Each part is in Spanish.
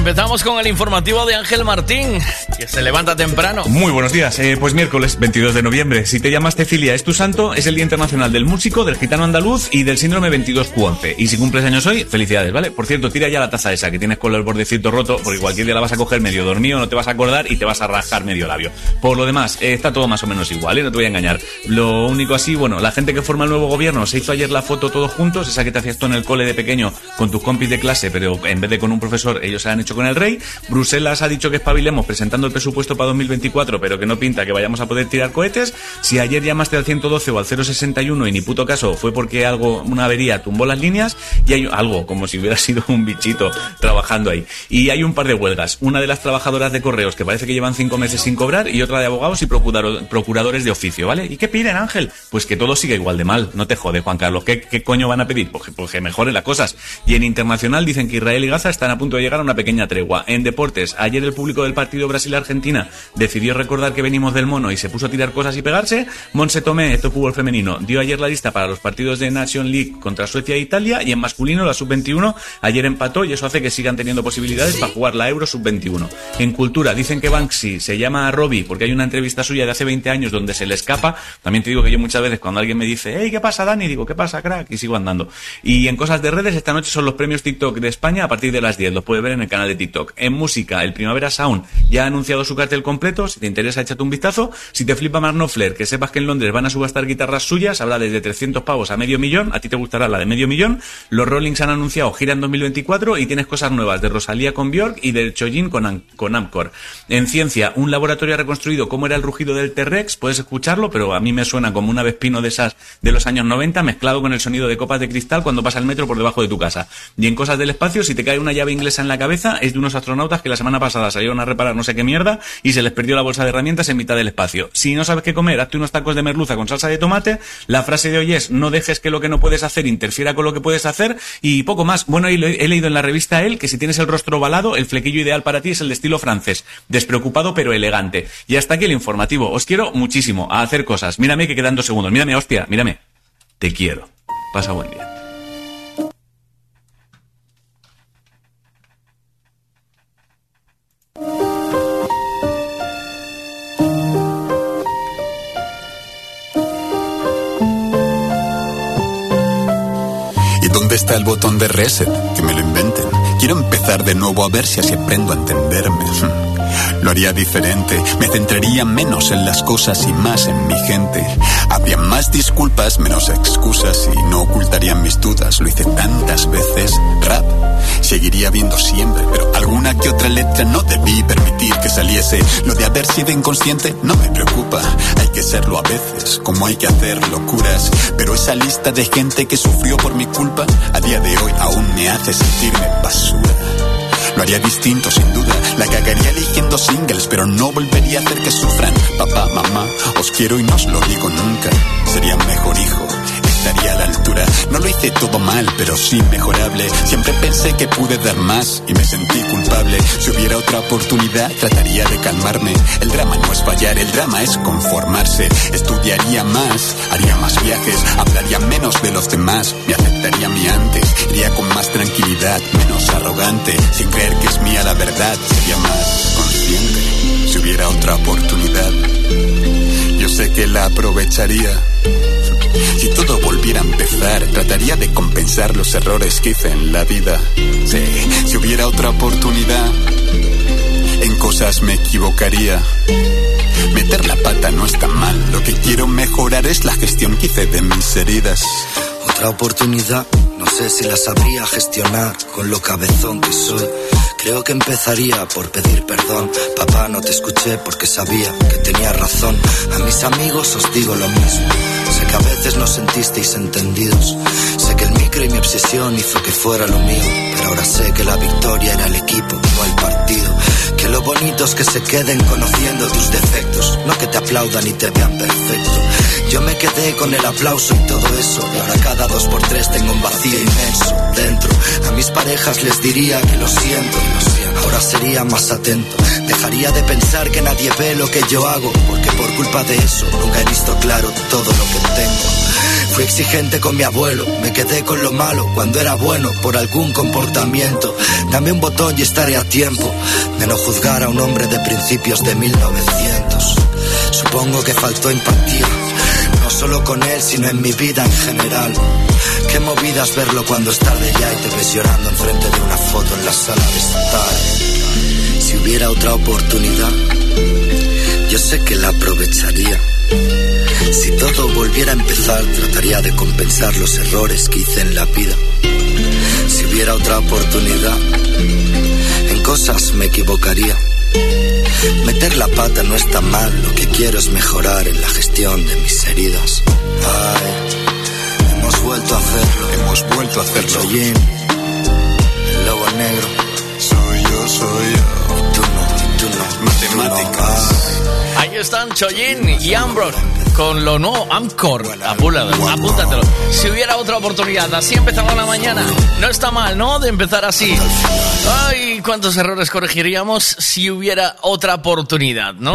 Empezamos con el informativo de Ángel Martín, que se levanta temprano. Muy buenos días. Eh, pues miércoles 22 de noviembre. Si te llamas Tefilia es tu santo, es el Día Internacional del Músico, del Gitano Andaluz y del Síndrome 22Q11. Y si cumples años hoy, felicidades, ¿vale? Por cierto, tira ya la taza esa que tienes con el bordecito roto, porque cualquier día la vas a coger medio dormido, no te vas a acordar y te vas a rajar medio labio. Por lo demás, eh, está todo más o menos igual, ¿eh? No te voy a engañar. Lo único así, bueno, la gente que forma el nuevo gobierno se hizo ayer la foto todos juntos, esa que te hacías tú en el cole de pequeño con tus compis de clase, pero en vez de con un profesor, ellos se han hecho con el rey. Bruselas ha dicho que espabilemos presentando el presupuesto para 2024, pero que no pinta que vayamos a poder tirar cohetes. Si ayer llamaste al 112 o al 061 y ni puto caso fue porque algo, una avería tumbó las líneas y hay algo, como si hubiera sido un bichito trabajando ahí. Y hay un par de huelgas. Una de las trabajadoras de correos que parece que llevan cinco meses sin cobrar y otra de abogados y procurado- procuradores de oficio, ¿vale? ¿Y qué piden, Ángel? Pues que todo siga igual de mal. No te jode, Juan Carlos. ¿Qué, qué coño van a pedir? Pues que, pues que mejoren las cosas. Y en internacional dicen que Israel y Gaza están a punto de llegar a una pequeña tregua. En deportes, ayer el público del partido Brasil-Argentina decidió recordar que venimos del mono y se puso a tirar cosas y pegarse. Monse Tomé, esto es fútbol femenino, dio ayer la lista para los partidos de Nation League contra Suecia e Italia y en masculino la sub-21 ayer empató y eso hace que sigan teniendo posibilidades para jugar la Euro sub-21. En cultura dicen que Banksy se llama a Robbie porque hay una entrevista suya de hace 20 años donde se le escapa. También te digo que yo muchas veces cuando alguien me dice, hey, ¿qué pasa Dani? Digo, ¿qué pasa crack? Y sigo andando. Y en cosas de redes, esta noche son los premios TikTok de España a partir de las 10. Los puedes ver en el canal TikTok. En música, el Primavera Sound ya ha anunciado su cartel completo. Si te interesa, échate un vistazo. Si te flipa Mark Knopfler, que sepas que en Londres van a subastar guitarras suyas, habrá desde 300 pavos a medio millón. A ti te gustará la de medio millón. Los Rollings han anunciado gira en 2024 y tienes cosas nuevas de Rosalía con Björk y del Chojin con, Am- con Amcor. En ciencia, un laboratorio ha reconstruido cómo era el rugido del T-Rex. Puedes escucharlo, pero a mí me suena como una vespino de esas de los años 90 mezclado con el sonido de copas de cristal cuando pasa el metro por debajo de tu casa. Y en cosas del espacio, si te cae una llave inglesa en la cabeza, es de unos astronautas que la semana pasada salieron a reparar no sé qué mierda y se les perdió la bolsa de herramientas en mitad del espacio. Si no sabes qué comer, hazte unos tacos de merluza con salsa de tomate. La frase de hoy es, no dejes que lo que no puedes hacer interfiera con lo que puedes hacer y poco más. Bueno, he leído en la revista El que si tienes el rostro ovalado, el flequillo ideal para ti es el de estilo francés. Despreocupado pero elegante. Y hasta aquí el informativo. Os quiero muchísimo a hacer cosas. Mírame que quedan dos segundos. Mírame, hostia, mírame. Te quiero. Pasa buen día. ¿Y dónde está el botón de reset? Que me lo inventen. Quiero empezar de nuevo a ver si así aprendo a entenderme. Lo haría diferente, me centraría menos en las cosas y más en mi gente. Habría más disculpas, menos excusas y no ocultarían mis dudas. Lo hice tantas veces. Rap seguiría viendo siempre, pero alguna que otra letra no debí permitir que saliese. Lo de haber sido inconsciente no me preocupa. Hay que serlo a veces, como hay que hacer locuras. Pero esa lista de gente que sufrió por mi culpa, a día de hoy aún me hace sentirme basura. Lo haría distinto sin duda, la cagaría eligiendo singles, pero no volvería a hacer que sufran. Papá, mamá, os quiero y no os lo digo nunca. Sería mejor hijo, estaría la altura. No lo hice todo mal, pero sí mejorable. Siempre pensé que pude dar más y me sentí culpable. Si hubiera otra oportunidad, trataría de calmarme. El drama no es fallar, el drama es conformarse. Estudiaría más, haría más viajes, hablaría menos de los demás, me aceptaría mi antes, iría con más tranquilidad, menos arrogante, sin creer que es mía la verdad, sería más consciente. Si hubiera otra oportunidad, yo sé que la aprovecharía. Si todo volviera a empezar trataría de compensar los errores que hice en la vida. Sí, si hubiera otra oportunidad, en cosas me equivocaría. Meter la pata no está mal, lo que quiero mejorar es la gestión que hice de mis heridas. Otra oportunidad, no sé si la sabría gestionar con lo cabezón que soy. Creo que empezaría por pedir perdón. Papá, no te escuché porque sabía que tenía razón. A mis amigos os digo lo mismo. Que a veces no sentisteis entendidos. Micro y mi obsesión hizo que fuera lo mío. Pero ahora sé que la victoria era el equipo, no el partido. Que lo bonito es que se queden conociendo tus defectos. No que te aplaudan y te vean perfecto. Yo me quedé con el aplauso y todo eso. Y ahora cada dos por tres tengo un vacío inmenso dentro. A mis parejas les diría que lo siento. Ahora sería más atento. Dejaría de pensar que nadie ve lo que yo hago. Porque por culpa de eso nunca he visto claro todo lo que tengo. Fui exigente con mi abuelo, me quedé con lo malo cuando era bueno por algún comportamiento. Dame un botón y estaré a tiempo de no juzgar a un hombre de principios de 1900. Supongo que faltó empatía, no solo con él, sino en mi vida en general. Qué movidas verlo cuando es tarde ya y te ves llorando enfrente de una foto en la sala de estar. Si hubiera otra oportunidad, yo sé que la aprovecharía. Si todo volviera a empezar, trataría de compensar los errores que hice en la vida. Si hubiera otra oportunidad, en cosas me equivocaría. Meter la pata no está mal, lo que quiero es mejorar en la gestión de mis heridas. Ay, hemos vuelto a hacerlo. Hemos vuelto a hacerlo. Chollín, el lobo negro. Soy yo, soy yo. Ahí están Choyin y Ambro con lo nuevo Amcor. Apúntalo, apúntatelo. Si hubiera otra oportunidad, así empezaba la mañana. No está mal, ¿no? De empezar así. Ay, cuántos errores corregiríamos si hubiera otra oportunidad, ¿no?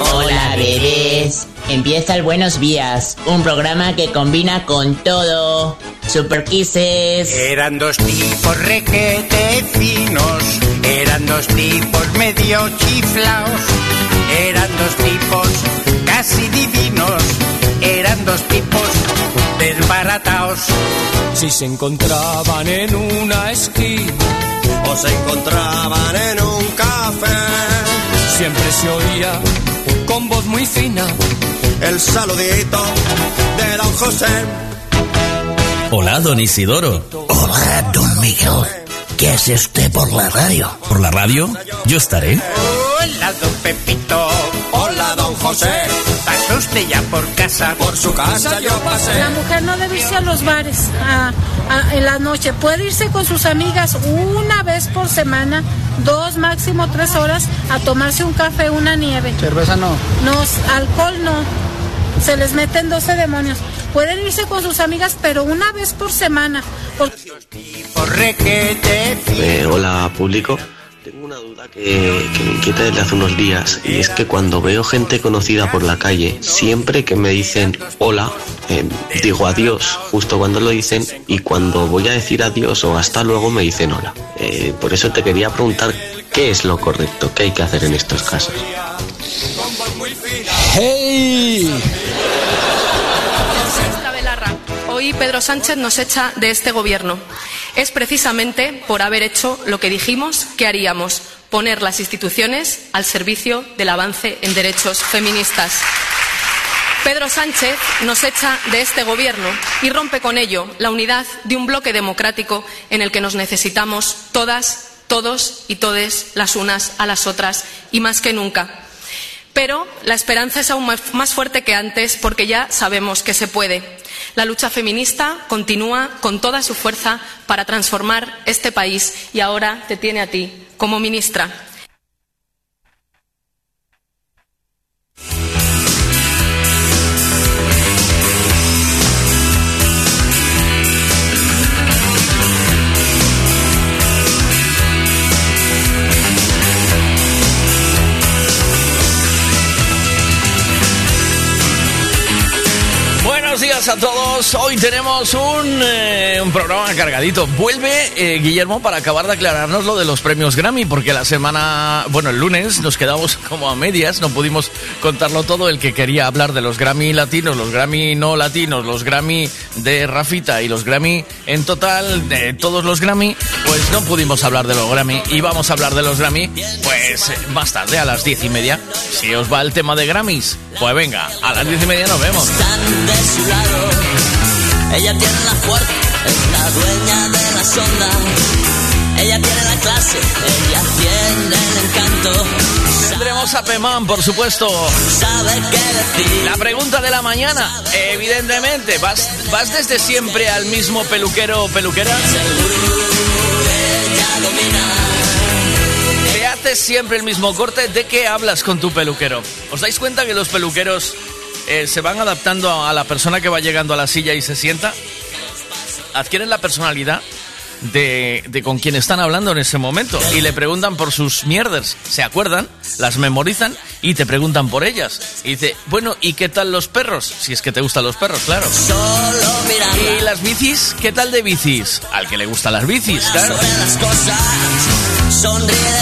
Hola, bebés. Empieza el Buenos Días, un programa que combina con todo. Super Kisses. Eran dos tipos requete finos, eran dos tipos medio chiflaos, eran dos tipos casi divinos, eran dos tipos desbarataos. Si se encontraban en una esquina o se encontraban en un café, siempre se oía con voz muy fina el saludito de don José. Hola, don Isidoro. Hola, don Miguel. ¿Qué hace usted por la radio? ¿Por la radio? Yo estaré. Hola, don Pepito. Hola, don José. ¿Pasó usted ya por casa? Por su casa yo pasé. La mujer no debe irse a los bares a- a- en la noche. Puede irse con sus amigas una vez por semana, dos, máximo tres horas, a tomarse un café, una nieve. Cerveza no. No, alcohol no. Se les meten 12 demonios. Pueden irse con sus amigas, pero una vez por semana. Por Eh, hola público. Tengo una duda que, me inquieta desde hace unos días y es que cuando veo gente conocida por la calle, siempre que me dicen hola, eh, digo adiós justo cuando lo dicen y cuando voy a decir adiós o hasta luego me dicen hola. Eh, por eso te quería preguntar qué es lo correcto, qué hay que hacer en estos casos. ¡Hey! Sexta. Hoy Pedro Sánchez nos echa de este gobierno. Es precisamente por haber hecho lo que dijimos que haríamos, poner las instituciones al servicio del avance en derechos feministas. Pedro Sánchez nos echa de este gobierno y rompe con ello la unidad de un bloque democrático en el que nos necesitamos todas, todos y todes las unas a las otras y más que nunca. Pero la esperanza es aún más fuerte que antes porque ya sabemos que se puede. La lucha feminista continúa con toda su fuerza para transformar este país y ahora te tiene a ti como ministra. Días a todos. Hoy tenemos un, eh, un programa cargadito. Vuelve eh, Guillermo para acabar de aclararnos lo de los premios Grammy, porque la semana, bueno, el lunes nos quedamos como a medias, no pudimos contarlo todo. El que quería hablar de los Grammy latinos, los Grammy no latinos, los Grammy de Rafita y los Grammy en total, de todos los Grammy, pues no pudimos hablar de los Grammy. Y vamos a hablar de los Grammy, pues eh, más tarde, a las diez y media. Si os va el tema de Grammys, pues venga, a las diez y media nos vemos. Ella tiene la fuerza, es la dueña de la sonda. Ella tiene la clase, ella tiene el encanto. Tendremos a Pemán, por supuesto. Sabe qué decir. La pregunta de la mañana, evidentemente, ¿vas, vas desde siempre al mismo peluquero o peluquera? ¿Te haces siempre el mismo corte? ¿De qué hablas con tu peluquero? ¿Os dais cuenta que los peluqueros eh, se van adaptando a la persona que va llegando a la silla y se sienta? Adquieren la personalidad de, de, con quien están hablando en ese momento y le preguntan por sus mierdas. Se acuerdan, las memorizan y te preguntan por ellas. Y dice, bueno, ¿y qué tal los perros? Si es que te gustan los perros, claro. ¿Y las bicis? ¿Qué tal de bicis? Al que le gustan las bicis, claro.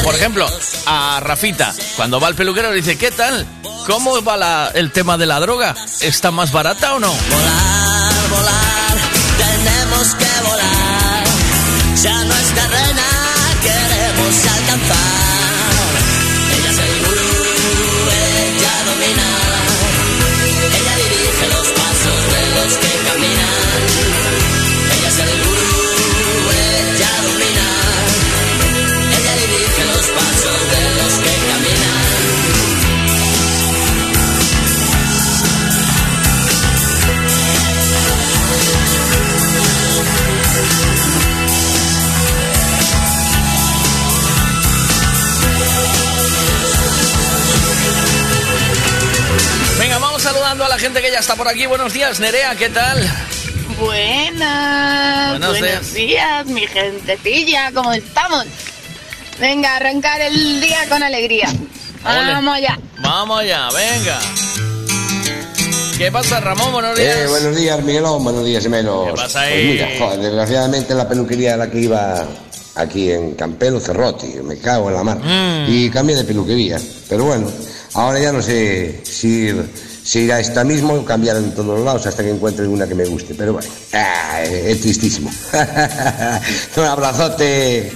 Por ejemplo, a Rafita, cuando va al peluquero, le dice, ¿qué tal? ¿Cómo va la, el tema de la droga? ¿Está más barata o no? Volar, volar, tenemos que volar. Ya no es la gente que ya está por aquí. Buenos días, Nerea, ¿qué tal? Buenas, Buenos buenos, días. días. mi gentecilla, ¿cómo estamos? Venga, arrancar el día con alegría. Ole. Vamos allá. Vamos allá, venga. ¿Qué pasa, Ramón? Buenos días. Eh, buenos días, Miguelón, buenos días, menos. ¿Qué pasa Pues mira, joder, desgraciadamente la peluquería a la que iba aquí en Campelo cerró, tío, me cago en la mar. Mm. Y cambié de peluquería, pero bueno, ahora ya no sé si ir, si ir a esta misma o cambiar en todos lados hasta que encuentre una que me guste, pero bueno, ah, es tristísimo. Un abrazote.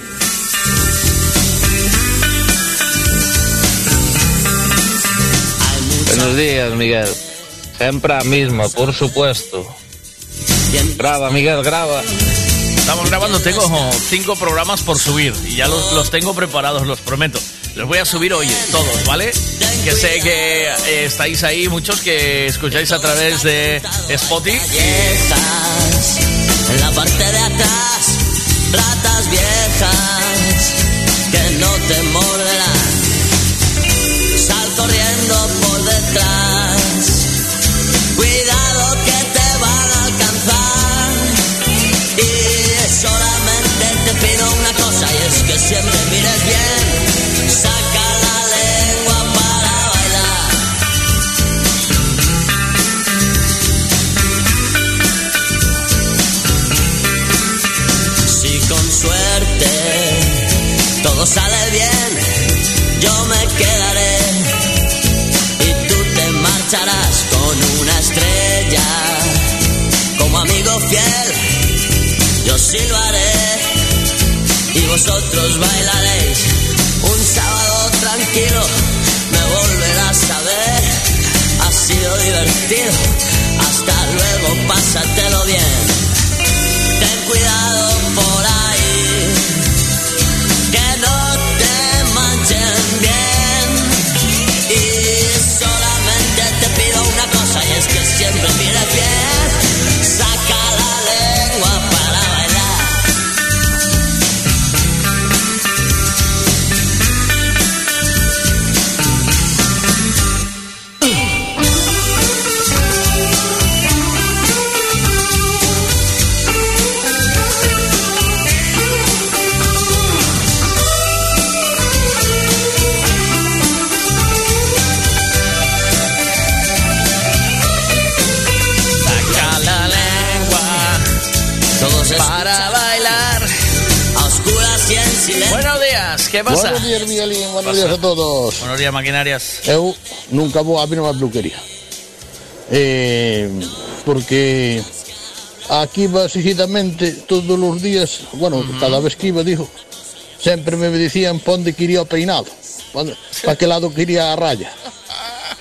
Buenos días, Miguel. Siempre a misma, por supuesto. Graba, Miguel, graba. Estamos grabando, tengo cinco programas por subir y ya los, los tengo preparados, los prometo. Los voy a subir hoy, todos, ¿vale? Que sé que eh, estáis ahí, muchos que escucháis a través de Spotify. viejas, en la parte de atrás, ratas viejas que no te morderán. Sal corriendo por detrás, cuidado que te van a alcanzar. Y solamente te pido una cosa y es que siempre mires bien, sale bien, yo me quedaré y tú te marcharás con una estrella. Como amigo fiel, yo haré y vosotros bailaréis. Un sábado tranquilo me volverás a ver. Ha sido divertido, ¿qué pasa? Buenos días, Miguelín. Buenos días a todos. Buenos días, maquinarias. Eu nunca vou abrir unha peluquería. Eh, porque aquí basicamente todos os días, bueno, cada vez que iba, dijo, sempre me decían ponde quería o peinado, para que lado quería a raya.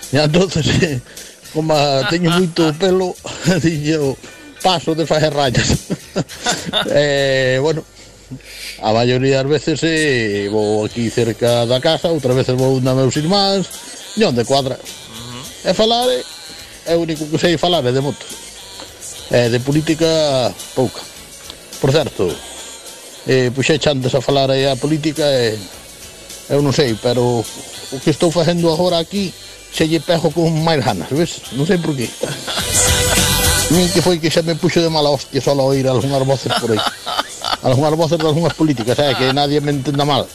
E entonces, eh, como teño moito pelo, dixo, paso de facer rayas. eh, bueno, A maioría das veces eh, vou aquí cerca da casa, outra veces vou na meus irmáns, non de cuadra. E falar, eh, é o único que sei falar é de moto. E de política, pouca. Por certo, eh, puxei antes a falar aí a política e eu non sei, pero o que estou facendo agora aquí se lle pego con máis ganas, ves? Non sei por qué. Min que foi que xa me puxo de mala hostia só ao oír algunhas voces por aí. Algunhas voces de algunhas políticas, eh, que nadie me entenda mal.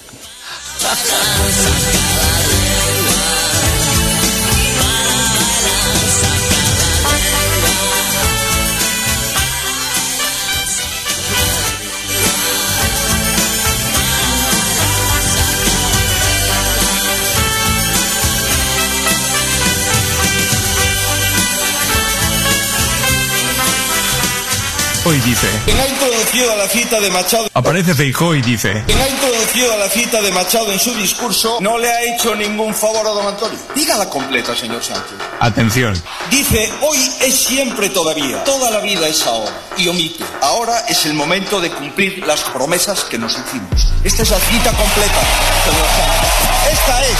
Hoy dice. Quien ha introducido a la cita de Machado. Aparece Feijó y dice. Quien ha introducido a la cita de Machado en su discurso no le ha hecho ningún favor a don Antonio. Dígala completa, señor Sánchez. Atención. Dice, hoy es siempre todavía, toda la vida es ahora. Y omite, ahora es el momento de cumplir las promesas que nos hicimos. Esta es la cita completa, señor Sánchez. Esta es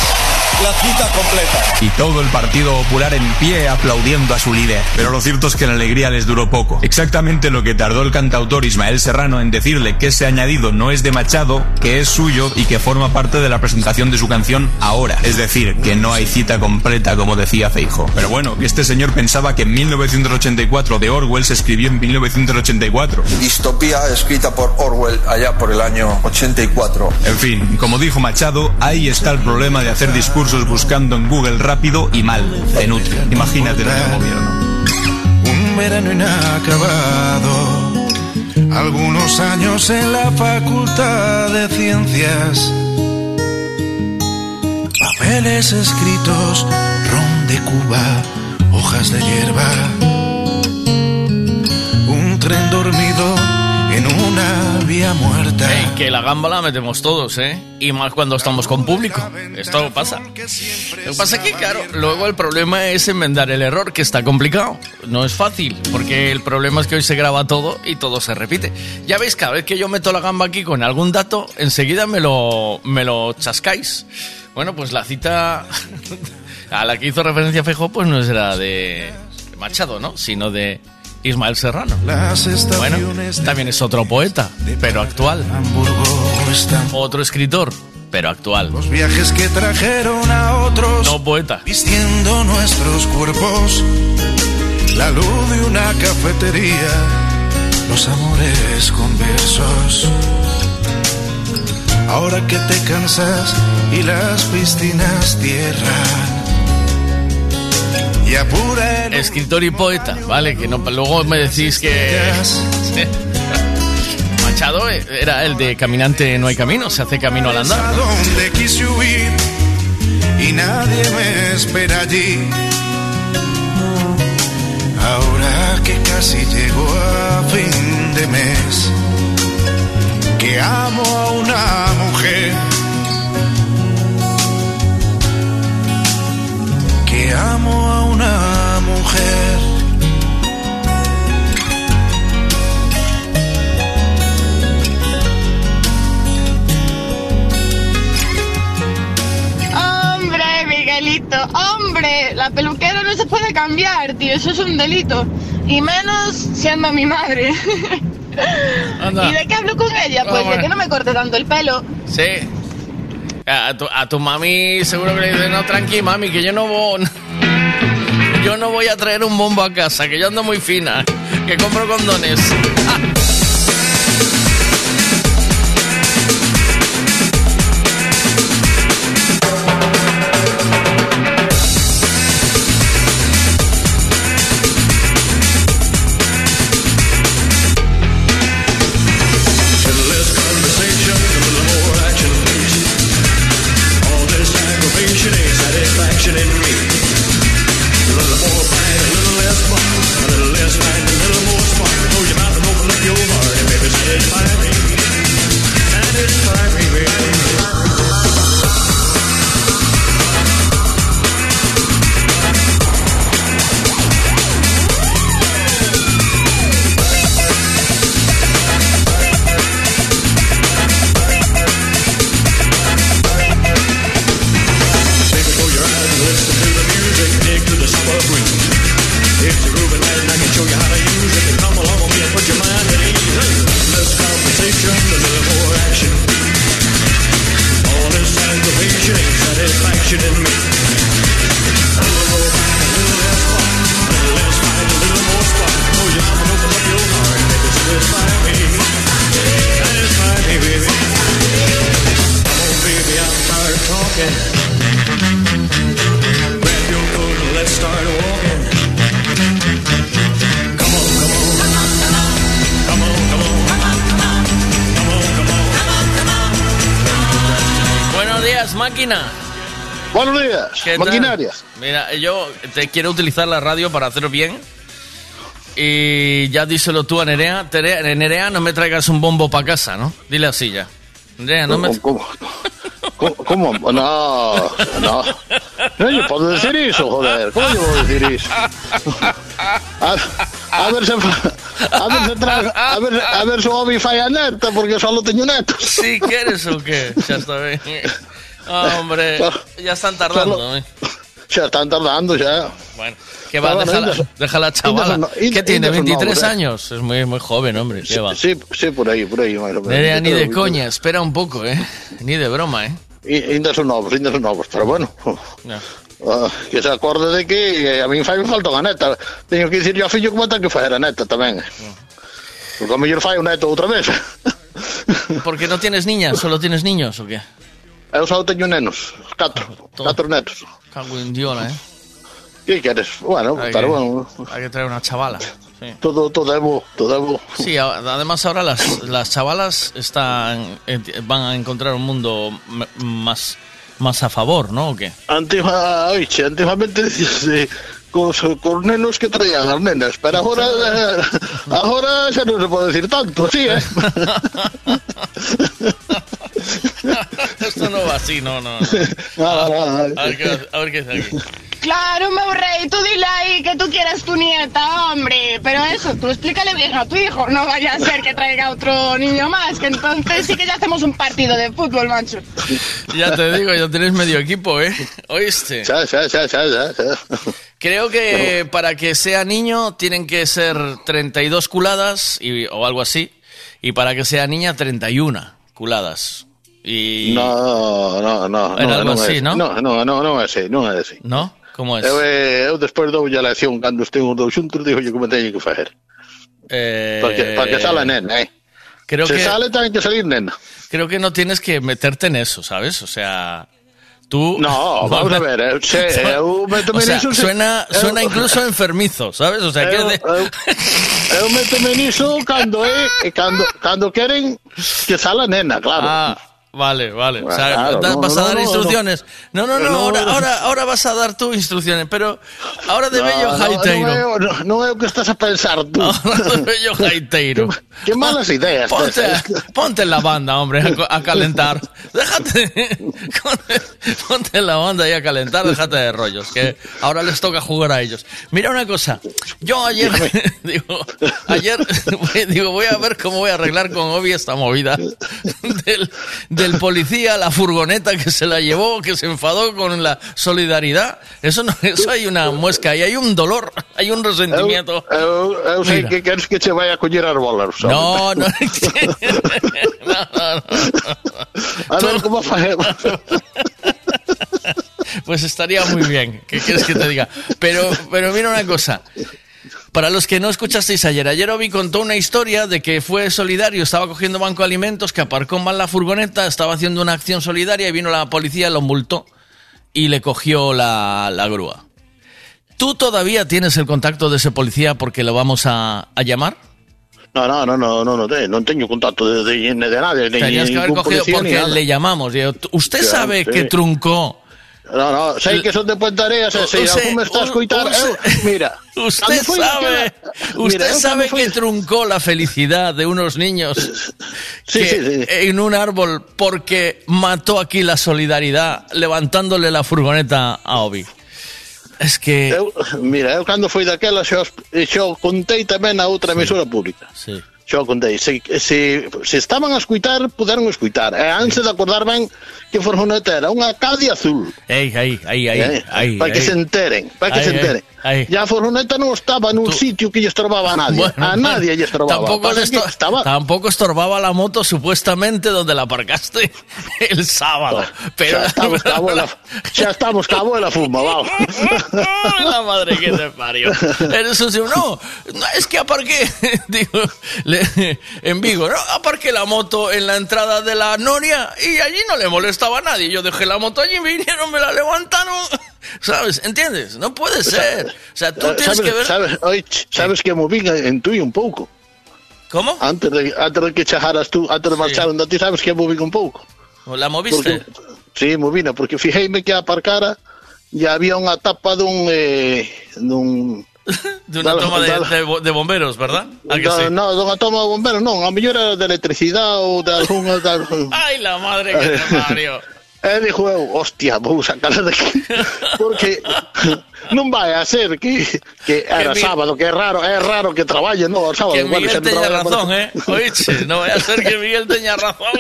la cita completa. Y todo el Partido Popular en pie aplaudiendo a su líder. Pero lo cierto es que la alegría les duró poco. Exactamente lo que tardó el cantautor Ismael Serrano en decirle que ese añadido no es de Machado, que es suyo y que forma parte de la presentación de su canción ahora. Es decir, que no hay cita completa como decía Feijo. Pero bueno, que este señor pensaba que en 1984 de Orwell se escribió en 1984. Distopía escrita por Orwell allá por el año 84. En fin, como dijo Machado, ahí está el problema de hacer discursos buscando en Google rápido y mal. Te nutre. Imagínate el nuevo gobierno. Verano inacabado, algunos años en la facultad de ciencias, papeles escritos, ron de Cuba, hojas de hierba, una vía muerta. Ey, que la gamba la metemos todos, ¿eh? Y más cuando estamos con público. Esto pasa. Lo que pasa es que, claro, luego el problema es enmendar el error, que está complicado. No es fácil, porque el problema es que hoy se graba todo y todo se repite. Ya veis, cada vez que yo meto la gamba aquí con algún dato, enseguida me lo, me lo chascáis. Bueno, pues la cita a la que hizo referencia Fejo, pues no era de Machado, ¿no? Sino de Ismael Serrano. Bueno, también es otro poeta, pero actual. Otro escritor, pero actual. Los viajes que trajeron a otros. No poeta. Vistiendo nuestros cuerpos. La luz de una cafetería. Los amores conversos. Ahora que te cansas y las piscinas cierran. Escritor y poeta, ¿vale? Que no, luego me decís que... Machado era el de Caminante no hay camino, se hace camino al andar. a donde quise huir y nadie me espera allí. Ahora que casi llego a fin de mes, que amo a una mujer, que amo mujer. Hombre, Miguelito, hombre, la peluquera no se puede cambiar, tío, eso es un delito. Y menos siendo mi madre. Anda. ¿Y de qué hablo con ella? Pues Hombre. de que no me corte tanto el pelo. Sí. A tu, a tu mami seguro que le dice, no, tranqui, mami, que yo no voy... Yo no voy a traer un bombo a casa, que yo ando muy fina, que compro condones. días, ¿Qué tal? maquinaria. Mira, yo te quiero utilizar la radio para hacerlo bien. Y ya díselo tú a Nerea. Nerea, no me traigas un bombo para casa, ¿no? Dile así ya. Nerea, no me... ¿Cómo? ¿Cómo? cómo? No, no. No, yo puedo decir eso, joder. ¿Cómo yo puedo decir eso? A, a ver se a ver se traga, a ver, a ver se hobby falla neta, porque solo tengo netos. ¿Sí quieres o qué? Ya está bien. Ah, hombre, ya están tardando. ¿eh? Ya están tardando, ya. Bueno, que va, Ah, bueno, deja, la, Indes- deja la chavala. No- ¿Qué tiene? no, ¿23 hombre. años? Es muy, muy joven, hombre. ¿Qué va? Sí, sí, por ahí, por ahí. Nerea, ni de coña, espera un poco, ¿eh? Ni de broma, ¿eh? Ainda son novos, ainda son novos, pero bueno. No. ah, que se acorde de que eh, a mí fai me falta unha neta. Teño que dicir yo a fillo como ten que faer a neta tamén. Porque a mellor fai un neto outra vez. ¿Porque no tienes niñas? ¿Solo tienes niños o qué? Eu só teño nenos, catro, catro netos. Cago en diola, ¿eh? Que queres? Bueno, Hay que- bueno, Hay que traer una chavala. Sí. todo, todo é bo, todo é bo. Sí, además ahora las, las chavalas están enti- van a encontrar un mundo más, más a favor, ¿no? ¿O qué? Antigua, oiche, antiguamente dicíase cos, cos nenos que traían as nenas, pero agora eh, agora xa non se pode decir tanto, sí, eh? Esto no va así, no, no. no. Nada, nada. A ver qué, a ver qué dice aquí. Claro, meu rey, tú dile ahí que tú quieres tu nieta, hombre. Pero eso, tú explícale bien a tu hijo. No vaya a ser que traiga otro niño más, que entonces sí que ya hacemos un partido de fútbol, macho. Ya te digo, ya tenéis medio equipo, ¿eh? ¿Oíste? Xa, xa, xa, xa, xa. Creo que para que sea niño tienen que ser 32 culadas y, o algo así. Y para que sea niña, 31 culadas. Y... No, no, no. Era algo non é así, ¿no? No, no, no, non é así, non é así. ¿No? ¿Cómo es? Eu, eh, eu despois doulle a lección cando estén os dous xuntos, digo como teño que facer. Eh, Para que, para que sala nena, eh. Creo Se que, sale, ten que salir nena. creo que no tienes que meterte en eso, ¿sabes? O sea, Tú. No, vamos a ver. Eh, che, eu eh, o sea, niso, suena, eu... suena incluso enfermizo, ¿sabes? O sea, eh, eu, que de... eu, eu metome niso cando, eh, cando, cando queren que sala nena, claro. Ah. Vale, vale. O sea, Claro, no, vas no, a dar no, no. instrucciones. No, no, no, No, ahora, no. ahora, ahora vas a dar tú instrucciones, pero ahora de bello no, jaiteiro. non, é, o- non, non é o que estás a pensar tú. Ahora de bello jaiteiro. Que malas ideas. Ponte, ponte en la banda, hombre, a, a calentar. Déjate. Ponte en la banda y a calentar, déjate de rollos, que ahora les toca jugar a ellos. Mira una cosa, yo ayer, digo, ayer, digo, voy a ver cómo voy a arreglar con Obi esta movida del, del policía, la furgoneta que se la llevó, que se enfadó con la solidaridad. Eso no, eso hay una muesca y hay un dolor, hay un resentimiento. Eu, eu sei Mira. que queres que che vai a coller as bolas. No, no, no, no, no. A ver como facemos. Pues estaría muy bien. ¿Qué quieres que te diga? Pero, pero mira una cosa. Para los que no escuchasteis ayer, ayer Obi contó una historia de que fue solidario, estaba cogiendo banco de alimentos, que aparcó mal la furgoneta, estaba haciendo una acción solidaria y vino la policía, lo multó y le cogió la, la grúa. ¿Tú todavía tienes el contacto de ese policía porque lo vamos a, a llamar? No, no, no, no, no, no, te- non teño contacto de, de, de nadie, ni Tenías que haber cogido porque le llamamos. Digo, ¿Usted sabe sí. que truncó? No, no, sei que son de Puente Areas, e se Usted- algún me está a escoitar, eu, mira, Usted sabe, aquela- usted mira, sabe que truncó la felicidad de unos niños Sí, que- sí, sí. en un árbol porque mató aquí la solidaridad levantándole la furgoneta a Obi. Es que Eu, mira, eu cando foi daquela xo, xo contei tamén a outra emisora pública. Sí. Xo contei, se, se, se estaban a escuitar, puderon escuitar. E antes de acordar ben que furgoneta era unha Caddy azul. Ey, ahí, ahí, ahí, Eh, para que se enteren, para que se enteren. Ya a furgoneta non estaba nun sitio que lle estorbaba a nadie. A nadie lle estorbaba. Tampoco, estorbaba la moto supuestamente donde la aparcaste el sábado. Pero xa estamos cabo de la, estamos fuma, vamos. la madre que te parió. Un señor, no, no, es que aparqué, digo, en Vigo, no, aparqué la moto en la entrada de la Noria y allí no le molestaba a nadie. Yo dejé la moto allí, vinieron, me la levantaron. ¿Sabes? ¿Entiendes? No puede ser. O sea, tú tienes sabes, que ver. sabes, oi, sabes que movín en tú un pouco. ¿Cómo? Antes de, antes de que chajaras tú, antes de marchar onde ti, sabes que movín un pouco. La moviste? Porque, sí, movina, porque fijeime que aparcara e había unha tapa dun... Eh, dun De una Dale, toma de, de de bomberos, ¿verdad? ¿A que da, sí? No, dunha toma de bomberos, non, a era de electricidade ou de. De, algún- ¡Ay, la madre que te parió! Dixo eu, hostia, vou sacar de aquí Porque non vai a ser que, que era sábado, que raro, é raro que traballe, no, o sábado. Que Miguel tenía razón. ¿eh? Oíste, no vaya a ser que Miguel tenía razón.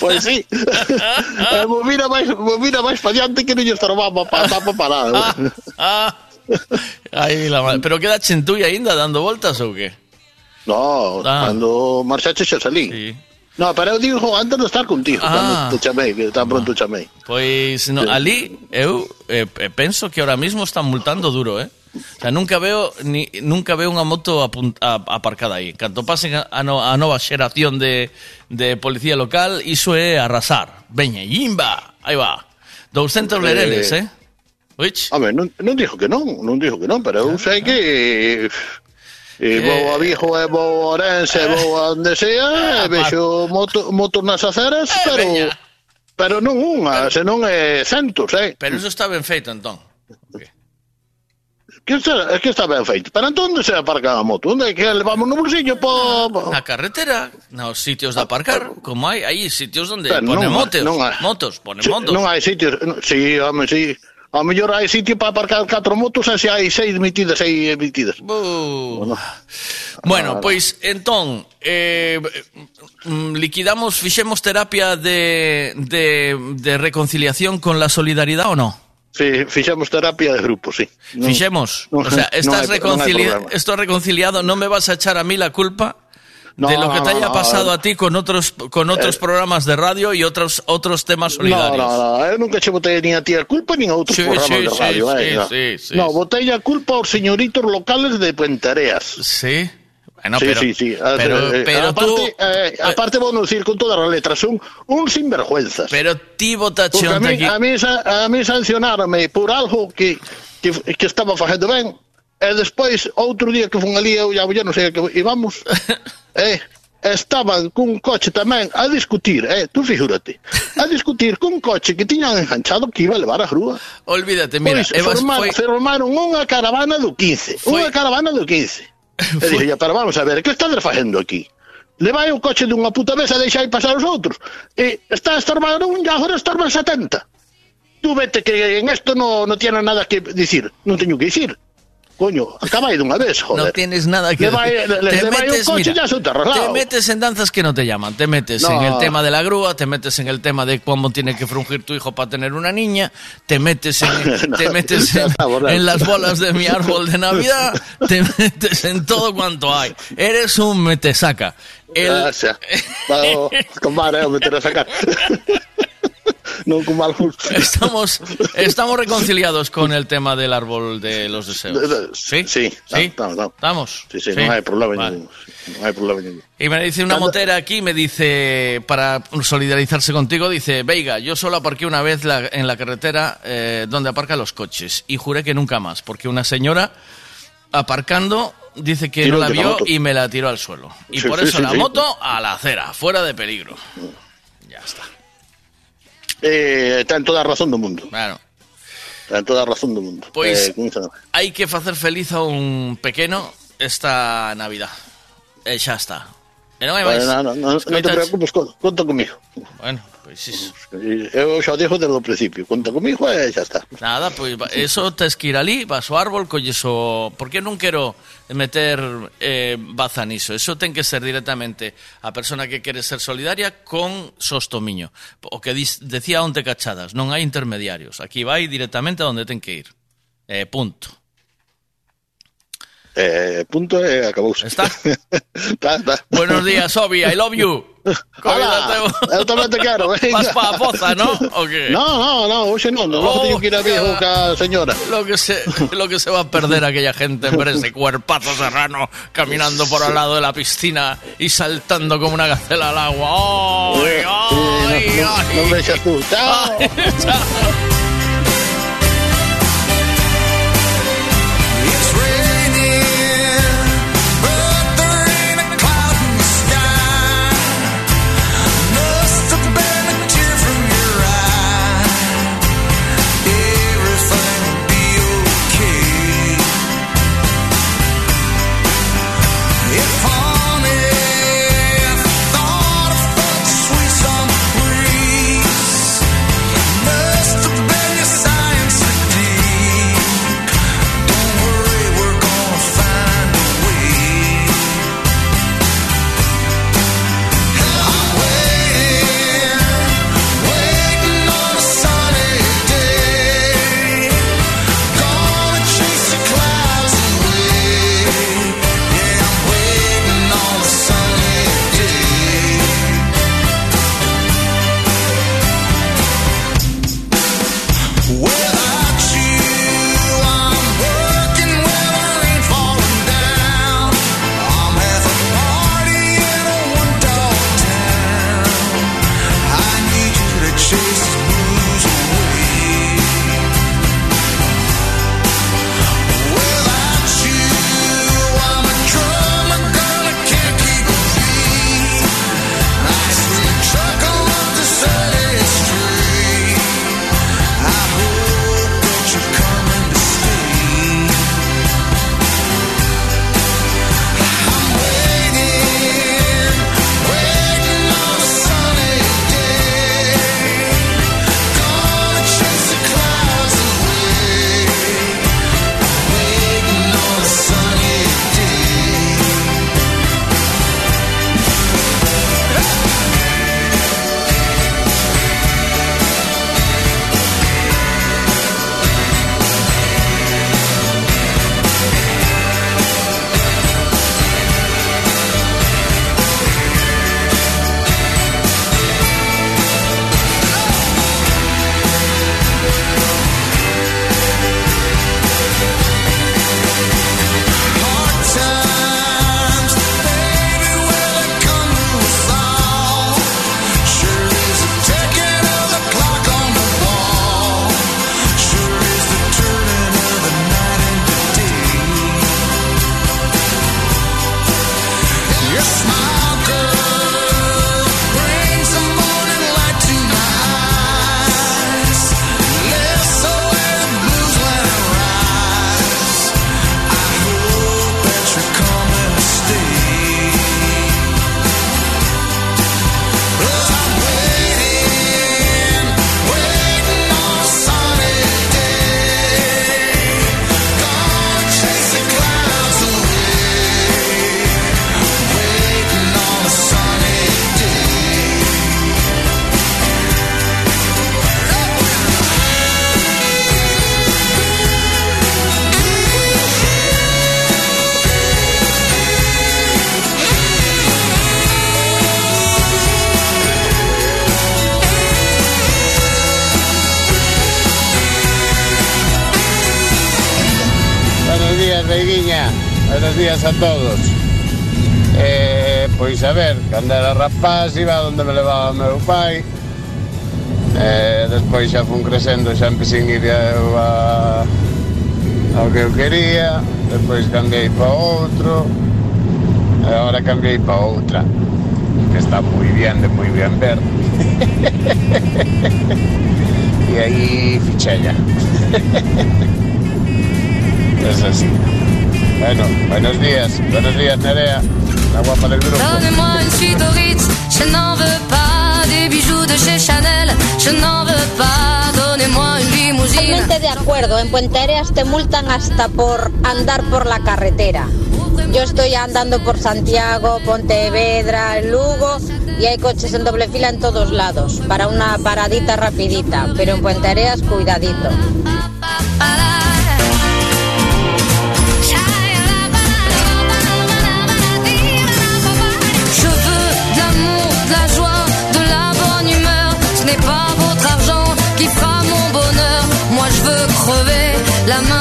Pois sí. eh, máis, movira máis pa diante que non lle estorbaba pa tapa parada. Ah, Aí la madre. Pero queda Chentulla ainda dando voltas o qué? No, ah. cando marchache xa salí. Sí. No, para eu digo antes de estar contigo, ah. cando te chamei, que tan pronto ah. chamei. Pois no, sí. ali eu eh, eh, penso que ahora mismo están multando duro, eh? O sea, nunca veo ni nunca veo unha moto a, aparcada aí. Canto pasen a, a, no, a nova xeración de, de policía local, iso é arrasar. Veña, imba, aí va. 200 lereles, eh. eh. Rich. Home, non, non dixo que non, non dixo que non, pero eu sei que... Eh, eh, e vou a eh, Vigo, e vou a Orense, e vou a onde sea, ah, e vexo moto, motos nas aceras, pero... Pero non unha, senón é centos, eh? Pero iso está ben feito, entón. Que está, que está ben feito. Pero entón, onde se aparca a moto? Onde que levamos no bolsillo? Po... Na carretera, nos sitios de aparcar, como hai, hai sitios onde pero ponen non, motos, non hai, motos, ponen sí, motos. Non hai sitios, sí, home, sí. A mellor hai sitio para aparcar catro motos e se hai seis metidas aí metidas. Bueno, bueno pois entón eh, mm, liquidamos, fixemos terapia de, de, de reconciliación con la solidaridad ou no? Sí, fixemos terapia de grupo, sí. Non- Fixemos. non- o sea, estás non hai reconcilia problema. estás reconciliado, non me vas a echar a mí la culpa No, de lo que te no, haya no, pasado no. a ti con otros con otros Eh. programas de radio y otros otros temas No, solidarios. no, no, eu nunca che botei ni a ti a culpa nin a outros Sí, programas sí, de radio, sí, eh, no. sí, sí, no, sí. botei a culpa aos señoritos locales de Puentereas. Sí. Bueno, sí, pero- sí, sí. Ah, pero- eh, pero aparte, tú- eh, aparte vou non dicir con todas as letras, son un sinvergüenzas. Pero ti Porque a mí, a mí, a mí sancionarme por algo que, que, que estaba facendo ben E despois, outro día que fun ali, eu ya, ya non sei que íbamos, eh, estaban cun coche tamén a discutir, eh, tú figúrate, a discutir cun coche que tiñan enganchado que iba a levar a grúa. Olvídate, pois mira, pois, Evas formaron, foi... formaron unha caravana do 15, foi... unha caravana do 15. E foi... dixo, pero vamos a ver, que estás facendo aquí? Levai o coche dunha puta vez a deixai pasar os outros. E está estorbado un e agora estorban 70. Tú vete que en esto no, no tiene nada que dicir, non teño que dicir. Coño, acaba aí dunha vez, joder No tienes nada que vai- le- te le metes, coche mira, y ya se te te metes en danzas que no te llaman, te metes No. en el tema de la grúa, te metes en el tema de cómo tiene que frungir tu hijo para tener una niña, te metes en, No, te metes ya en, está, borracho. en las bolas de mi árbol de Navidad, te metes en todo cuanto hay. Eres un metesaca. El, xa. Vamos, eu meter a sacar non con mal gusto Estamos, estamos reconciliados con el tema del árbol de los deseos. Sí, sí, ¿Sí? estamos, estamos. ¿Estamos? Sí, sí, Sí. non hai problema Vale. ningún. Non hai problema ningún. Y me dice una motera aquí, me dice, para solidarizarse contigo, dice, Veiga, yo solo aparqué una vez la- en la carretera eh, donde aparcan los coches y juré que nunca más, porque una señora aparcando dice que no la vio y me la tiró al suelo. Y Sí, por eso sí, la sí. moto a la acera, fuera de peligro. Ya está. Eh, ten toda a razón do mundo. Claro. Ten toda a razón do mundo. Pois- eh, chama? Hay que hacer feliz a un pequeño esta Navidad. Eh, ya está. E non hai máis. Bueno, non, non, non te preocupes, conta comigo. Bueno, pois pues iso. Eu xa dixo desde o principio, conta comigo e eh, xa está. Nada, pois pues, eso tes que ir ali, vas ao árbol, colles o... Porque non quero meter eh, baza niso. Eso ten que ser directamente a persona que quere ser solidaria con Sostomiño. O que diz, decía onte cachadas, non hai intermediarios. Aquí vai directamente a onde ten que ir. Eh, punto. Eh, punto e acabouse. Está? está, está. Buenos días, Obi, I love you. Hola, eu tamén te quero, venga. Vas pa a poza, ¿no? ¿O qué? No, no, no, hoxe non, no, Oh, teño que ir a viejo señora. Lo que se, lo que se va a perder aquella gente en ver ese cuerpazo serrano caminando por al lado de la piscina y saltando como una gacela al agua. ¡Ay, ay, ay! Non vexas tú. Chao. Chao. a todos. Eh, pois a ver, cando era rapaz iba onde me levaba meu pai. Eh, Despois xa fun crescendo xa empecé ir eu a, ao que eu quería. Despois cambiei para outro. E agora cambiei para outra Que está moi bien, de moi bien ver. E aí fichella Es así Bueno, buenos días, buenos días Nerea La guapa del grupo Donnez-moi une suite au Ritz, je n'en veux pas des bijoux de chez Chanel, je n'en veux pas. Donnez-moi une limousine. Totalmente de acuerdo, en Puente Areas te multan hasta por andar por la carretera. Yo estoy andando por Santiago, Pontevedra, Lugo y hay coches en doble fila en todos lados para una paradita rapidita, pero en Puente Areas cuidadito. La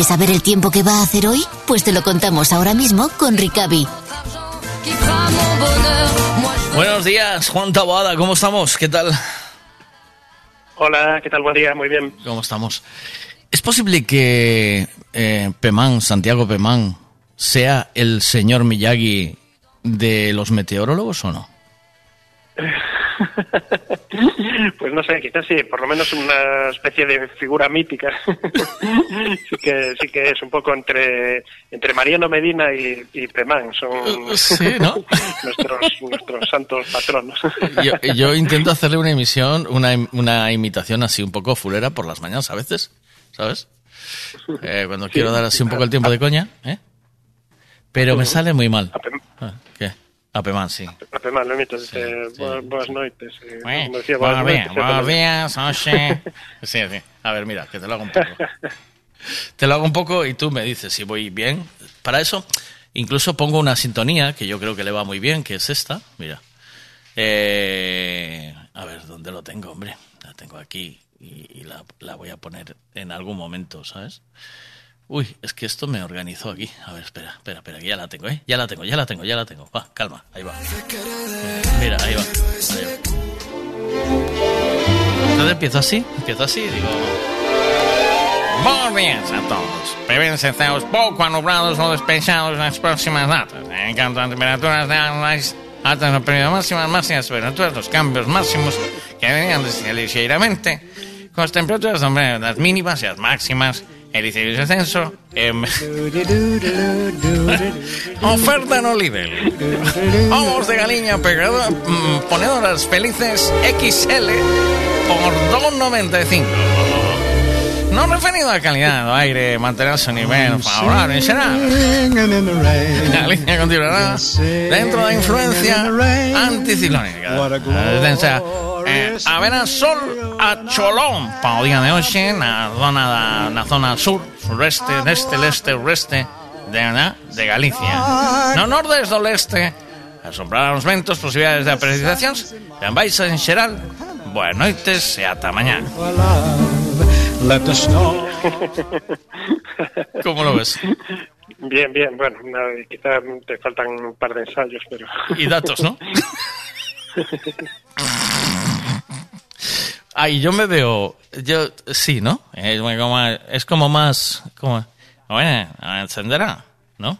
¿Quieres saber el tiempo que va a hacer hoy? Pues te lo contamos ahora mismo con Ricavi. Buenos días, Juan Taboada, ¿cómo estamos? ¿Qué tal? Hola, ¿qué tal? Buen día, muy bien. ¿Cómo estamos? ¿Es posible que eh, Pemán, Santiago Pemán, sea el señor Miyagi de los meteorólogos o no? Pues no sé, quizás sí, por lo menos una especie de figura mítica. sí que sí que es un poco entre entre Mariano Medina y, y Pemán, son Sí, ¿no? nuestros nuestros santos patronos. Yo, yo intento hacerle una emisión, una, una imitación así un poco fulera por las mañanas a veces, ¿sabes? Eh, cuando Sí. quiero dar así un poco el tiempo de coña, ¿eh? Pero me sale muy mal. Ah, ¿Qué? A Pemán, sí. A Pemán lo imitas, dice, "Boas- boas noites. eh, Eh, decía, buenos boas días, noites, buenos eh, días. Sí, sí. A ver, mira, que te lo hago un poco. Te lo hago un poco y tú me dices si voy bien. Para eso, incluso pongo una sintonía que yo creo que le va muy bien, que es esta. Mira. Eh, a ver, ¿dónde lo tengo, hombre? La tengo aquí y, y la, la voy a poner en algún momento, ¿sabes? Uy, es que esto me organizó aquí. A ver, espera, espera, espera, que ya la tengo, ¿eh? Ya la tengo, ya la tengo, ya la tengo. Va, calma, ahí va. Mira, ahí va. Ahí va. Entonces empiezo así, empiezo así, digo... Buenos días a todos. Prevén-se cielos poco nublados o despejados en las próximas datas. En cuanto a temperaturas de las altas en periodo máximas, máximas temperaturas, los cambios máximos que venían ligeramente con las temperaturas, las mínimas y las máximas, el índice de descenso, em, oferta en Olivel. Ovos de galiña pegado, mm, ponedoras felices XL por 2,95. No referido a calidad del aire, mantener su nivel favorable en general. Galicia continuará dentro da influencia anticiclónica. Sea, eh, haberá sol a cholón para o día de hoxe na zona da na zona sur, sureste, deste, leste, oeste de, de Galicia. No nordeste do leste, asombrarán os ventos, posibilidades de en baixa en xeral, boas noites e ata mañá. ¿Cómo lo ves? Bien, bien, bueno, nada, quizá te faltan un par de ensayos, pero... Y datos, ¿no? Ay, yo me veo, yo sí, ¿no? Es como, es como más, como, bueno, encenderá, ¿no?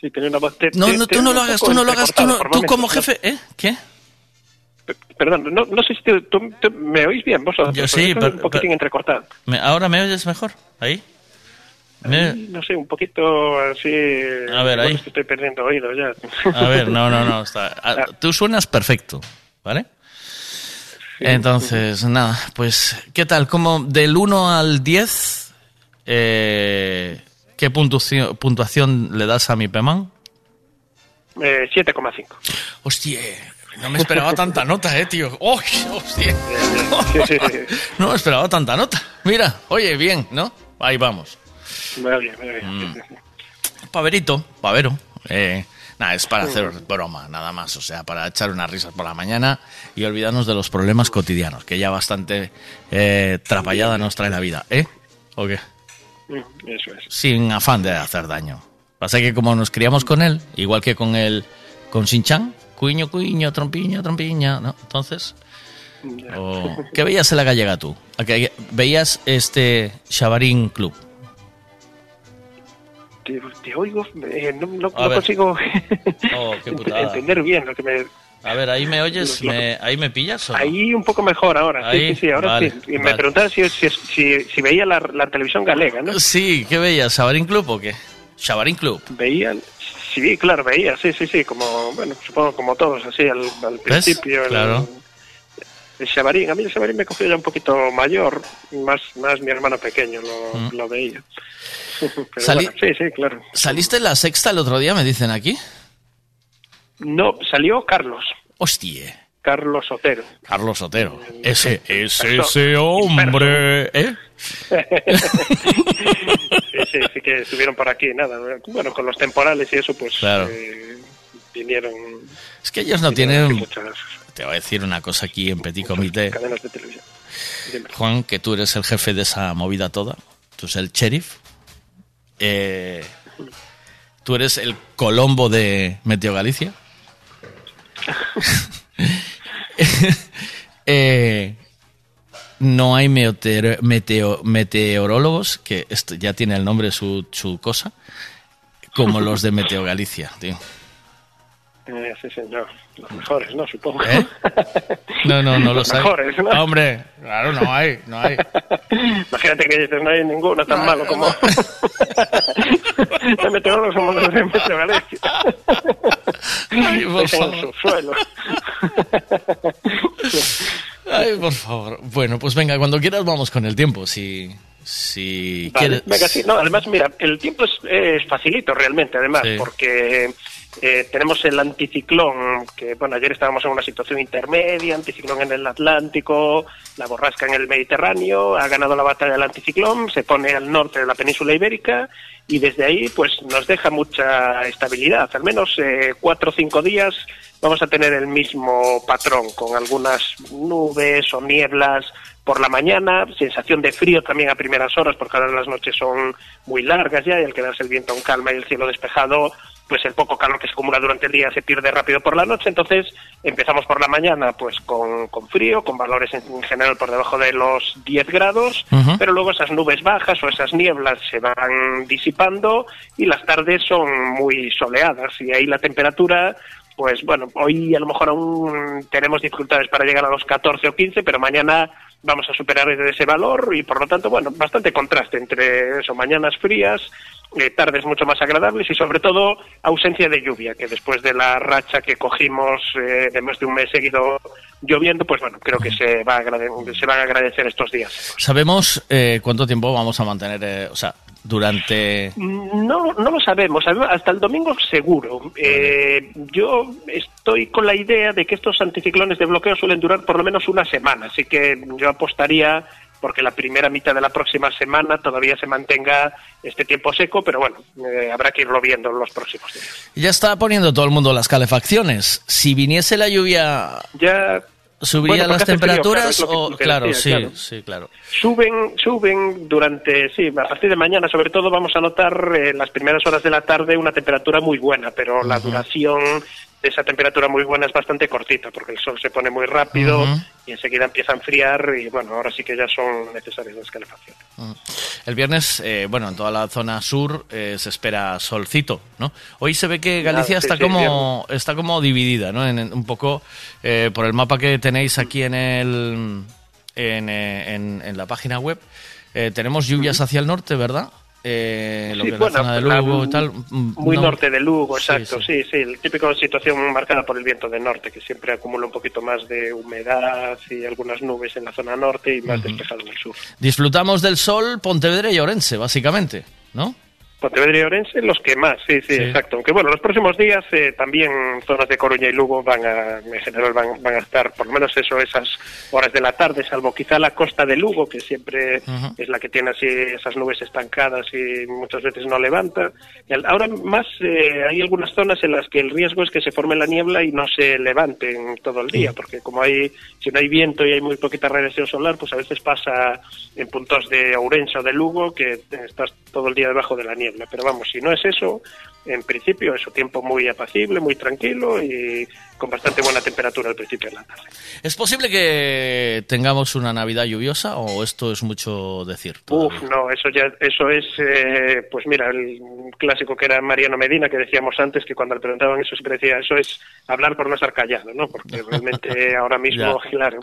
Sí, tiene una voz... te- No, no, te tú no lo hagas, tú no lo hagas, tú, no- tú como jefe, ¿eh? ¿Qué? Perdón, no, no sé si te- tú, me oís bien vosotros. Yo sí, pero- un poquitín pero- entrecortado. ¿Me- ¿Ahora me oyes mejor? ¿Ahí? Me- No sé, un poquito así... A ver, ahí. estoy perdiendo oído ya. A ver, no, no, no. Está, ah, tú suenas perfecto, ¿vale? Entonces, nada, pues, ¿qué tal? Como del 1 al 10, eh, ¿qué puntuación, puntuación le das a mi Peman? Eh, 7,5. Hostia, no me esperaba tanta nota, eh, tío. ¡Oh, hostia! No me esperaba tanta nota. Mira, oye, bien, ¿no? Ahí vamos. Va bien, va bien. Mm. Paverito, pavero. Eh, nada, es para hacer broma, nada más. O sea, para echar unas risas por la mañana y olvidarnos de los problemas cotidianos, que ya bastante eh, trapallada nos trae la vida, ¿eh? ¿O qué? Mm, Eso es. Sin afán de hacer daño. Pasa que como nos criamos con él, igual que con el con Sinchan, cuiño, cuiño, trompiño, trompiña, ¿no? Entonces, ¿qué veías en la gallega tú? ¿A qué- ¿Veías este Xabarín Club? Te, te oigo, eh, no, consigo Oh, qué entender bien lo que me... A ver, ahí me oyes, Lo- lo- me- ahí me pillas o no? Ahí un poco mejor ahora, Ahí, sí, sí, ahora vale, sí. Y me vale. preguntaba si, si, si, si veía la, la televisión galega, ¿no? Sí, ¿qué veías? ¿Xabarín Club o qué? Xabarín Club. Veía, sí, claro, veía, sí, sí, sí, como, bueno, supongo como todos, así, al, principio. el- Claro. El Xabarín, a mí el Xabarín me cogió ya un poquito mayor, más, más mi hermano pequeño lo, Mm. lo veía. Pero Salí- bueno, sí, sí, claro. ¿Saliste en la sexta el otro día, me dicen aquí? No, salió Carlos, Hostia, Carlos Otero. Carlos Otero. Ese, ese, ese hombre, ¿eh? sí, sí, que estuvieron por aquí, nada. Bueno, con los temporales y eso, pues Claro. eh, vinieron Es que ellos no tienen... muchas Te voy a decir una cosa aquí en Petit Comité. cadenas de televisión. Juan, que tú eres el jefe de esa movida toda. Tú eres el sheriff. Eh, tú eres el Colombo de Meteo Galicia. Eh, no hay meteor- meteo- meteorólogos, que ya tiene el nombre su, su cosa, como los de Meteo Galicia, tío. Sí, señor. Los mejores, ¿no? Supongo. ¿Eh? No, no, no lo Los sabes. mejores, ¿no? Ah, Hombre, claro, no hay, no hay. Imagínate que dices, no hay ninguno tan malo como... de meteorólogos somos los de Meteo Galicia. Ay, por en favor. Ay, por favor. Bueno, pues venga, cuando quieras vamos con el tiempo. Si, si Vale, quieres. venga, sí, no, además, mira, el tiempo es, es facilito realmente, además, Sí. porque eh, tenemos el anticiclón, que, bueno, ayer estábamos en una situación intermedia, anticiclón en el Atlántico, la borrasca en el Mediterráneo, ha ganado la batalla del anticiclón, se pone al norte de la península ibérica y desde ahí, pues, nos deja mucha estabilidad, al menos eh, cuatro o cinco días vamos a tener el mismo patrón, con algunas nubes o nieblas por la mañana, sensación de frío también a primeras horas, porque ahora las noches son muy largas ya, y al quedarse el viento en calma y el cielo despejado, pues el poco calor que se acumula durante el día se pierde rápido por la noche, entonces empezamos por la mañana pues con, con frío, con valores en, en general por debajo de los 10 grados, pero luego esas nubes bajas o esas nieblas se van disipando y las tardes son muy soleadas y ahí la temperatura pues bueno, hoy a lo mejor aún tenemos dificultades para llegar a los 14 o 15, pero mañana vamos a superar ese valor y por lo tanto, bueno, bastante contraste entre eso, mañanas frías, eh, tardes mucho más agradables y sobre todo ausencia de lluvia, que después de la racha que cogimos eh, de más de un mes seguido lloviendo, pues bueno, creo que se, va a se van a agradecer estos días. ¿Sabemos eh, cuánto tiempo vamos a mantener, eh, o sea, durante... No, no lo sabemos. Hasta el domingo seguro. Eh, yo estoy con la idea de que estos anticiclones de bloqueo suelen durar por lo menos una semana, así que yo apostaría porque la primera mitad de la próxima semana todavía se mantenga este tiempo seco, pero bueno, eh, habrá que irlo viendo en los próximos días. Ya está poniendo todo el mundo las calefacciones. Si viniese la lluvia, Ya ¿subirían Bueno, las frío, temperaturas? claro, o, que claro, decía, sí, claro. sí, claro. Suben, suben durante, sí, a partir de mañana sobre todo vamos a notar eh, en las primeras horas de la tarde una temperatura muy buena, pero la duración esa temperatura muy buena es bastante cortita porque el sol se pone muy rápido y enseguida empieza a enfriar y bueno, ahora sí que ya son necesarias las calefacciones. Mm. El viernes, eh, bueno, en toda la zona sur eh, se espera solcito, ¿no? Hoy se ve que Galicia Ah, sí, está sí, como está como dividida, ¿no? En, en un poco eh, por el mapa que tenéis aquí en el en, eh, en- en la página web. tenemos lluvias hacia el norte, ¿verdad? Eh, lo Sí, que es bueno, la zona de la- Lugo y tal. Muy no- norte de Lugo, Sí, exacto, sí, sí, el típico situación marcada por el viento del norte, que siempre acumula un poquito más de humedad y algunas nubes en la zona norte y más despejado en el sur. Disfrutamos del sol Pontevedra y Orense, básicamente, ¿no? Pontevedra y Orense, los que más, sí, sí, Sí. exacto. Aunque bueno, los próximos días eh, también zonas de Coruña y Lugo van a, en general van, van a estar, por lo menos eso, esas horas de la tarde, salvo quizá la costa de Lugo, que siempre es la que tiene así esas nubes estancadas y muchas veces no levanta. Y ahora más eh, hay algunas zonas en las que el riesgo es que se forme la niebla y no se levanten todo el día, porque como hay, si no hay viento y hay muy poquita radiación solar, pues a veces pasa en puntos de Ourense o de Lugo que estás todo el día debajo de la niebla. Pero vamos, si no es eso, en principio es un tiempo muy apacible, muy tranquilo y con bastante buena temperatura al principio de la tarde. ¿Es posible que tengamos una Navidad lluviosa o esto es mucho decir? Uf, no, eso ya, eso es, eh, pues mira, el clásico que era Mariano Medina, que decíamos antes, que cuando le preguntaban eso siempre decía, eso es hablar por no estar callado, ¿no? Porque realmente ahora mismo, claro,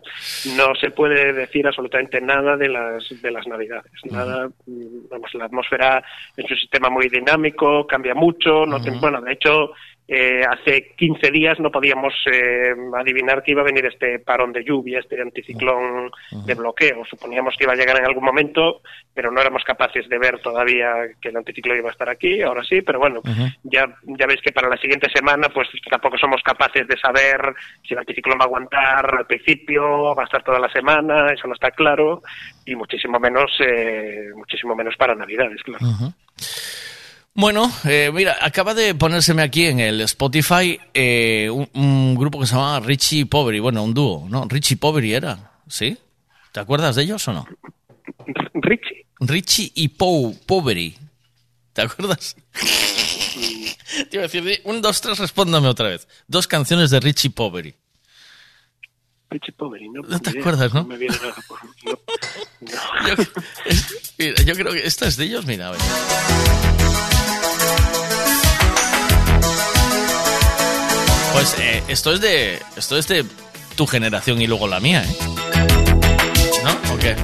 no se puede decir absolutamente nada de las, de las Navidades, nada, mm, vamos, la atmósfera es un sistema muy dinámico, cambia mucho, no te- bueno, de hecho, eh, hace 15 días no podíamos eh, adivinar que iba a venir este parón de lluvia, este anticiclón de bloqueo. Suponíamos que iba a llegar en algún momento, pero no éramos capaces de ver todavía que el anticiclón iba a estar aquí. Ahora sí, pero bueno, ya, ya veis que para la siguiente semana pues tampoco somos capaces de saber si el anticiclón va a aguantar al principio, va a estar toda la semana, eso no está claro, y muchísimo menos, eh, muchísimo menos para Navidades, claro. Bueno, eh, mira, acaba de ponérseme aquí en el Spotify eh, un, un grupo que se llama Richie Poveri, bueno, un dúo, ¿no? Richie Poveri era, ¿sí? ¿Te acuerdas de ellos o no? Richie. Richie y Pou, Poveri. ¿Te acuerdas? Te iba a decir, un, dos, tres, respóndame otra vez. Dos canciones de Richie Poveri. ¿No? No te idea, acuerdas, ¿no? me viene nada por- no. Yo, es- mira, yo creo que esta es de ellos, mira, a ver. Pues eh, esto es de esto es de tu generación y luego la mía, ¿eh? ¿No? ¿O qué?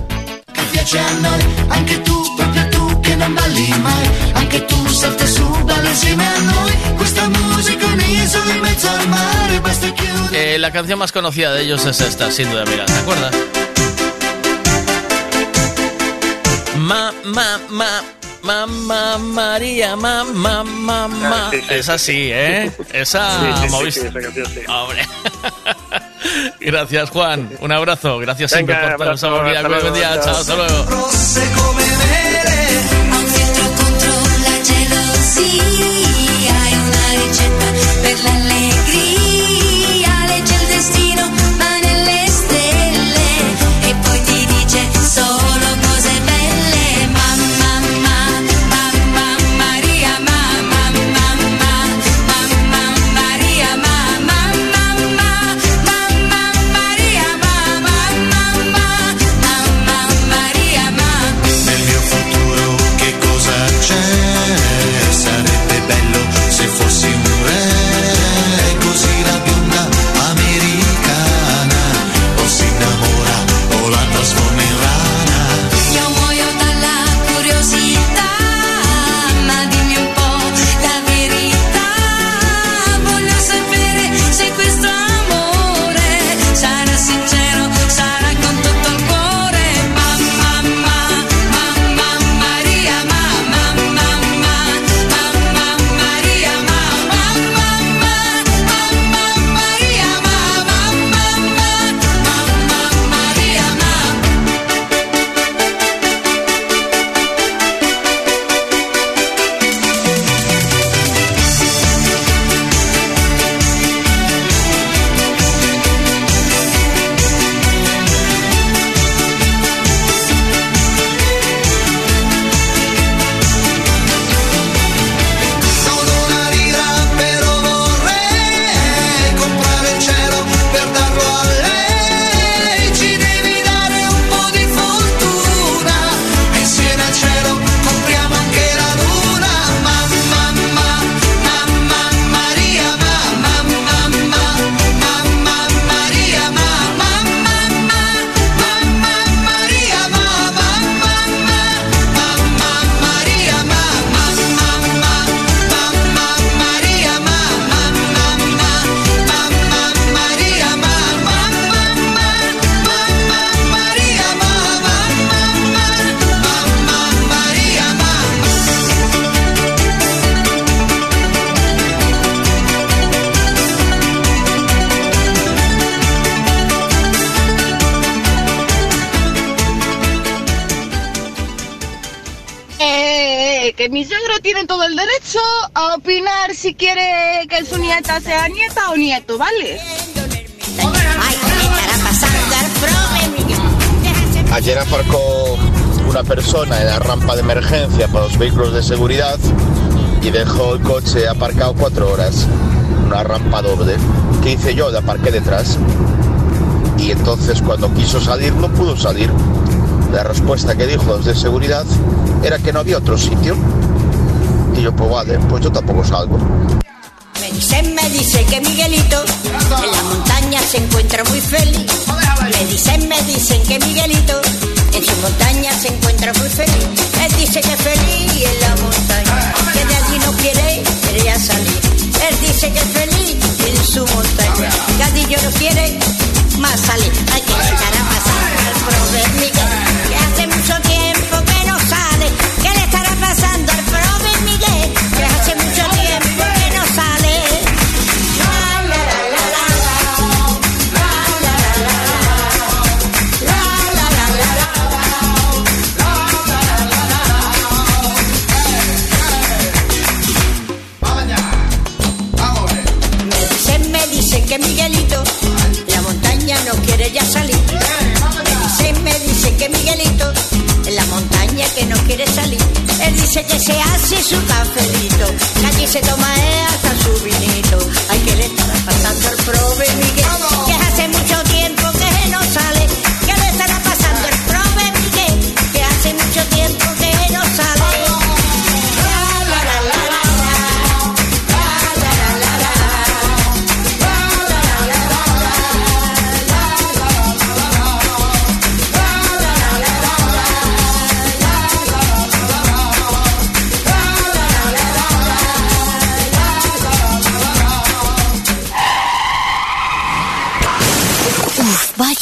Non balli mai, anche tu salta su, balla insieme a noi, questa musica un'isola in mezzo al mare, basta chiudere. Eh, la canción más conocida de ellos es esta, sin duda, mira, ¿te acuerdas? Ma, ma, ma, Mamá María, mamá, mamá. Ah, sí, sí, es así, ¿eh? Esa Sí, sí, sí, moviste. sí, esa canción, sí. Hombre. Gracias, Juan. Un abrazo. Gracias siempre por estar Buen día. Chao, hasta luego. Gelosia, è una ricetta per l'allegria, que mi suegro tiene todo el derecho a opinar si quiere que su nieta sea nieta o nieto, ¿vale? Ayer aparcó una persona en la rampa de emergencia para los vehículos de seguridad y dejó el coche aparcado cuatro horas. Una rampa doble. ¿Qué hice yo? Le aparqué detrás. Y entonces cuando quiso salir no pudo salir. La respuesta que dijo los de seguridad era que no había otro sitio. Y yo, pues vale, pues yo tampoco salgo. Dicen, me dicen que Miguelito en la montaña se encuentra muy feliz. Me dicen, me dicen que Miguelito en su montaña se encuentra muy feliz. Él dice que es feliz en la montaña, que de allí no quiere, quería salir. Él dice que es feliz en su montaña, que allí yo no quiere más salir. Hay que echar a pasar al prove pasando que no quiere salir. Él dice que se hace su cafelito, que allí se toma hasta su vinito. Hay que le estará pasando el prove Miguel, que hace mucho tiempo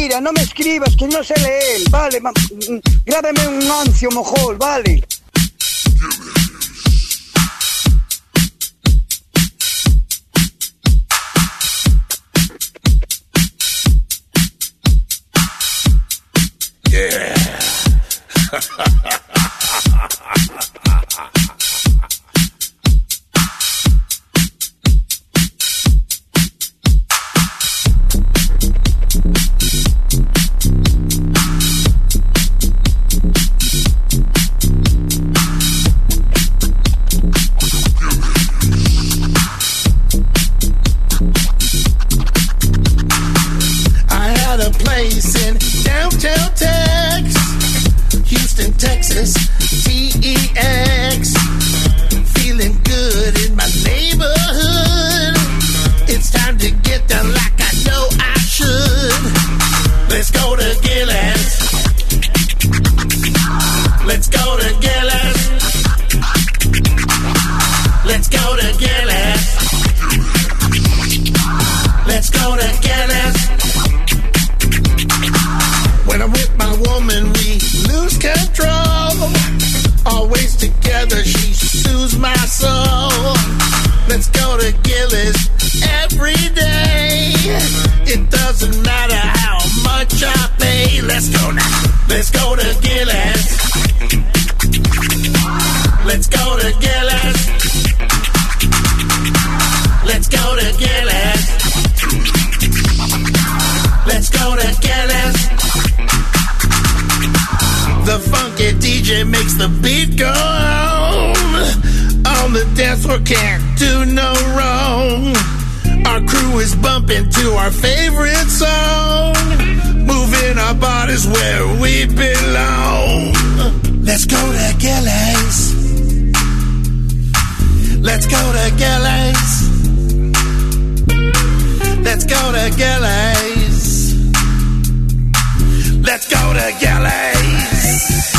Mira, no me escribas, que no sé leer. Vale, mm, grábame un ancio, mojol, vale. I Houston, Texas, TEX. Feeling good in my neighborhood. It's time to get down like I know I should. Let's go to Gillis. Let's go to Gillis. Control. Always together, she soothes my soul. Let's go to Gillis every day. It doesn't matter how much I pay. Let's go now. Let's go to Gillis. Let's go to Gillis. Let's go to Gillis. Let's go to Gillis. DJ makes the beat go on. On the dance floor, can't do no wrong. Our crew is bumping to our favorite song. Moving our bodies where we belong. Let's go to Gillis. Let's go to Gillies. Let's go to Gillies. Let's go to Gillies.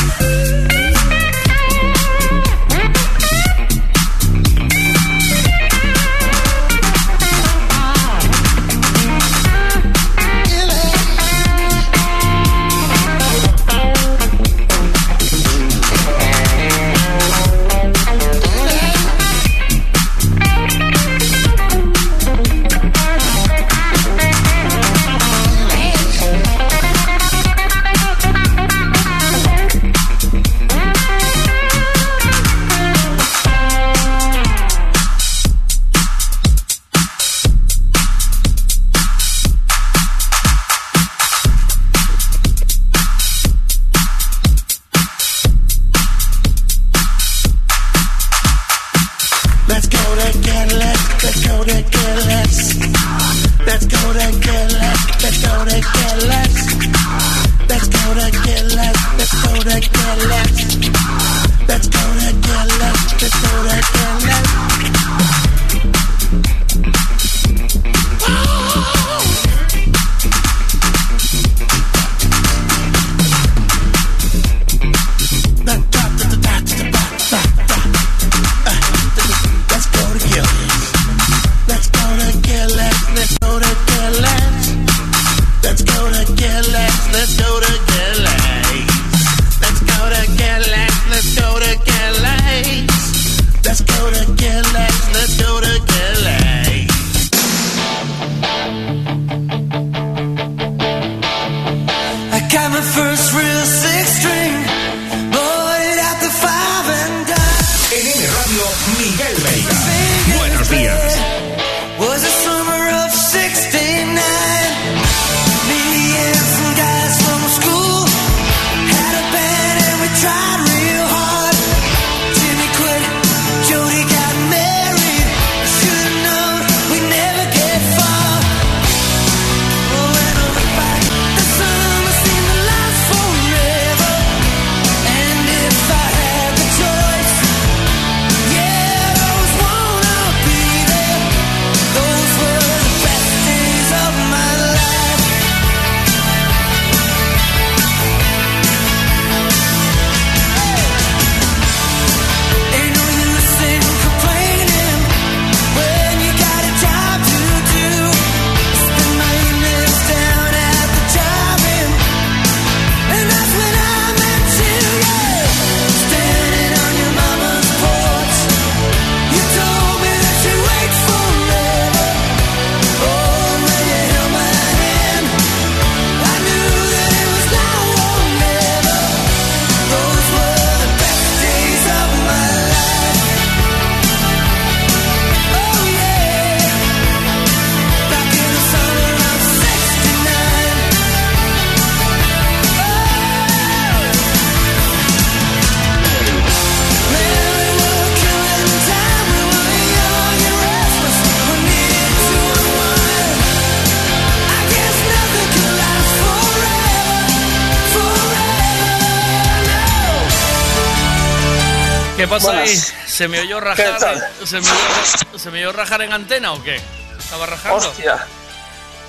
¿Se me oyó ¿Qué rajar? ¿Se me oyó, se me oyó rajar en antena o qué? ¿Estaba rajando? Hostia.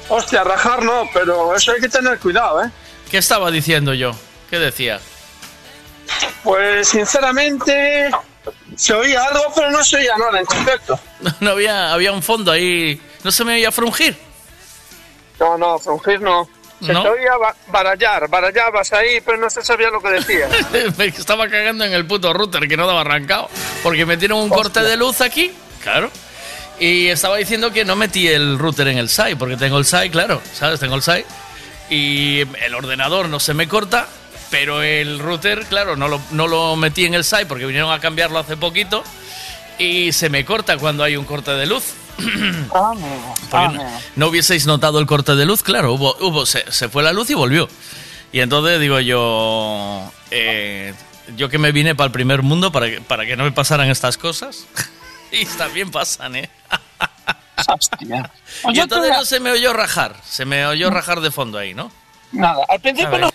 Hostia, rajar no, pero eso hay que tener cuidado, ¿eh? ¿Qué estaba diciendo yo? ¿Qué decía? Pues sinceramente se oía algo, pero no se oía nada en concreto. No, no había, había un fondo ahí. ¿No se me oía frungir? No, no, frungir no. Se ¿No? te oía ba- barallar, barallabas ahí, pero no se sabía lo que decías. me estaba cagando en el puto router que no daba arrancado. Porque metieron un corte de luz aquí. Claro. Y estaba diciendo que no metí el router en el SAI, porque tengo el SAI, claro, ¿sabes? Tengo el SAI. Y el ordenador no se me corta, pero el router, claro, no lo, no lo metí en el SAI porque vinieron a cambiarlo hace poquito. Y se me corta cuando hay un corte de luz. Porque no, no hubieseis notado el corte de luz, claro, hubo, hubo se, se fue la luz y volvió. Y entonces digo yo, eh, yo que me vine para el primer mundo para que, para que no me pasaran estas cosas. y también pasan, ¿eh? Hostia. y entonces no se me oyó rajar, se me oyó rajar de fondo ahí, ¿no? Nada, al principio no,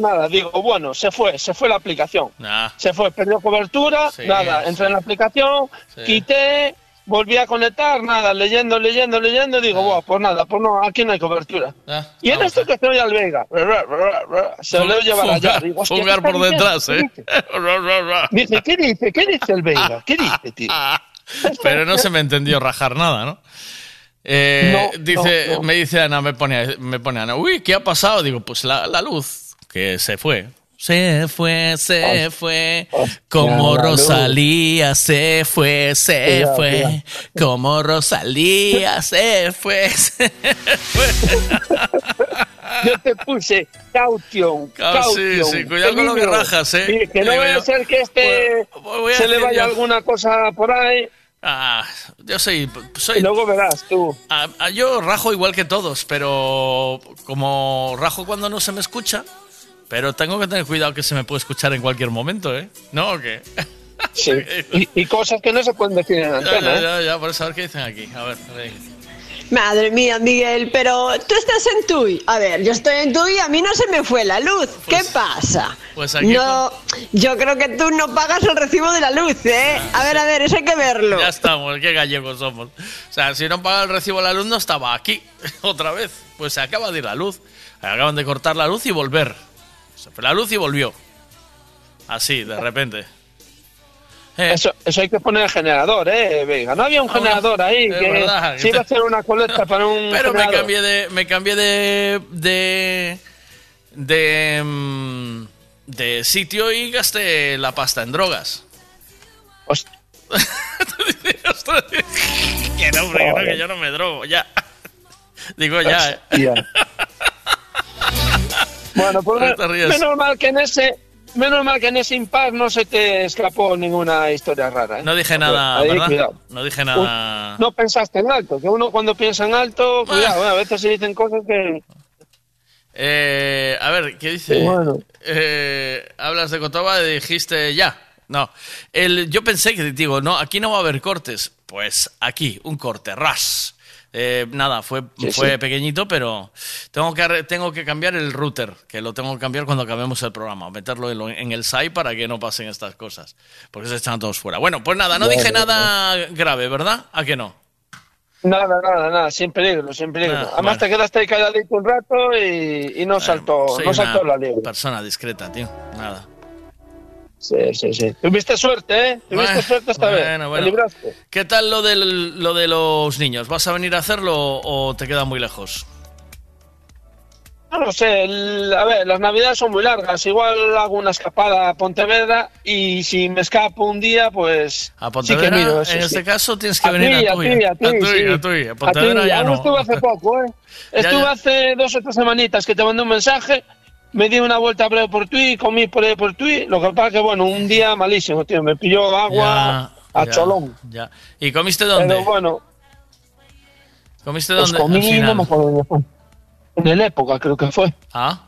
nada, digo, bueno, se fue, se fue la aplicación. Ah, Se fue, perdió cobertura, Sí, nada, entré en la aplicación, Sí. quité, volví a conectar, nada, leyendo, leyendo, leyendo, digo, bueno, pues nada, pues no, aquí no hay cobertura. ah. Y en esto que se oye al Vega, se lo debo llevar allá. Digo, hostia, fungar ¿qué está por detrás? ¿eh? Dice, ¿qué dice? ¿Qué dice el Vega? ¿Qué dice, tío? Pero no se me entendió rajar nada, ¿no? Eh, No, dice, no, no. me dice Ana, me pone, me pone Ana, uy, ¿qué ha pasado? Digo, pues la, la luz, que se fue. Se fue, se fue, como. Rosalía se fue, se fue, como Rosalía se fue, se fue. Yo te puse caution, Cau- caution. sí, sí, cuidado con lo que rajas, ¿eh? Sí, que no vaya a ser que este voy se le vaya alguna cosa por ahí Ah, yo soy, soy y luego verás tú. Ah, ah, yo rajo igual que todos, pero como rajo cuando no se me escucha, pero tengo que tener cuidado que se me puede escuchar en cualquier momento, ¿eh? ¿No o qué? Sí. Y, y cosas que no se pueden decir en Ya, antena, ya, ¿eh? ya, ya, por eso a ver qué dicen aquí. A ver, a ver. Madre mía, Miguel, pero tú estás en Tui. A ver, yo estoy en Tui y a mí no se me fue la luz. ¿Qué pasa? Pues aquí No, yo creo que tú no pagas el recibo de la luz, ¿eh? A ver, a ver, eso hay que verlo. Ya estamos, qué gallegos somos. O sea, si no paga el recibo de la luz, no estaba aquí otra vez. Pues se acaba de ir la luz. Acaban de cortar la luz y volver. Se fue la luz y volvió. Así, de repente. Eh, Eso, eso hay que poner el generador, ¿eh? Vega. No había un Ah, generador ahí que verdad, iba a hacer una colecta para un Pero me cambié de. Me cambié de. de. de. mm, de sitio y gasté la pasta en drogas. Hostia. Ostras, que no, hombre, que yo no me drogo, ya. Digo ya, eh. Bueno, pues No menos mal que en ese menos mal que en ese impar no se te escapó ninguna historia rara. ¿eh? No dije nada, Ahí, ¿verdad? cuidado. No dije nada. No pensaste en alto, que uno cuando piensa en alto, cuidado, ¿eh? a veces se dicen cosas que... Eh, a ver, ¿qué dice? Sí, bueno. Eh, hablas de Cotoba y dijiste ya. No. El, yo pensé que, digo, no, aquí no va a haber cortes. Pues aquí, un corte, ras. Eh, nada, fue, Sí, fue sí. pequeñito, pero tengo que, tengo que cambiar el router, que lo tengo que cambiar cuando acabemos el programa, meterlo en, en el SAI para que no pasen estas cosas, porque se echan todos fuera. Bueno, pues nada, no dije nada grave, ¿verdad? ¿A que no? Nada, nada, nada, sin peligro, sin peligro. Ah, Además te quedaste ahí calladito un rato y, y no saltó, Soy no saltó la liebre. persona discreta, tío. Nada. Sí, sí, sí. Tuviste suerte, ¿eh? Tuviste Bueno, suerte esta vez. bueno, Te bueno. libraste. ¿Qué tal lo, del, lo de los niños? ¿Vas a venir a hacerlo o te queda muy lejos? No lo sé, el- a ver, las navidades son muy largas. Igual hago una escapada a Pontevedra y si me escapo un día, pues. A sí Pontevedra, que miro eso, en sí. este caso tienes que A venir a a tuya. a a tuya, sí. a tuya. A A Pontevedra ti, ya aún no. estuve hace poco, ¿eh? Ya, Estuve ya. hace dos o tres semanitas que te mandé un mensaje, me di una vuelta por Tui, comí por ahí por Tui. Lo que pasa que, bueno, un día malísimo, tío. Me pilló agua Ya, a ya, cholón. Ya. ¿Y comiste dónde? Pero bueno, ¿Comiste pues dónde? comí, al final? no me acuerdo dónde fue. En el época, creo que fue. Ah,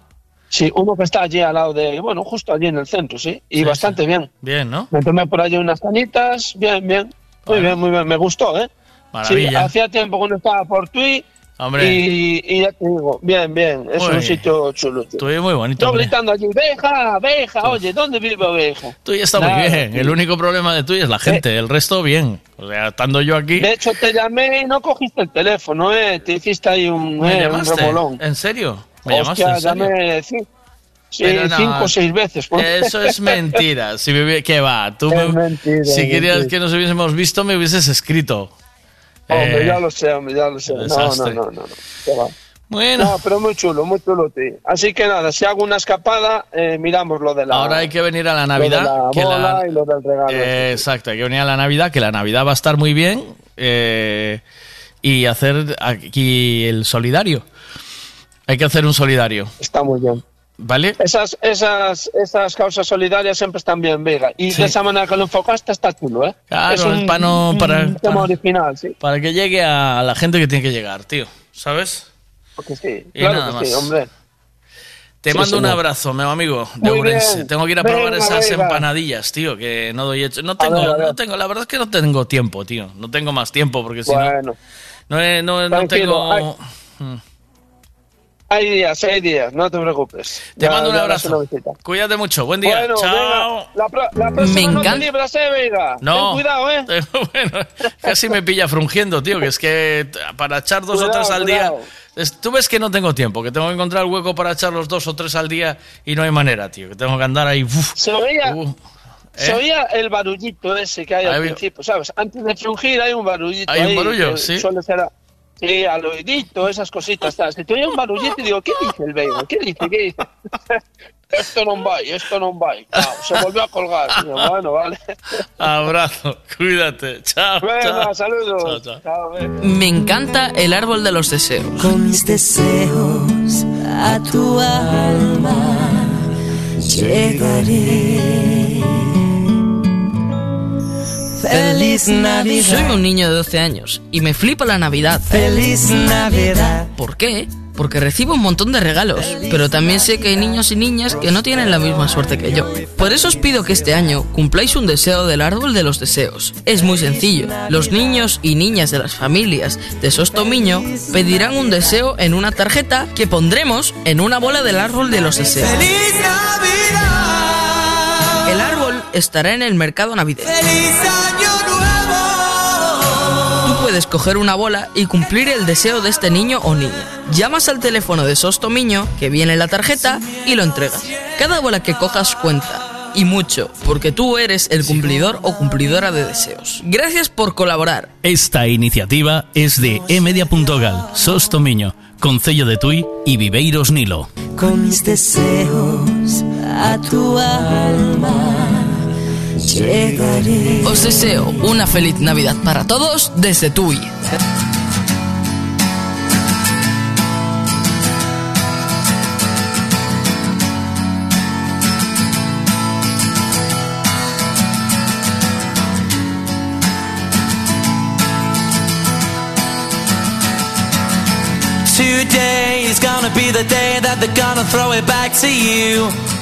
Sí, uno que está allí al lado de, bueno, justo allí en el centro, sí, y Sí, bastante bien. bien, ¿no? Me tomé por allí unas cañitas, bien, bien, muy bien, muy bien, me gustó, ¿eh? Maravilla. Sí, hacía tiempo que no estaba por Tui Hombre. y, y ya te digo, bien, bien, es Muy un bien. sitio chulo. tío. Estuve muy bonito. Hombre. gritando allí, Beja, Beja, oye, ¿dónde vive Beja? Tú ya está muy Nada, bien. tío. El único problema de tuyo es la gente. El resto, bien. O sea, estando yo aquí. De hecho, te llamé y no cogiste el teléfono, ¿eh? Te hiciste ahí un, ¿Me eh, un llamaste? remolón. ¿En serio? ¿Me llamaste Hostia, en serio? llamé sí, Pero no, cinco o seis veces. por- Eso es mentira. Si me hubiera- ¿Qué va? Tú me- mentira, si querías mentira. que nos hubiésemos visto, me hubieses escrito. Hombre, Eh, ya lo sé, hombre, ya lo sé. No, no, no, no, no. Bueno. No, pero muy chulo, muy chulo, tío. Así que nada, si hago una escapada, eh, miramos lo de la. Ahora hay que venir a la lo de Navidad. la que la- bola y lo del regalo. Eh, exacto, hay que venir a la Navidad, que la Navidad va a estar muy bien. eh, y hacer aquí el solidario. Hay que hacer un solidario. Está muy bien. ¿Vale? Esas, esas, esas causas solidarias siempre están bien, Vega. Y Sí. de esa manera que lo enfocaste está chulo, ¿eh? Claro, es un, es para un tema para- original, sí. Para que llegue a la gente que tiene que llegar, tío. ¿Sabes? Porque sí, Y claro nada que sí, más. hombre. Te Sí, mando un señor. abrazo, mi amigo de Muy bien. Tengo que ir a probar Venga, esas venga. empanadillas, tío, que no doy hecho. No tengo, ver, a ver. no tengo, la verdad es que no tengo tiempo, tío. No tengo más tiempo porque si no- Bueno, no, no, no tengo. ay. Hay días, hay días, no te preocupes. Te Ya- mando un abrazo. Cuídate mucho. Buen día. Bueno, Chao. venga, la, pro- la próxima Me no te encanta. libras, eh. No. Ten cuidado, eh. bueno, casi me pilla frungiendo, tío, que es que para echar dos o tres al cuidado. día... es- Tú ves que no tengo tiempo, que tengo que encontrar el hueco para echar los dos o tres al día y no hay manera, tío, que tengo que andar ahí... uf. Se oía, Uh, se ¿eh? oía el barullito ese que hay al Ahí- principio, ¿sabes? Antes de frungir hay un barullito. Hay un ahí barullo, que sí. Suele ser a- sí, al oídito, esas cositas. tal. Se te oye un barullito y digo, ¿qué dice el Veiga? ¿Qué dice? ¿Qué dice? esto no va, esto no va. Claro, se volvió a colgar. Bueno, vale. Abrazo, cuídate, chao. Venga, chao. saludos. Chao, chao. Chao, eh. Me encanta el árbol de los deseos. Con mis deseos a tu alma llegaré. Feliz Navidad. Soy un niño de 12 años y me flipa la Navidad. Feliz Navidad. ¿Por qué? Porque recibo un montón de regalos, pero también sé que hay niños y niñas que no tienen la misma suerte que yo. Por eso os pido que este año cumpláis un deseo del árbol de los deseos. Es muy sencillo. Los niños y niñas de las familias de Sostomiño pedirán un deseo en una tarjeta que pondremos en una bola del árbol de los deseos. El árbol estará en el mercado navideño. Tú puedes coger una bola y cumplir el deseo de este niño o niña. Llamas al teléfono de Sostomiño, que viene en la tarjeta, y lo entregas. Cada bola que cojas cuenta. Y mucho, porque tú eres el cumplidor o cumplidora de deseos. Gracias por colaborar. Esta iniciativa es de emedia.gal, Sostomiño, Concello de Tui y Viveiros Nilo. Con mis deseos a tu alma llegaré. Os deseo una feliz Navidad para todos desde Tui. Today is gonna be the day that they're gonna throw it back to you.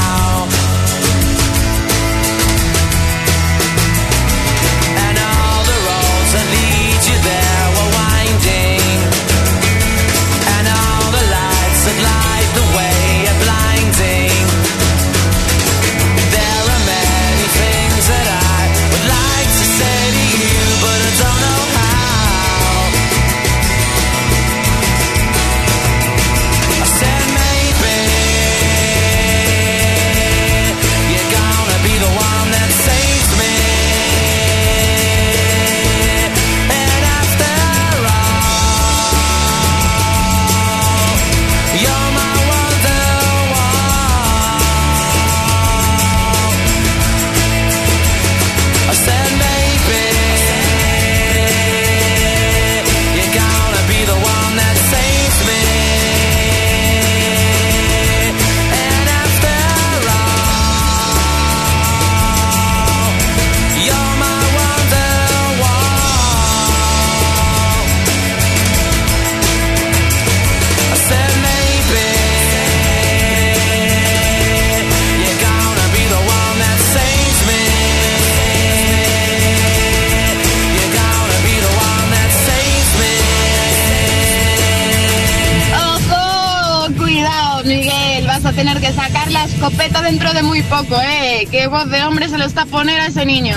la escopeta dentro de muy poco, ¿eh? ¿Qué voz de hombre se le está a poner a ese niño?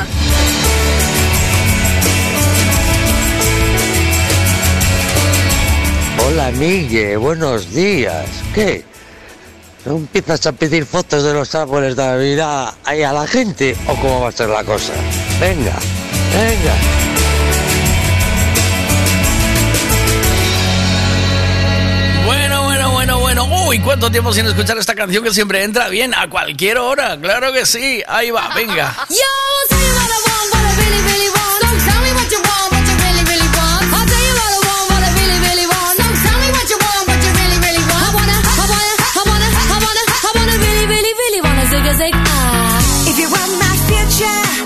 Hola Mille, buenos días. ¿Qué? Empiezas a pedir fotos de los árboles de Navidad ahí a la gente? ¿O cómo va a ser la cosa? Venga, venga. Uy, ¿cuánto tiempo sin escuchar esta canción que siempre entra bien a cualquier hora? Claro que sí. Ahí va, venga. If you were my future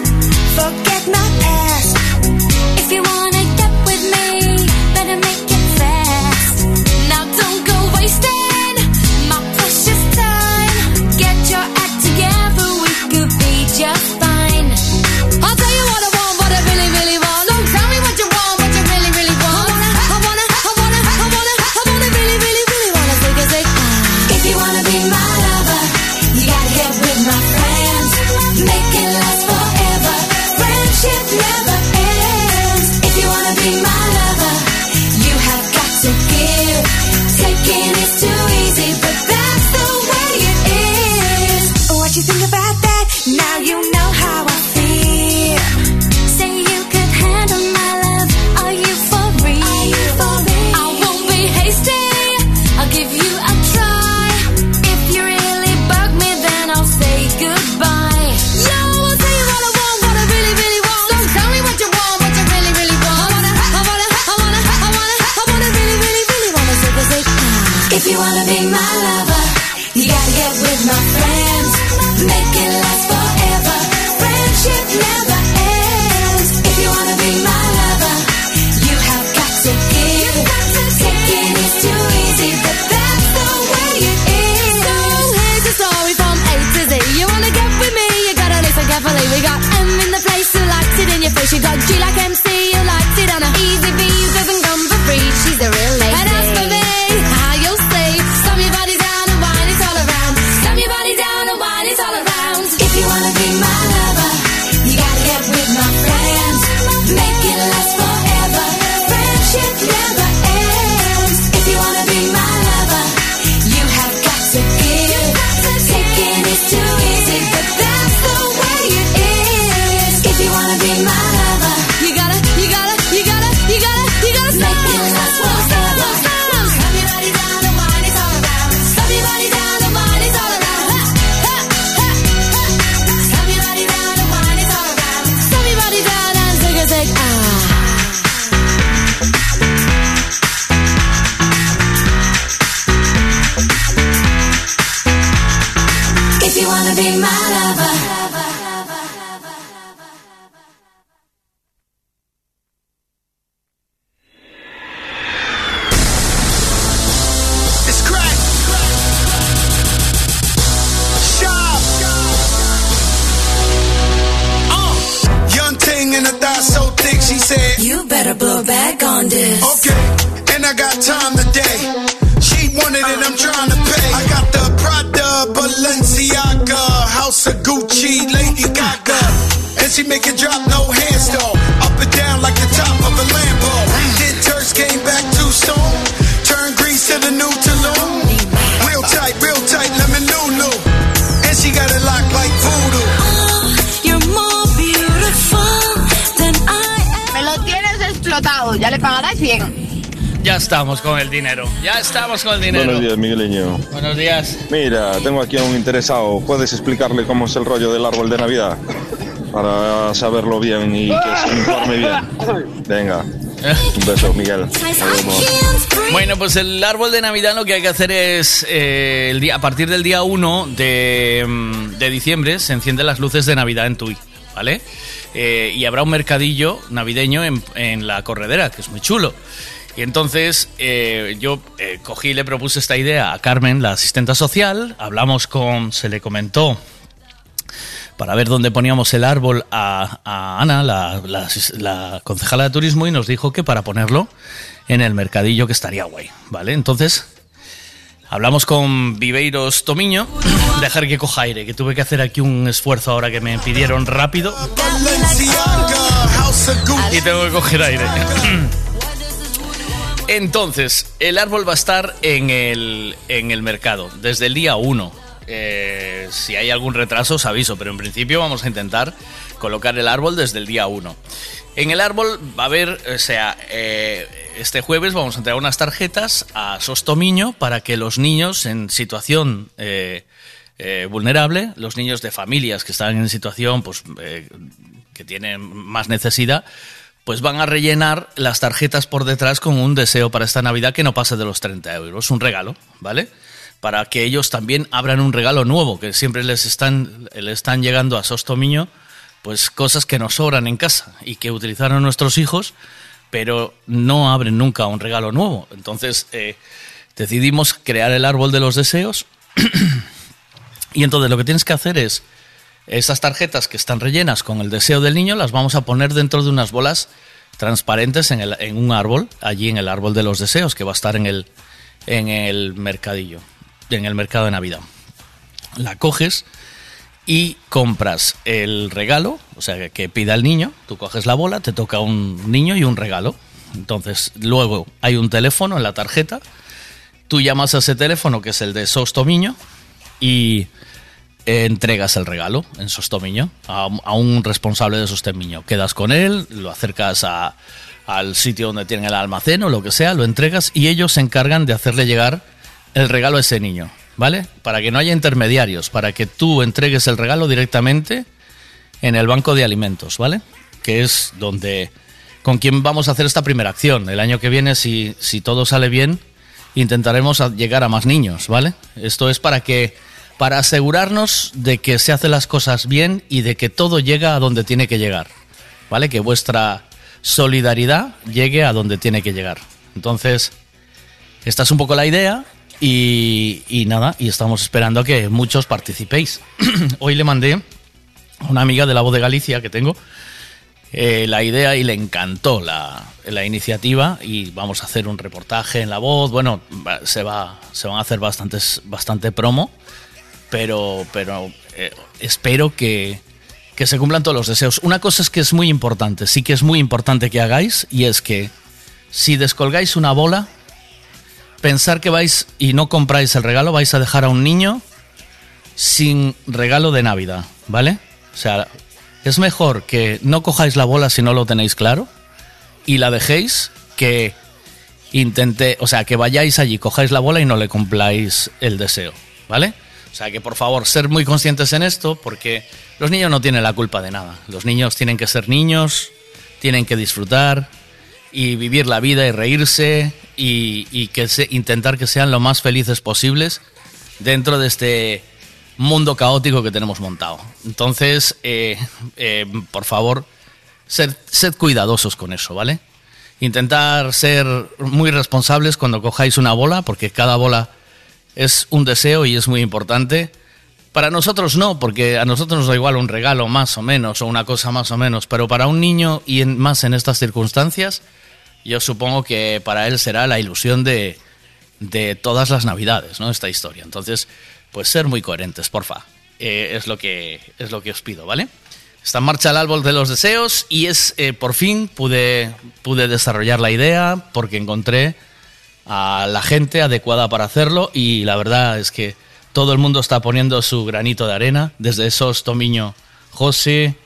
Ya estamos con el dinero. Buenos días, Migueliño. Buenos días. Mira, tengo aquí a un interesado. ¿Puedes explicarle cómo es el rollo del árbol de Navidad? Para saberlo bien y que se informe bien. Venga. Un beso, Miguel. Bueno, pues el árbol de Navidad lo que hay que hacer es eh, a partir del día 1 mm, de, diciembre se encienden las luces de Navidad en Tui, ¿vale? Eh, y habrá un mercadillo navideño en, en la corredera, que es muy chulo. Y entonces eh, yo eh, cogí y le propuse esta idea a Carmen, la asistenta social. Hablamos con, se le comentó para ver dónde poníamos el árbol a, Ana, la, concejala de turismo, y nos dijo que para ponerlo en el mercadillo que estaría guay, ¿vale? Entonces hablamos con Viveiros Tomiño, dejar que coja aire, que tuve que hacer aquí un esfuerzo ahora que me pidieron rápido y tengo que coger aire. Entonces, el árbol va a estar en el, en el mercado desde el día 1. Eh, si hay algún retraso, os aviso, pero en principio vamos a intentar colocar el árbol desde el día 1. En el árbol va a haber, o sea, eh, este jueves vamos a entregar unas tarjetas a Sostomiño para que los niños en situación eh, eh, vulnerable, los niños de familias que están en situación pues, eh, que tienen más necesidad, pues van a rellenar las tarjetas por detrás con un deseo para esta Navidad que no pase de los 30 euros, un regalo, ¿vale? Para que ellos también abran un regalo nuevo, que siempre les están, le están llegando a Sostomiño, pues cosas que nos sobran en casa y que utilizaron nuestros hijos, pero no abren nunca un regalo nuevo. Entonces eh, decidimos crear el árbol de los deseos y entonces lo que tienes que hacer es esas tarjetas que están rellenas con el deseo del niño las vamos a poner dentro de unas bolas transparentes en, el- en un árbol, allí en el árbol de los deseos, que va a estar en el, en el mercadillo, en el mercado de Navidad. La coges y compras el regalo, o sea, que, pida el niño, tú coges la bola, te toca un niño y un regalo. Entonces, luego hay un teléfono en la tarjeta, tú llamas a ese teléfono que es el de Sostomiño y entregas el regalo en Sostomiño a, un responsable de Sostomiño. Quedas con él, lo acercas al sitio donde tienen el almacén o lo que sea, lo entregas y ellos se encargan de hacerle llegar el regalo a ese niño, ¿vale? Para que no haya intermediarios, para que tú entregues el regalo directamente en el banco de alimentos, ¿vale? Que es donde con quien vamos a hacer esta primera acción. El año que viene, si, si todo sale bien, intentaremos llegar a más niños, ¿vale? Esto es para que para asegurarnos de que se hacen las cosas bien y de que todo llega a donde tiene que llegar, ¿vale? Que vuestra solidaridad llegue a donde tiene que llegar. Entonces, esta es un poco la idea y, nada, y estamos esperando a que muchos participéis. Hoy le mandé a una amiga de la voz de Galicia que tengo eh, la idea y le encantó la, la iniciativa y vamos a hacer un reportaje en la voz. Bueno, se, va, se van a hacer bastantes, bastante promo, pero, pero eh, espero que, que se cumplan todos los deseos. Una cosa es que es muy importante, sí que es muy importante que hagáis y es que si descolgáis una bola, pensar que vais y no compráis el regalo, vais a dejar a un niño sin regalo de Navidad, ¿vale? O sea, es mejor que no cojáis la bola si no lo tenéis claro y la dejéis que intente, o sea, que vayáis allí, cojáis la bola y no le cumpláis el deseo, ¿vale? O sea, que por favor, ser muy conscientes en esto porque los niños no tienen la culpa de nada. Los niños tienen que ser niños, tienen que disfrutar y vivir la vida y reírse y, que se, intentar que sean lo más felices posibles dentro de este mundo caótico que tenemos montado. Entonces, eh, eh, por favor, sed cuidadosos con eso, ¿vale? Intentar ser muy responsables cuando cojáis una bola, porque cada bola es un deseo y es muy importante. Para nosotros no, porque a nosotros nos da igual un regalo más o menos o una cosa más o menos, pero para un niño y más en estas circunstancias, yo supongo que para él será la ilusión de, de todas las navidades, ¿no? Esta historia. Entonces, pues ser muy coherentes, porfa. Eh, es, lo que, es lo que os pido, ¿vale? Está en marcha el árbol de los deseos y es, eh, por fin, pude, pude desarrollar la idea porque encontré a la gente adecuada para hacerlo y la verdad es que todo el mundo está poniendo su granito de arena, desde esos Tomiño José,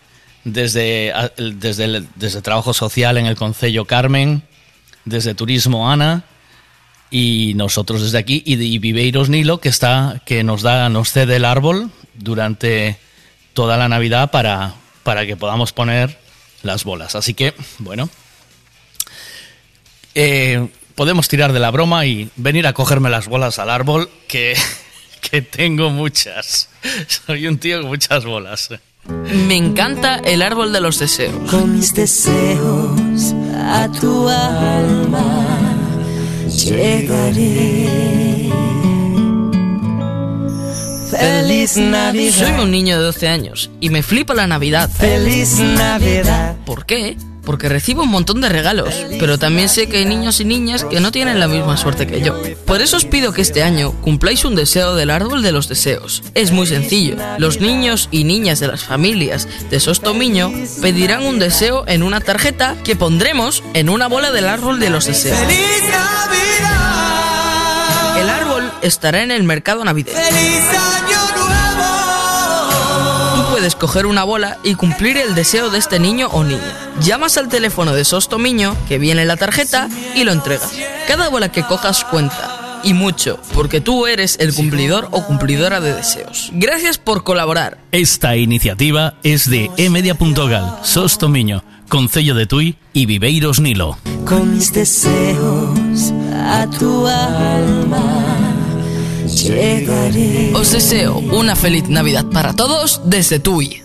desde, desde, el- desde Trabajo Social en el Concello Carmen, desde Turismo Ana y nosotros desde aquí y Viveiros Nilo que está que nos da nos cede el árbol durante toda la Navidad para para que podamos poner las bolas. Así que, bueno, eh, podemos tirar de la broma y venir a cogerme las bolas al árbol, que, que tengo muchas. Soy un tío con muchas bolas. Me encanta el árbol de los deseos. Con mis deseos a tu alma llegaré. Feliz Navidad. Soy un niño de 12 años y me flipa la Navidad. Feliz Navidad. ¿Por qué? Porque recibo un montón de regalos, pero también sé que hay niños y niñas que no tienen la misma suerte que yo. Por eso os pido que este año cumpláis un deseo del árbol de los deseos. Es muy sencillo. Los niños y niñas de las familias de Sostomiño pedirán un deseo en una tarjeta que pondremos en una bola del árbol de los deseos. El árbol estará en el mercado navideño. Tú puedes coger una bola y cumplir el deseo de este niño o niña. Llamas al teléfono de Sostomiño, que viene en la tarjeta, y lo entregas. Cada bola que cojas cuenta. Y mucho, porque tú eres el cumplidor o cumplidora de deseos. Gracias por colaborar. Esta iniciativa es de emedia.gal, Sostomiño, Concello de Tui y Viveiros Nilo. Con mis deseos a tu alma llegaré. Os deseo una feliz Navidad para todos desde Tui.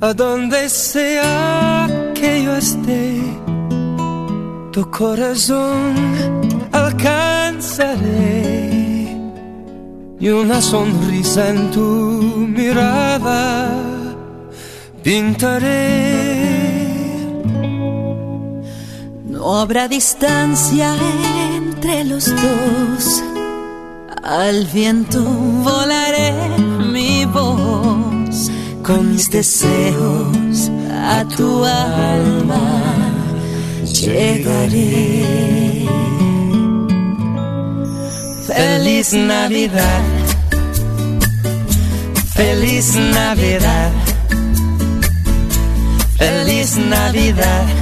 A donde sea que yo esté, tu corazón alcanzaré y una sonrisa en tu mirada pintaré. No habrá distancia entre los dos. Al viento volaré mi voz con mis deseos a tu alma llegaré. Feliz Navidad, feliz Navidad, feliz Navidad,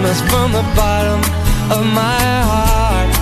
Christmas from the bottom of my heart.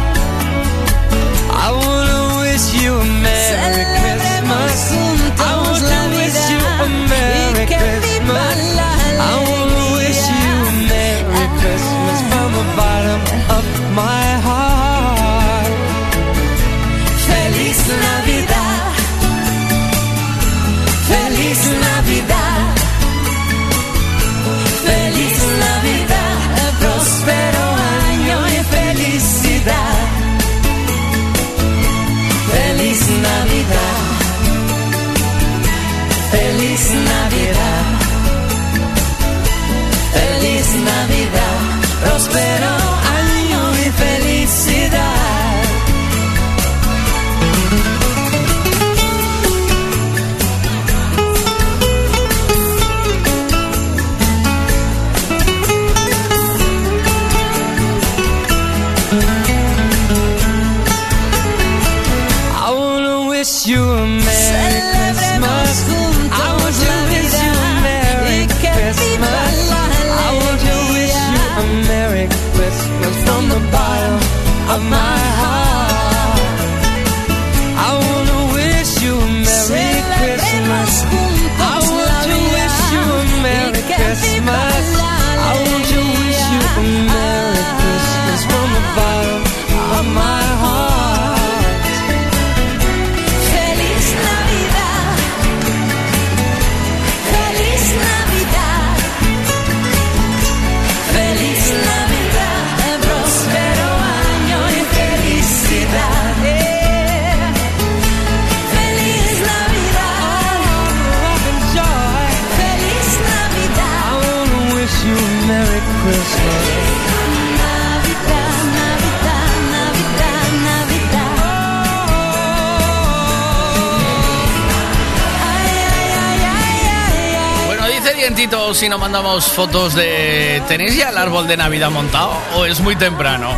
Si no mandamos fotos de... ¿Tenéis ya el árbol de Navidad montado o es muy temprano?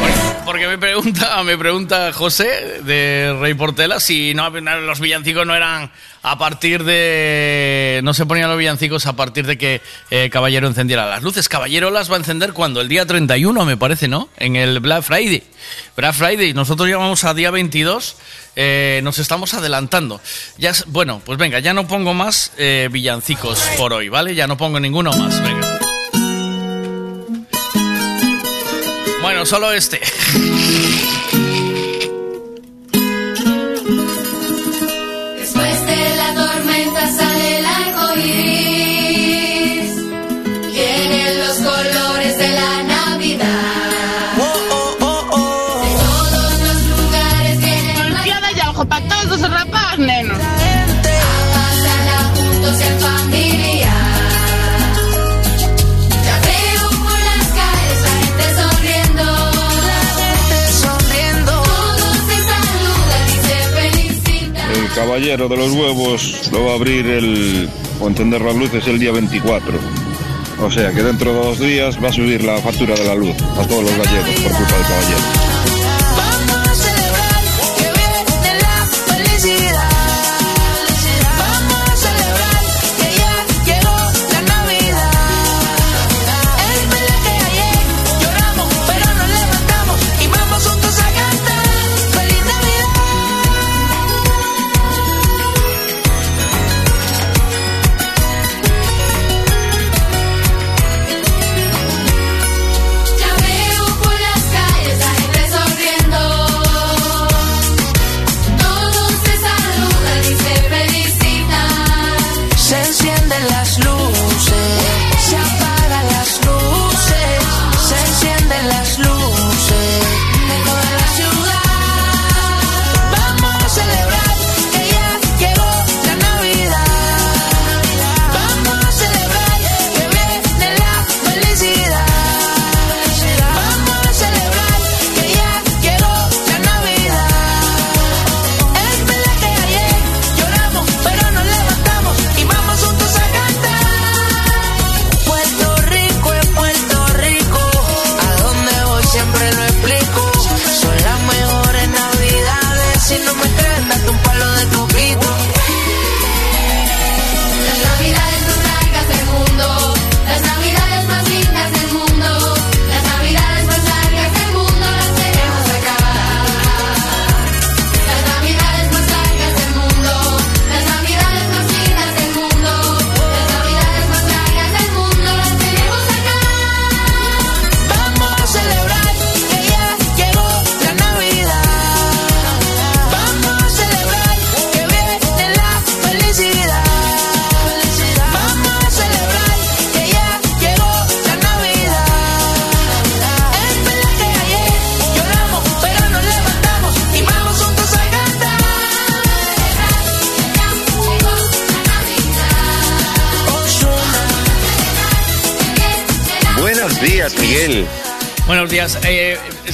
Porque- Porque me pregunta, me pregunta José de Rey Portela si no, los villancicos no eran a partir de... No se ponían los villancicos a partir de que eh, Caballero encendiera las luces. Caballero las va a encender cuando? El día 31, me parece, ¿no? En el Black Friday. Black Friday, nosotros ya vamos a día 22. eh, nos estamos adelantando. Ya, bueno, pues venga, ya no pongo más eh, villancicos por hoy, ¿vale? Ya no pongo ninguno más, venga. Bueno, solo este. De los huevos lo va a abrir el. o encender las luces el día 24. O sea que dentro de dos días va a subir la factura de la luz a todos los gallegos por culpa del caballero.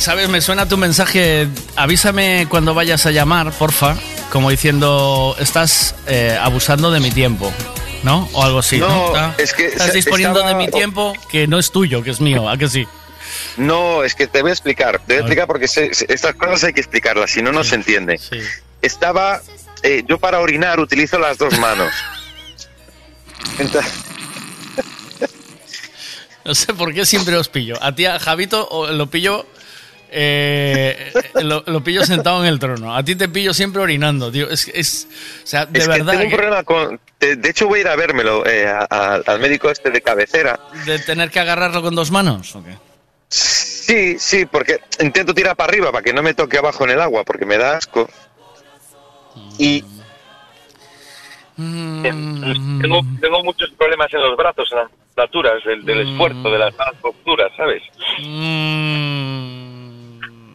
¿Sabes? Me suena tu mensaje. Avísame cuando vayas a llamar, porfa. Como diciendo, estás eh, abusando de mi tiempo. ¿No? O algo así. ¿no? Es que Estás disponiendo estaba- de mi tiempo que no es tuyo, que es mío. ¿A que sí? No, es que te voy a explicar. Te voy a explicar porque se- se- estas cosas hay que explicarlas, si no, no se entiende. Estaba. eh, yo para orinar utilizo las dos manos. Entonces, No sé por qué siempre os pillo. A ti, a Javito, lo pillo. Eh, lo, lo pillo sentado en el trono. A ti te pillo siempre orinando, tío. Es, es o sea, de es que verdad. tengo un que- problema con. De, de hecho, voy a ir a vérmelo eh, a- a- al médico este de cabecera. de tener que agarrarlo con dos manos. ¿o qué? Sí, sí, porque intento tirar para arriba para que no me toque abajo en el agua, porque me da asco. Y. Tengo, tengo muchos problemas en los brazos, en las musculaturas, del, del esfuerzo, de las malas posturas, ¿sabes?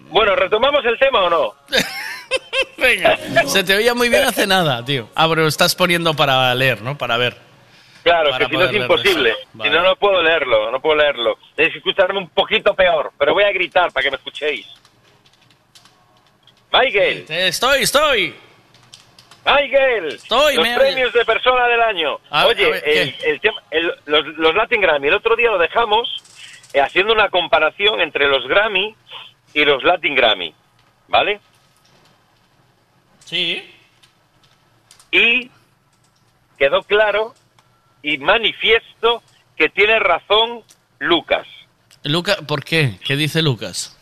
Bueno, ¿retomamos el tema o no? Venga, se te oía muy bien hace nada, tío. Ah, pero estás poniendo para leer, ¿no? Para ver. Claro, Para que si no es imposible. Si no, no puedo leerlo, no puedo leerlo. Tenéis que escucharme un poquito peor, pero voy a gritar para que me escuchéis. Michael, Estoy, estoy. Michael, Estoy, los me premios de persona del año. A- Oye, a ver, ¿qué? el, el tema- el- los, los Latin Grammy, el otro día lo dejamos eh, haciendo una comparación entre los Grammy y los Latin Grammy, ¿vale? Sí. Y quedó claro y manifiesto que tiene razón Lucas. Lucas, ¿por qué? ¿Qué dice Lucas?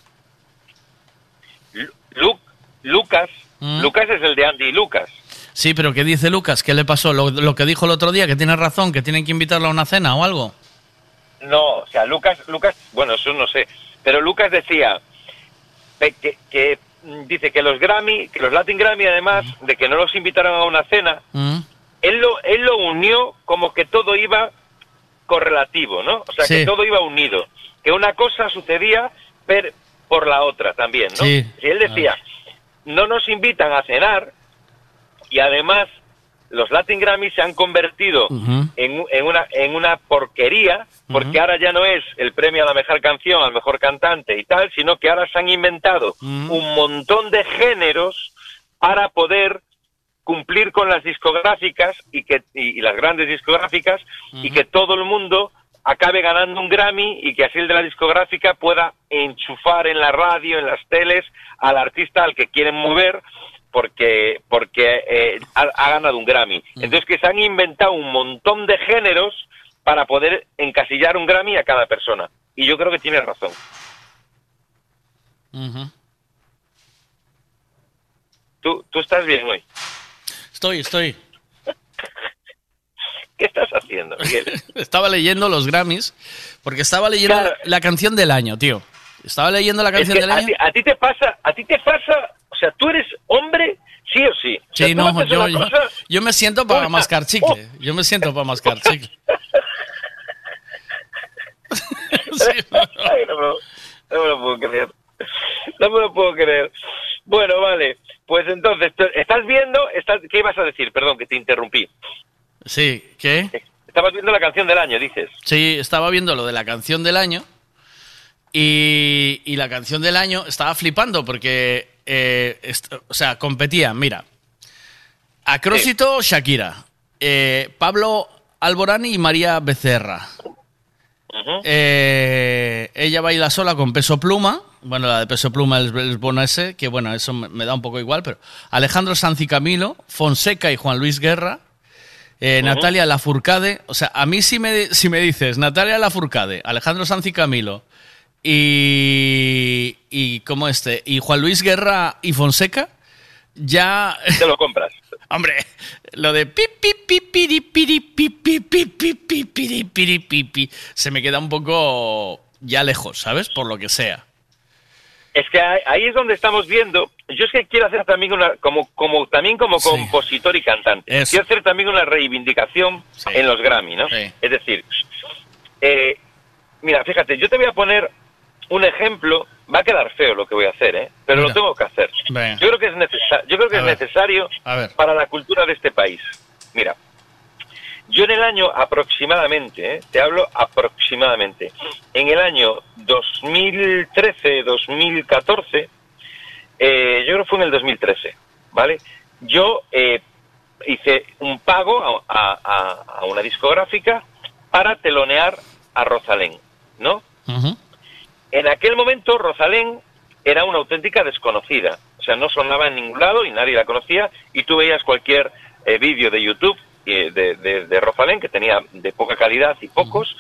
Lu- Lucas, Mm. Lucas es el de Andy Lucas. Sí, pero ¿qué dice Lucas? ¿Qué le pasó? Lo, lo que dijo el otro día, que tiene razón, que tienen que invitarlo a una cena o algo. No, o sea, Lucas, Lucas, bueno, eso no sé, pero Lucas decía que, que, mm, dice que los Grammy, que los Latin Grammy además de que no los invitaron a una cena, Mm. él lo, él lo unió como que todo iba correlativo, ¿no? O sea, Sí. que todo iba unido, que una cosa sucedía per- por la otra también, ¿no? Sí. Y él decía, no nos invitan a cenar y además los Latin Grammy se han convertido Ujú. en, en una, en una porquería, porque ahora ya no es el premio a la mejor canción, al mejor cantante y tal, sino que ahora se han inventado un montón de géneros para poder cumplir con las discográficas y que y, y las grandes discográficas y que todo el mundo acabe ganando un Grammy y que así el de la discográfica pueda enchufar en la radio, en las teles al artista al que quieren mover porque porque eh, ha, ha ganado un Grammy. Entonces que se han inventado un montón de géneros para poder encasillar un Grammy a cada persona. Y yo creo que tiene razón. Tú, tú estás bien hoy. Estoy, estoy. ¿Qué estás haciendo, Miguel? Estaba leyendo los Grammys, porque estaba leyendo la canción del año, tío. Estaba leyendo la Es canción que del a año. ti, a ti te pasa, a ti te pasa, o sea, tú eres hombre sí o sí. O sea, Sí, no, haces yo, me siento para mascar chicle. Yo me siento para mascar chicle. Ay, no, me lo, no me lo puedo creer. No me lo puedo creer. Bueno, vale. Pues entonces, ¿estás viendo? Estás, ¿Qué ibas a decir? Perdón, que te interrumpí. Sí, ¿qué? Estabas viendo la canción del año, dices. Sí, estaba viendo lo de la canción del año y, y la canción del año estaba flipando porque, eh, o sea, competían, mira, Acrósito, Shakira, eh, Pablo Alborani y María Becerra. Eh, ella baila sola con Peso Pluma. Bueno, la de Peso Pluma es, es bueno ese, que bueno, eso me, da un poco igual, pero Alejandro Sanz y Camilo, Fonseca y Juan Luis Guerra, eh. Natalia Lafourcade. O sea, a mí si me, si me dices Natalia Lafourcade, Alejandro Sanz y Camilo y, y como este, y Juan Luis Guerra y Fonseca, ya... Te lo compras. Hombre, lo de pi, pi, pi, pi, pi, pi, pi, pi, pi, pi, se me queda un poco ya lejos, ¿sabes? Por lo que sea. Es que ahí ahí es donde estamos viendo. Yo es que quiero hacer también una, como, como también como compositor y cantante. Quiero hacer también una reivindicación en los Grammy, ¿no? Es decir, eh, mira, fíjate, yo te voy a poner un ejemplo. Va a quedar feo lo que voy a hacer, ¿eh? Pero Mira. lo tengo que hacer. Venga. Yo creo que es necesario. Yo creo que A es ver. necesario para la cultura de este país. Mira, yo en el año aproximadamente, ¿eh? te hablo aproximadamente, en el año 2013, 2014, eh, yo creo que fue en el 2013, ¿vale? Yo eh, hice un pago a, a- a- a una discográfica para telonear a Rosalén, ¿no? En aquel momento Rosalén era una auténtica desconocida, o sea, no sonaba en ningún lado y nadie la conocía y tú veías cualquier eh, vídeo de YouTube eh, de, de, de Rosalén que tenía de poca calidad y pocos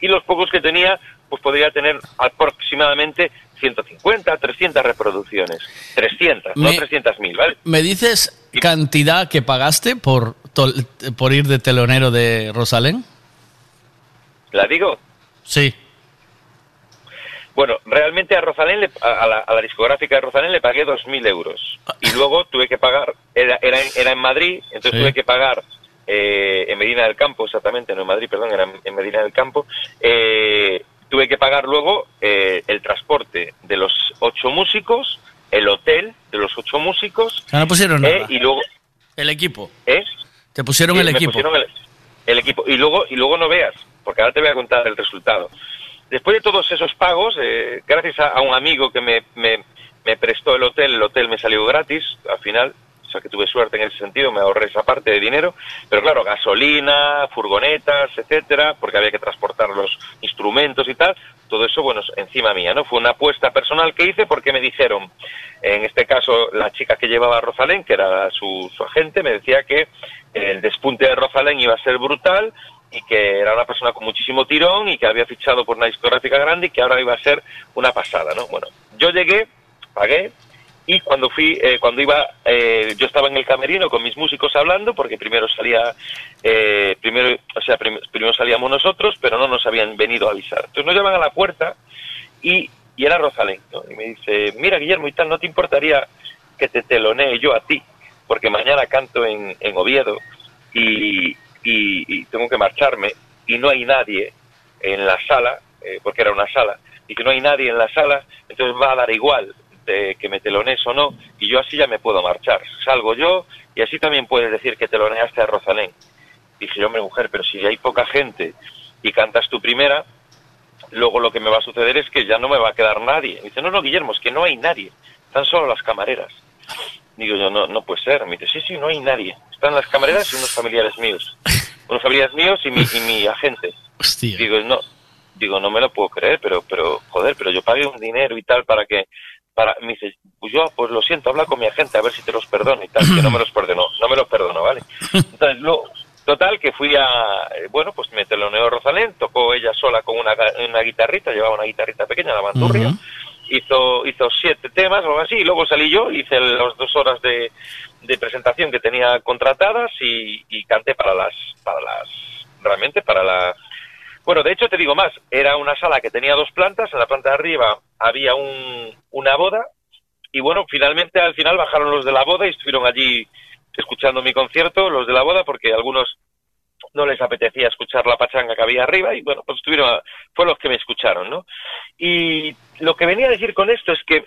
y los pocos que tenía pues podría tener aproximadamente 150, 300 reproducciones, 300, no Me- 300.000, ¿vale? ¿Me dices cantidad que pagaste por, tol- por ir de telonero de Rosalén? ¿La digo? Sí. Bueno, realmente a Rosalén, le- a, a la, a la discográfica de Rosalén le pagué 2.000 euros. Y luego tuve que pagar, era, era, en, era en Madrid, entonces Sí. tuve que pagar eh, en Medina del Campo, exactamente, no en Madrid, perdón, era en- Medina del Campo. eh, tuve que pagar luego eh, el transporte de los ocho músicos, el hotel de los ocho músicos. No pusieron eh, nada. y luego... El equipo. ¿Eh? Te pusieron Sí, el me equipo. pusieron el, el equipo. Y luego, y luego no veas, porque ahora te voy a contar el resultado. Después de todos esos pagos, eh, gracias a, un amigo que me, me, me prestó el hotel, el hotel me salió gratis, al final, o sea que tuve suerte en ese sentido, me ahorré esa parte de dinero, pero claro, gasolina, furgonetas, etcétera, porque había que transportar los instrumentos y tal, todo eso, bueno, encima mía, ¿no? Fue una apuesta personal que hice porque me dijeron, en este caso, la chica que llevaba a Rosalén, que era su, su agente, me decía que el despunte de Rosalén iba a ser brutal y que era una persona con muchísimo tirón y que había fichado por una discográfica grande y que ahora iba a ser una pasada, ¿no? Bueno, yo llegué, pagué y cuando fui, eh, cuando iba, eh, yo estaba en el camerino con mis músicos hablando porque primero salía, eh, primero, o sea, prim- primero salíamos nosotros, pero no nos habían venido a avisar. Entonces nos llaman a la puerta y, y era Rosalén. Y me dice, mira Guillermo y tal, ¿no te importaría que te telonee yo a ti? Porque mañana canto en, en Oviedo y, y- y tengo que marcharme y no hay nadie en la sala, eh, porque era una sala, y que no hay nadie en la sala, entonces va a dar igual de que me telonees o no, y yo así ya me puedo marchar. Salgo yo y así también puedes decir que teloneaste a Rosalén. Dije hombre, mujer, pero si hay poca gente y cantas tu primera, luego lo que me va a suceder es que ya no me va a quedar nadie. Me dice, no, no, Guillermo, es que no hay nadie, están solo las camareras. Digo yo, no, no puede ser. Me dice, sí, sí, no hay nadie. Están las camareras y unos familiares míos. Unos familiares míos y mi, y mi agente. Digo, no, digo, no me lo puedo creer, pero, pero, joder, pero yo pagué un dinero y tal para que, para, me dice, pues yo, pues lo siento, habla con mi agente a ver si te los perdono y tal, que no me los perdonó, no me los perdonó, ¿vale? Entonces, lo, total, que fui a, eh, bueno, pues me teloneó Rosalén, tocó ella sola con una, una guitarrita, llevaba una guitarrita pequeña, la bandurria, hizo, hizo siete temas o algo así, y luego salí yo, hice las dos horas de, de presentación que tenía contratadas y, y canté para las, para las, realmente para la, bueno, de hecho te digo más, era una sala que tenía dos plantas, en la planta de arriba había un, una boda y bueno, finalmente al final bajaron los de la boda y estuvieron allí escuchando mi concierto, los de la boda, porque algunos no les apetecía escuchar la pachanga que había arriba y bueno, pues estuvieron, a- fue los que me escucharon, ¿no? Y lo que venía a decir con esto es que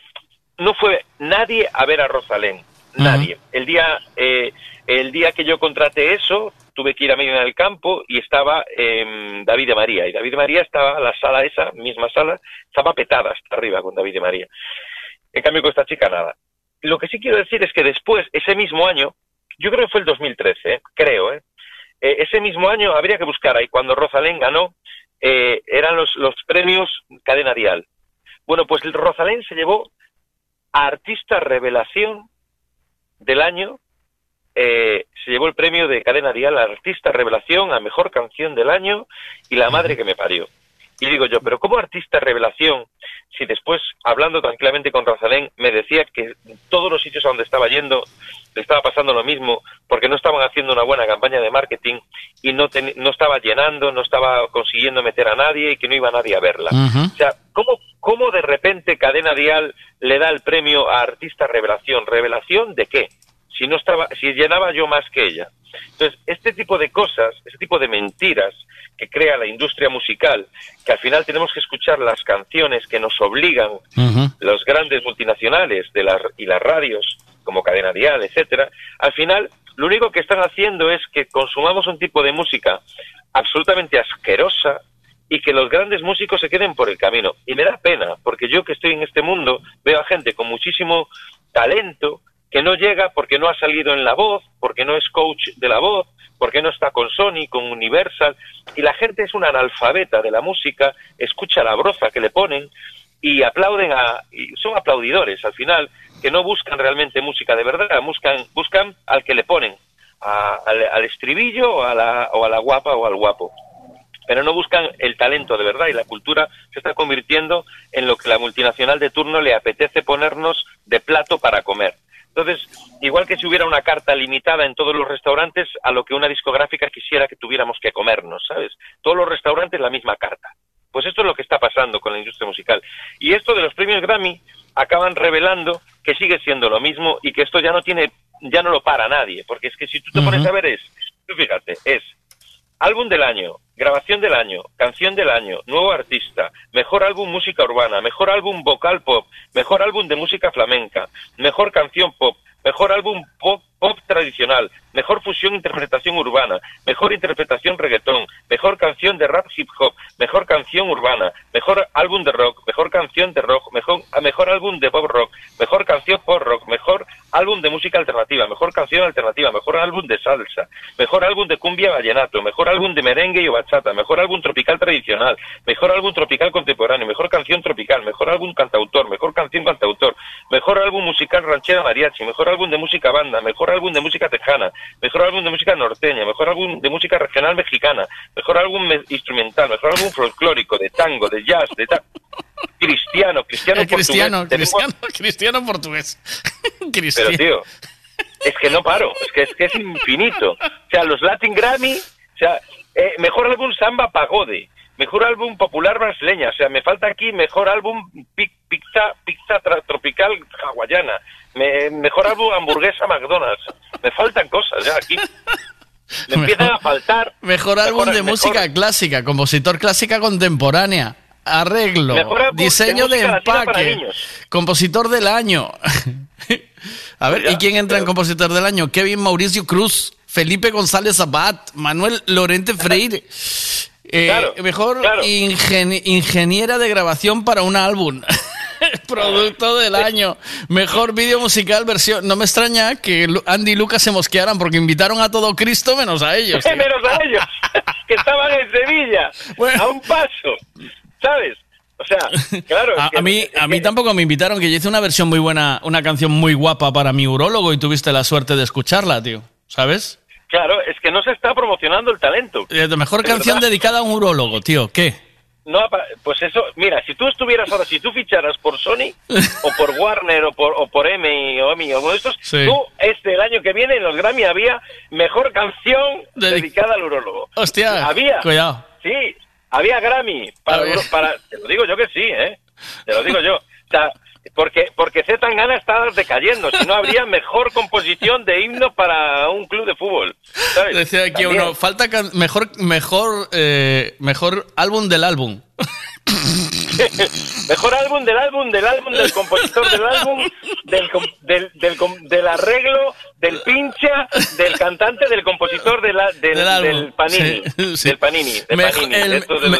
no fue nadie a ver a Rosalén, nadie. El día, eh, el día que yo contraté eso, tuve que ir a Medina del Campo y estaba em, David de María. Y David de María estaba, la sala esa, misma sala, estaba petada hasta arriba con David de María. En cambio, con esta chica nada. Lo que sí quiero decir es que después, ese mismo año, yo creo que fue el 2013, ¿eh? creo, ¿eh? Eh, ese mismo año habría que buscar ahí, cuando Rosalén ganó, eh, eran los, los premios Cadena Dial. Bueno, pues Rosalén se llevó a Artista Revelación del año, eh, se llevó el premio de Cadena Dial a Artista Revelación, a Mejor Canción del año y La Madre que me parió. Y digo yo, pero ¿cómo Artista Revelación, si después, hablando tranquilamente con Rosalén, me decía que en todos los sitios a donde estaba yendo le estaba pasando lo mismo, porque no estaban haciendo una buena campaña de marketing y no, ten- no estaba llenando, no estaba consiguiendo meter a nadie y que no iba nadie a verla. O sea, ¿cómo, ¿cómo de repente Cadena Dial le da el premio a Artista Revelación? ¿Revelación de qué? Si no estaba, si llenaba yo más que ella. Entonces, este tipo de cosas, este tipo de mentiras que crea la industria musical, que al final tenemos que escuchar las canciones que nos obligan los grandes multinacionales de las, y las radios, como Cadena Dial, etcétera, al final lo único que están haciendo es que consumamos un tipo de música absolutamente asquerosa y que los grandes músicos se queden por el camino. Y me da pena, porque yo que estoy en este mundo veo a gente con muchísimo talento que no llega porque no ha salido en la voz, porque no es coach de la voz, porque no está con Sony, con Universal, y la gente es una analfabeta de la música, escucha la broza que le ponen y aplauden a, y son aplaudidores al final, que no buscan realmente música de verdad, buscan, buscan al que le ponen, al, al estribillo o a, la, o a la guapa o al guapo pero no buscan el talento de verdad y la cultura se está convirtiendo en lo que la multinacional de turno le apetece ponernos de plato para comer. Entonces, igual que si hubiera una carta limitada en todos los restaurantes a lo que una discográfica quisiera que tuviéramos que comernos, ¿sabes? Todos los restaurantes la misma carta. Pues esto es lo que está pasando con la industria musical. Y esto de los premios Grammy acaban revelando que sigue siendo lo mismo y que esto ya no tiene, ya no lo para nadie, porque es que si tú te pones a ver es, tú fíjate, es Álbum del año, grabación del año, canción del año, nuevo artista, mejor álbum música urbana, mejor álbum vocal pop, mejor álbum de música flamenca, mejor canción pop, mejor álbum pop, pop tradicional, mejor fusión interpretación urbana, mejor interpretación reggaetón, mejor canción de rap hip hop, mejor canción urbana, mejor álbum de rock, mejor canción de rock, mejor, mejor álbum de pop rock, mejor canción pop rock, mejor álbum de música alternativa, mejor canción alternativa, mejor álbum de salsa, mejor álbum de cumbia vallenato, mejor álbum de merengue y bachata, mejor álbum tropical tradicional, mejor álbum tropical contemporáneo, mejor canción tropical, mejor álbum cantautor, mejor canción cantautor, mejor álbum musical ranchera mariachi, mejor álbum de música banda, mejor álbum de música tejana, mejor álbum de música norteña, mejor álbum de música regional mexicana, mejor álbum me- instrumental, mejor álbum folclórico, de tango, de jazz, de tal. Cristiano, cristiano, Eh, cristiano, portugués. Tenemos- cristiano, cristiano portugués. Pero tío, es que no paro, es que es, que es infinito. O sea, los Latin Grammy, o sea, eh, mejor álbum samba pagode, mejor álbum popular brasileña, o sea, me falta aquí mejor álbum pi- pizza pizza tropical hawaiana, me- mejor álbum hamburguesa McDonald's. Me faltan cosas ya aquí. Me empiezan a faltar. Mejor álbum de mejor- música clásica, compositor clásica contemporánea, arreglo, Mejor álbum diseño de, empaque, compositor del año. A ver, ¿y quién entra en compositor del año? Kevin Mauricio Cruz, Felipe González Abad, Manuel Lorente Freire. Eh, Claro, mejor claro. ingen- ingeniera de grabación para un álbum. Producto del año. Mejor vídeo musical versión. No me extraña que Andy y Lucas se mosquearan porque invitaron a todo Cristo menos a ellos. menos a ellos, que estaban en Sevilla, a un paso, ¿sabes? O sea, claro. A, que- a mí, a mí tampoco me invitaron, que yo hice una versión muy buena, una canción muy guapa para mi urólogo y tuviste la suerte de escucharla, tío. ¿Sabes? Claro, es que no se está promocionando el talento. De mejor De canción verdad. dedicada a un urólogo, tío. ¿Qué? No, pues eso, mira, si tú estuvieras ahora, si tú ficharas por Sony o por Warner o por, o por Emmy o Emmy o uno de estos, Sí. tú, este, el año que viene en los Grammy había mejor canción Dedi- dedicada al urólogo. Hostia, Había. cuidado. Sí, había Grammy para, para te lo digo yo que sí, ¿eh? Te lo digo yo. O sea, porque porque Z Tangana está decayendo, si no habría mejor composición de himno para un club de fútbol. ¿sabes? Decía aquí También. uno, falta mejor, mejor, eh, mejor álbum del álbum. Mejor álbum del álbum, del álbum, del compositor del álbum, del, com- del, del, com- del arreglo, del pincha, del cantante, del compositor del, a- del, Del Panini. Sí, sí. Del Panini. del Mejo- Panini, el- de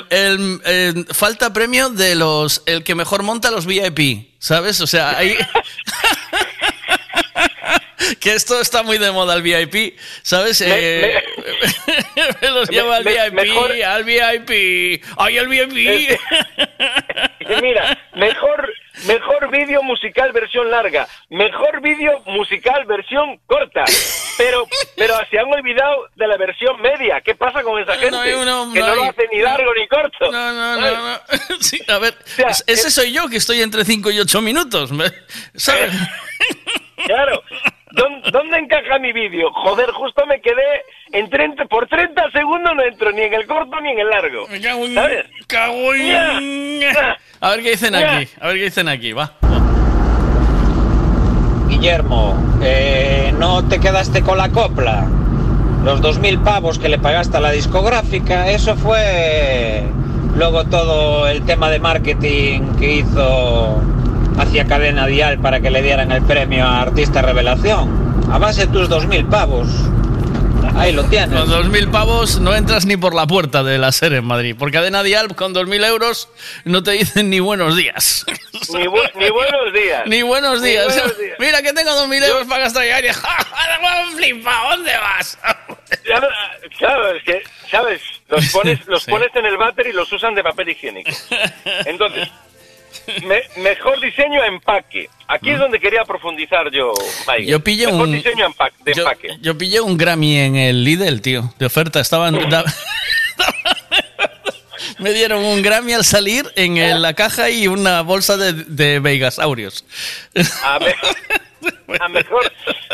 de los- falta premio de los el que mejor monta los VIP, ¿sabes? O sea, ahí que esto está muy de moda el VIP, ¿sabes? Me- Eh, me los lleva al VIP, mejor- al VIP, ay el VIP. Mira, mejor, mejor vídeo musical versión larga, mejor vídeo musical versión corta. Pero, pero se han olvidado de la versión media. ¿Qué pasa con esa gente? no que no lo hace ni largo ni corto. No, no, no, no. Sí, a ver, es- ese soy yo que estoy entre 5 y 8 minutos, ¿sabes? Claro. ¿Dón- ¿Dónde encaja mi vídeo? Joder, justo me quedé en 30, por 30 segundos no entro ni en el corto ni en el largo. ¿Sabes? Cago en- A ver qué dicen aquí, a ver qué dicen aquí, va. Guillermo, eh, no te quedaste con la copla. Los dos mil pavos que le pagaste a la discográfica, eso fue luego todo el tema de marketing que hizo hacia Cadena Dial para que le dieran el premio a Artista Revelación. A base de tus dos mil pavos. Ahí lo tienes. Con 2.000 pavos no entras ni por la puerta de la SER en Madrid. Por cadena Dial, con 2.000 euros, no te dicen ni buenos días. Ni, bu- ni buenos días. Ni buenos Ni días. buenos días. Mira que tengo 2.000 euros para gastar y aire. ¡Ja, ja, flipa! ¿Dónde vas? Ya no- claro, es que, ¿sabes? Los pones, los pones en el váter y los usan de papel higiénico. Entonces, me- mejor diseño empaque. Aquí es donde quería profundizar yo, Mike. Yo pillé mejor un- diseño empa- de Yo, empaque. yo pillé un Grammy en el Lidl, tío, de oferta. Estaban. me dieron un Grammy al salir en la caja y una bolsa de, de Vegasaurios. A, me- a mejor,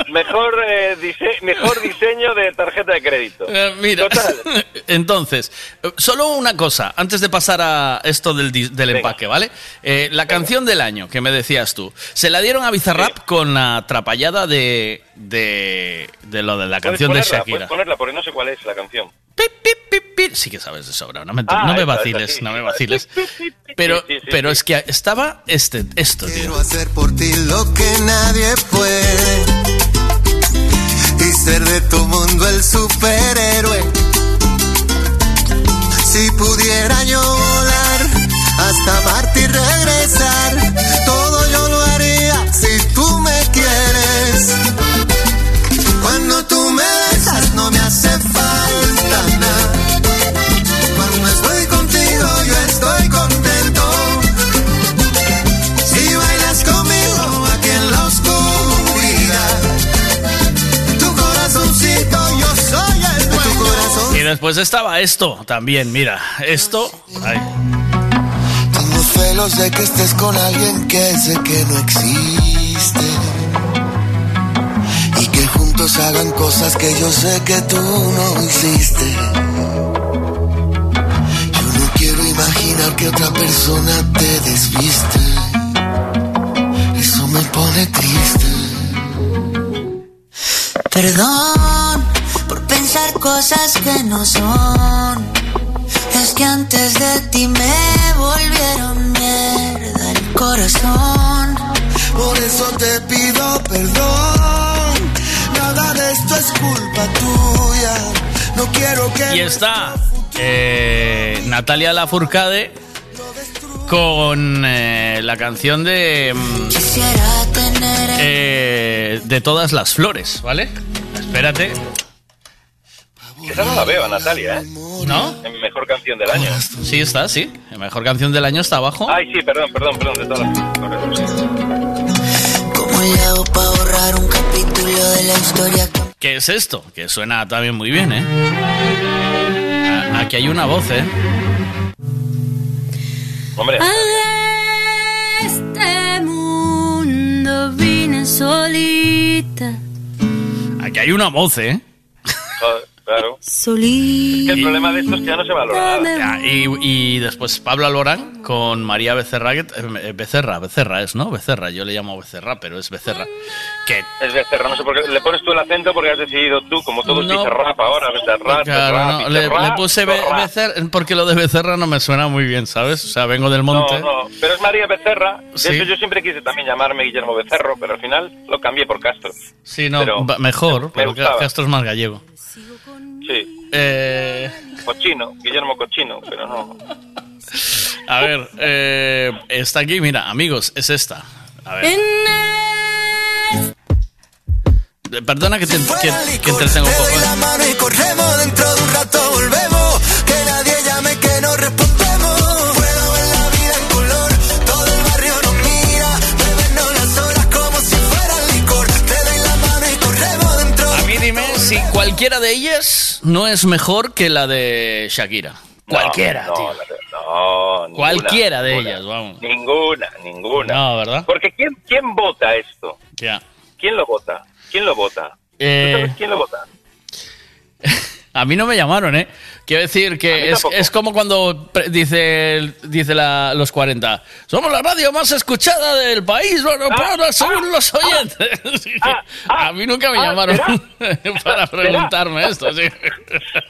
mejor, eh, dise- mejor diseño de tarjeta de crédito. Eh, mira, Total. entonces, solo una cosa, antes de pasar a esto del, del empaque, ¿vale? Eh, la canción del año que me decías tú, se la dieron a Bizarrap con la atrapallada de, de, de lo de la ¿Puedes canción de? Shakira. Puedes ponerla porque no sé cuál es la canción. Sí que sabes de sobra, no me, Ah, no me vaciles, sí, no me vaciles. Pero, pero es que estaba este, esto, tío. Quiero hacer por ti lo que nadie puede y ser de tu mundo el superhéroe. Si pudiera yo volar hasta Marte y regresar, después estaba esto también, mira. Esto. ay. Tengo celos de que estés con alguien que sé que no existe. Y que juntos hagan cosas que yo sé que tú no hiciste. Yo no quiero imaginar que otra persona te desviste. Eso me pone triste. Perdón pensar cosas que no son. Es que antes de ti me volvieron mierda el corazón. Por eso te pido perdón. Nada de esto es culpa tuya. No quiero que. Y está eh, Natalia Lafourcade con eh, la canción de. mm, Quisiera tener el eh, de todas las flores, ¿vale? Espérate. Esa no la veo, Natalia, ¿eh? ¿No? En mejor canción del año. Sí, está, sí. La mejor canción del año está abajo. Ay, sí, perdón, perdón, perdón, de todas las ¿Cómo le hago para borrar un capítulo de la historia? ¿Qué es esto? Que suena también muy bien, ¿eh? A- Aquí hay una voz, ¿eh? Hombre, A este mundo vine solita. Aquí hay una voz, ¿eh? joder, claro. Es que el problema de esto es que ya no se valora. Ya, y, y después Pablo Alborán con María Becerra, que- eh, Becerra, Becerra es, ¿no? Becerra, yo le llamo Becerra, pero es Becerra. Que Es Becerra, no sé por qué. Le pones tú el acento porque has decidido tú, como todo es No. Bizarrap ahora, Becerra, Claro, Becerra, no, le, le puse Be- Becerra. Becerra porque lo de Becerra no me suena muy bien, ¿sabes? O sea, vengo del monte. No, no, pero es María Becerra. De Sí. hecho, yo siempre quise también llamarme Guillermo Becerro, pero al final lo cambié por Castro. Sí, no, Pero mejor, me porque gustaba. Castro es más gallego. Sí. Eh, Cochino, Guillermo Cochino, pero no. a ver, eh, está aquí, mira, amigos, es esta. A ver. Eh, Perdona que te, que, que entretengo un Te poco. Cualquiera de ellas no es mejor que la de Shakira. Cualquiera, no, tío. No, no, ninguna, Cualquiera de ninguna. ellas, vamos. Ninguna, ninguna. No, ¿verdad? Porque ¿quién, quién vota esto? Ya. ¿Quién lo vota? ¿Quién lo vota? ¿Tú Eh, sabes quién lo vota? A mí no me llamaron, ¿eh? Quiero decir que es, es como cuando dice, dice la- los 40. Somos la radio más escuchada del país, bueno, Ah, para, según los oyentes. a mí nunca me ah, llamaron para ¿Será? preguntarme esto, sí.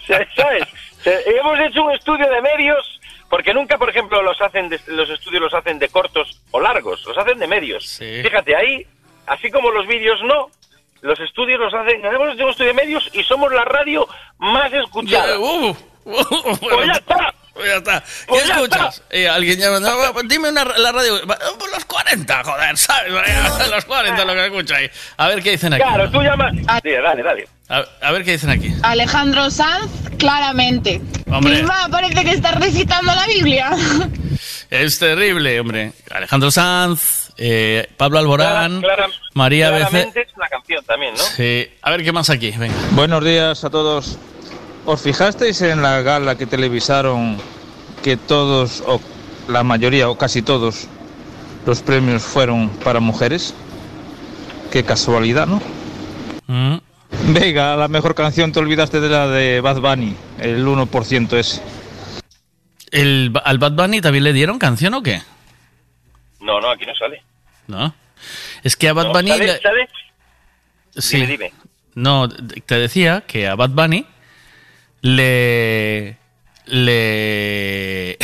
¿Sabes? Hemos hecho un estudio de medios porque nunca, por ejemplo, los hacen de- los estudios los hacen de cortos o largos, los hacen de medios. Fíjate ahí, así como los vídeos no, los estudios los hacen. Hecho un estudio de medios y somos la radio más escuchada. Ya, uh, Pues ya está. Pues ya está. ¿Qué Pues ya escuchas? Y alguien llama, no, pues dime una, la radio. Va, pues Los 40, joder, ¿sabes? Los 40 lo que escucho ahí. A ver qué dicen aquí. Claro, tú llamas. Dale, dale, dale. A, a ver qué dicen aquí. Alejandro Sanz, claramente. Hombre. Misma parece que está recitando la Biblia. Es terrible, hombre. Alejandro Sanz, eh, Pablo Alborán, Clara- clara- María es una canción también, ¿no? Sí. A ver qué más aquí. Venga. Buenos días a todos. ¿Os fijasteis en la gala que televisaron que todos, o la mayoría, o casi todos, los premios fueron para mujeres? Qué casualidad, ¿no? Mm. Venga, la mejor canción te olvidaste de la de Bad Bunny, el 1% ese. ¿El, ¿Al Bad Bunny también le dieron canción o qué? No, no, aquí no sale. No. Es que a Bad No, Bunny. ¿Sale? Sí. Dime, dime. No, te decía que a Bad Bunny le. le.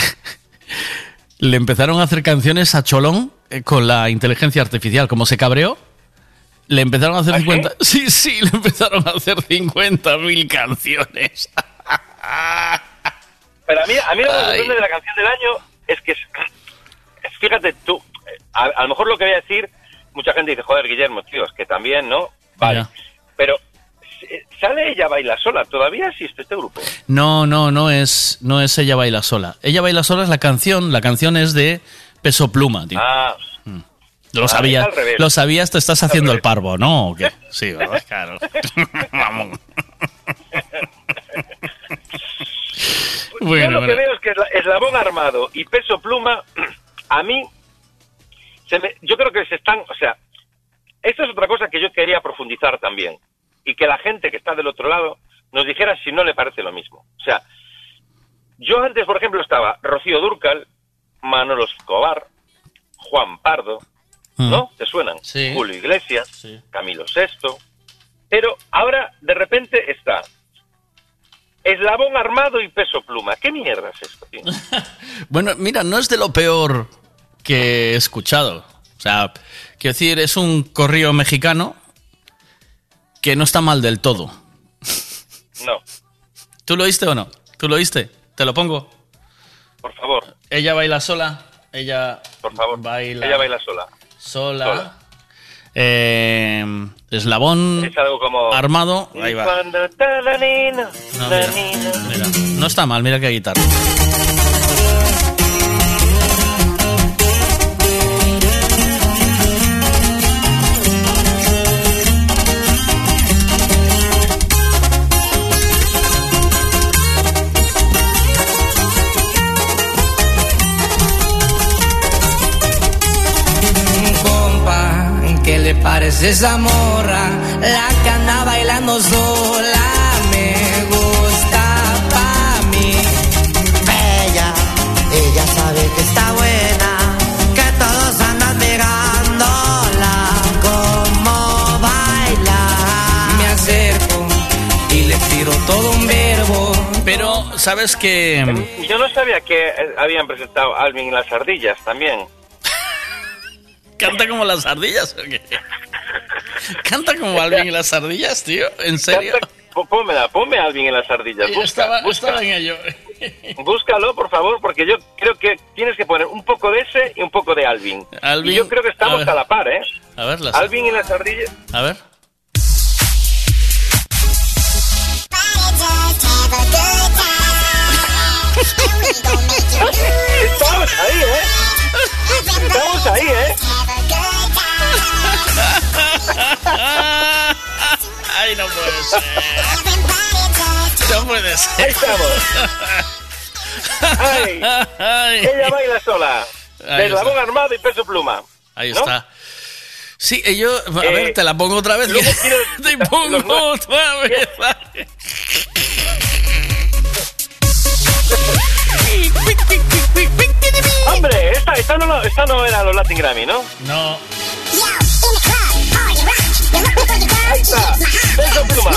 le empezaron a hacer canciones a Cholón eh, con la inteligencia artificial. Como se cabreó, le empezaron a hacer ¿Ah, 50. Sí, sí, le empezaron a hacer 50.000 canciones. Pero a mí, a mí lo que me sorprende de la canción del año es que, es, fíjate tú, a, a lo mejor lo que voy a decir, mucha gente dice, joder, Guillermo, tío, es que también, ¿no? Vale. Ya. Pero eh, sale ella baila sola, todavía existe este grupo. No, no, no es, no es Ella Baila Sola. Ella Baila Sola es la canción, la canción es de Peso Pluma, tío. Ah, Lo Ah, sabías, lo sabías, te estás haciendo el parvo, ¿no? ¿O qué? Sí, ¿verdad? Claro. Vamos. Bueno, yo lo bueno. que veo es que esla- eslabón armado y peso pluma, a mí, se me- yo creo que se están, o sea, esto es otra cosa que yo quería profundizar también. Y que la gente que está del otro lado nos dijera si no le parece lo mismo. O sea, yo antes, por ejemplo, estaba Rocío Durcal, Manolo Escobar, Juan Pardo, ¿no? ¿Te suenan? Sí. Julio Iglesias, Camilo VI. Pero ahora, de repente, está Eslabón Armado y Peso Pluma. ¿Qué mierda es esto, tío? Bueno, mira, no es de lo peor que he escuchado. O sea, quiero decir, es un corrido mexicano que no está mal del todo. No, ¿Tú lo oíste o no? ¿Tú lo oíste? ¿Te lo pongo? por favor, Ella baila sola. Ella por favor. baila, Ella baila sola. sola. sola. Eh, eslabón Es algo como... armado. Ahí va. Cuando está la nena, No. Mira, no está mal, mira qué guitarra. ¿Qué le parece esa morra? La que anda bailando sola me gusta pa' mí. Ella, ella sabe que está buena, que todos andan mirándola como baila. Me acerco y le tiro todo un verbo. Pero, ¿sabes qué? Yo no sabía que eh, habían presentado a Alvin y las ardillas también. ¿Canta como las ardillas o qué? ¿Canta como Alvin y las ardillas, tío? ¿En serio? Pónmela, ponme a Alvin y las ardillas. Busca, estaba, busca. estaba en ello. Búscalo, por favor, porque yo creo que tienes que poner un poco de ese y un poco de Alvin. Alvin, y yo creo que estamos a, la par, ¿eh? A ver, las... Alvin y las ardillas. A ver. Estamos ahí, ¿eh? Estamos ahí, ¿eh? Ay, no puede ser. No puede ser. Ahí estamos. Ay, Ay. ella baila sola. Ahí De está. eslabón armado y peso pluma. Ahí ¿No? está. Sí, eh, yo, a Eh, ver, te la pongo otra vez. quiero- Te pongo otra vez. Hombre, esta, esta, no, esta no era los Latin Grammy, ¿no? No. Ahí está. Peso pluma.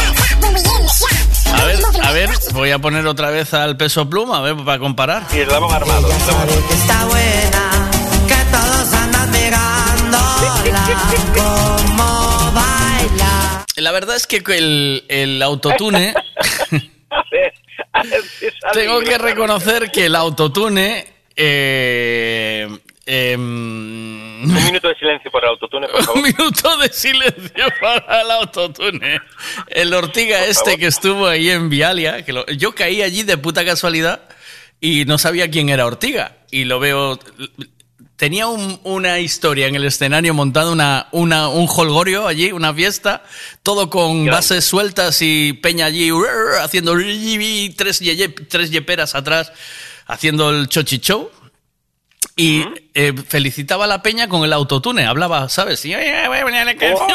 A ver, a ver, voy a poner otra vez al peso pluma, a ver, para comparar. Y eslabón armado. está buena, que todos andan mirándola como baila. La verdad es que el, el autotune, tengo que reconocer que el autotune... Eh, em, Un minuto de silencio por el autotune, por favor. Un minuto de silencio para el autotune. El Ortiga este que estuvo ahí en Vialia, que lo- yo caí allí de puta casualidad y no sabía quién era Ortiga. Y lo veo... Tenía un- una historia en el escenario montado, una, una, un holgorio allí, una fiesta, todo con bases sueltas y peña allí haciendo tres, yeye- tres yeperas atrás, haciendo el chochi show. Y eh, felicitaba a la peña con el autotune, hablaba, ¿sabes? Y, "Oye, voy a poner la canción".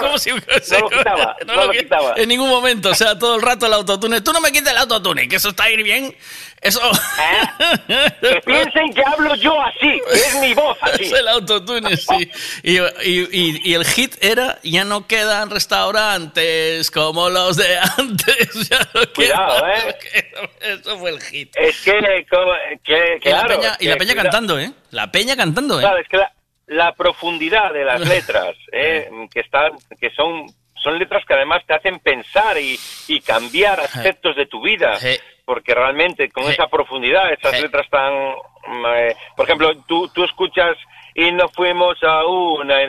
Como si No lo quitaba, no lo qui- quitaba. En ningún momento, o sea, todo el rato el autotune. Tú no me quites el autotune, que eso está ahí bien. Eso. Que piensen que hablo yo así, que es mi voz así. Es el autotune, sí. Y, y- y- y el hit era: Ya no quedan restaurantes como los de antes. Ya no Cuidado, quedan- ¿eh? Eso fue el hit. Es que, como- que Y la claro. peña, y la que peña cantando, ¿eh? La peña cantando, ¿eh? Claro, es que la, la profundidad de las letras, ¿eh? que están, que son, son letras que además te hacen pensar y, y cambiar aspectos de tu vida, porque realmente con esa profundidad, esas letras tan, mm, eh, por ejemplo, tú, tú escuchas y nos fuimos a una,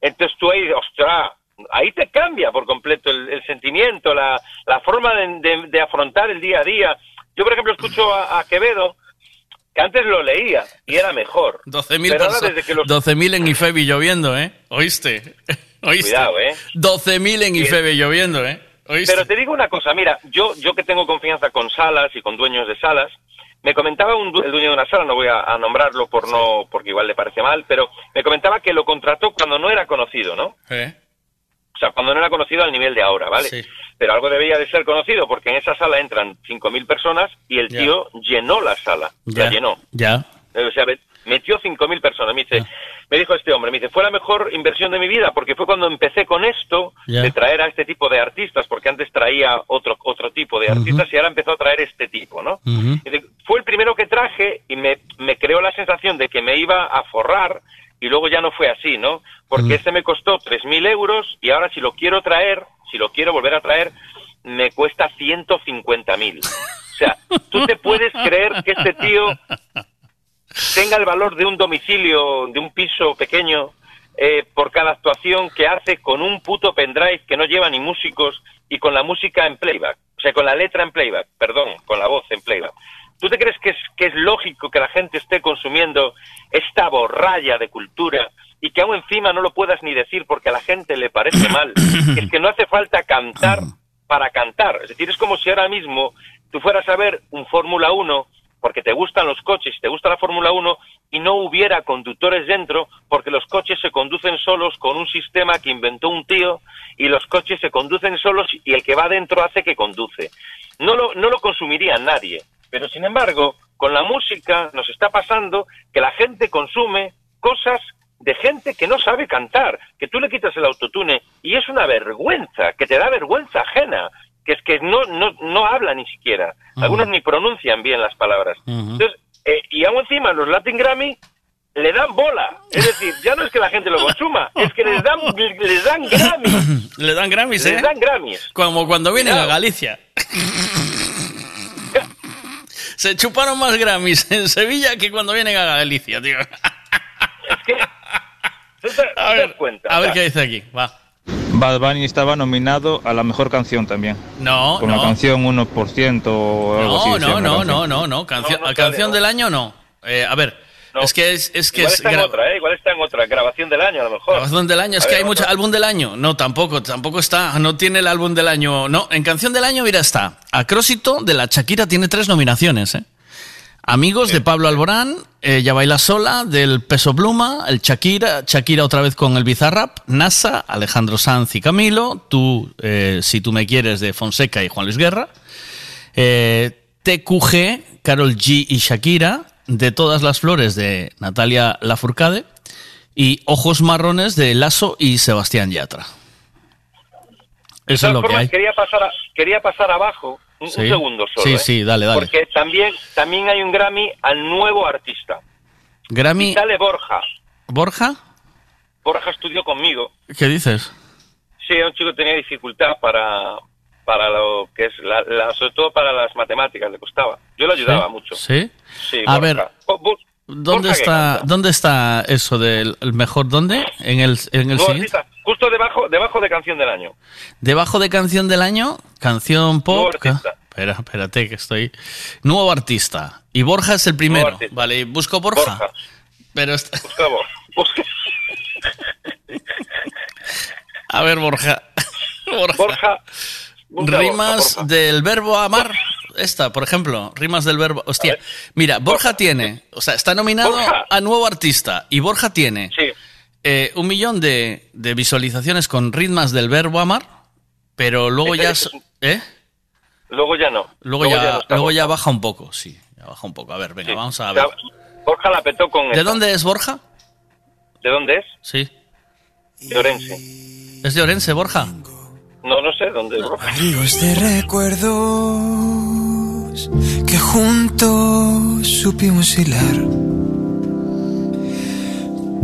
entonces tú ahí, ostras, ahí te cambia por completo el, el sentimiento, la, la forma de, de- de afrontar el día a día. Yo, por ejemplo, escucho a, a Quevedo, que antes lo leía y era mejor. 12.000 Pero ahora perso- desde que los 12.000 en Ifebi lloviendo, ¿eh? ¿Oíste? ¿Oíste? Cuidado, ¿eh? 12.000 en Ifebi lloviendo, ¿eh? ¿Oíste? Pero te digo una cosa, mira, yo, yo que tengo confianza con salas y con dueños de salas, me comentaba un, el dueño de una sala, no voy a, a nombrarlo por no, porque igual le parece mal, pero me comentaba que lo contrató cuando no era conocido, ¿no? O sea, cuando no era conocido al nivel de ahora, ¿vale? Pero algo debía de ser conocido porque en esa sala entran 5.000 personas y el Ya. tío llenó la sala, la Ya. llenó. Ya. O sea, me- metió 5.000 personas. Me dice, me dijo este hombre, me dice, fue la mejor inversión de mi vida porque fue cuando empecé con esto de traer a este tipo de artistas, porque antes traía otro otro tipo de artistas y ahora empezó a traer este tipo, ¿no? Dice, fue el primero que traje y me, me creó la sensación de que me iba a forrar y luego ya no fue así, ¿no? Porque este me costó 3.000 euros y ahora si lo quiero traer, si lo quiero volver a traer, me cuesta 150.000. O sea, tú te puedes creer que este tío tenga el valor de un domicilio, de un piso pequeño, eh, por cada actuación que hace con un puto pendrive que no lleva ni músicos y con la música en playback. O sea, con la letra en playback, perdón, con la voz en playback. ¿Tú te crees que es, que es lógico que la gente esté consumiendo esta borralla de cultura y que aún encima no lo puedas ni decir porque a la gente le parece mal? es que no hace falta cantar para cantar. Es decir, es como si ahora mismo tú fueras a ver un Fórmula 1 porque te gustan los coches te gusta la Fórmula 1 y no hubiera conductores dentro porque los coches se conducen solos con un sistema que inventó un tío y los coches se conducen solos y el que va dentro hace que conduce. No lo, no lo consumiría nadie, pero sin embargo, con la música nos está pasando que la gente consume cosas de gente que no sabe cantar, que tú le quitas el autotune y es una vergüenza, que te da vergüenza ajena, que es que no, no, no habla ni siquiera. Algunos ni pronuncian bien las palabras. Entonces, eh, y aún encima los Latin Grammy le dan bola. Es decir, ya no es que la gente lo consuma, es que les dan, les dan Grammy. Le dan Grammys, ¿eh? Les dan Grammys. Como cuando vienen a Galicia. Se chuparon más Grammys en Sevilla que cuando vienen a Galicia, tío. A ver, cuenta. A ver qué dice aquí. Va. Bad Bunny estaba nominado a la mejor canción también. No, Con no. la canción 1% o algo así. No, decía no, no, canción. no, no, no. Canción, canción del año no. Eh, a ver, es que es, es que Igual es está en gra- otra, ¿eh? Igual está en otra. Grabación del año, a lo mejor. Grabación del año, es A que ver, hay mucho álbum del año. No, tampoco, tampoco está, no tiene el álbum del año. No, en canción del año, mira, está. Acrósito de la Shakira tiene tres nominaciones, ¿eh? Amigos de Pablo Alborán, Ella baila sola, del Peso Pluma, el Shakira, Shakira otra vez con el Bizarrap, NASA, Alejandro Sanz y Camilo, tú, eh, si tú me quieres, de Fonseca y Juan Luis Guerra, eh, TQG, Carol G y Shakira, de Todas las Flores, de Natalia Lafourcade, y Ojos Marrones, de Lasso y Sebastián Yatra. Eso es lo que hay. Quería pasar, a- quería pasar abajo un, segundo solo. Sí, ¿eh? sí, dale, dale. Porque también, también hay un Grammy al nuevo artista. Grammy, Y sale Borja. Borja, Borja estudió conmigo. ¿qué dices? Sí, un chico que tenía dificultad para, para lo que es, la, la- sobre todo para las matemáticas, le costaba. Yo le ayudaba ¿Sí? mucho. ¿Sí? Sí, A Borja. ver, Bo- Bo- ¿Dónde Borja está. ¿Dónde está eso del el mejor? ¿Dónde? En el, en el siguiente. artista, justo debajo, debajo de canción del año. Debajo de canción del año, canción pop. Espera, espérate que estoy. Nuevo artista. Y Borja es el primero. Vale, busco Borja. Borja. Pero está- Busca Bo- busca- a ver, Borja. Borja. Rimas Borja, del verbo amar. Esta, por ejemplo, rimas del verbo. Hostia, mira, Borja tiene, o sea, está nominado Borja. a nuevo artista y Borja tiene Sí. Eh, un millón de, de visualizaciones con rimas del verbo amar, pero luego Ese- ya, ¿eh? Luego ya no. Luego, ya, no luego ya baja un poco, sí, ya baja un poco. A ver, venga, vamos a O ver. sea, Borja la petó con. ¿De esta. dónde es Borja? ¿De dónde es? Sí. De Orense. ¿Es de Orense, Borja? No, no sé dónde es Borja. Ríos de recuerdos que juntos supimos hilar.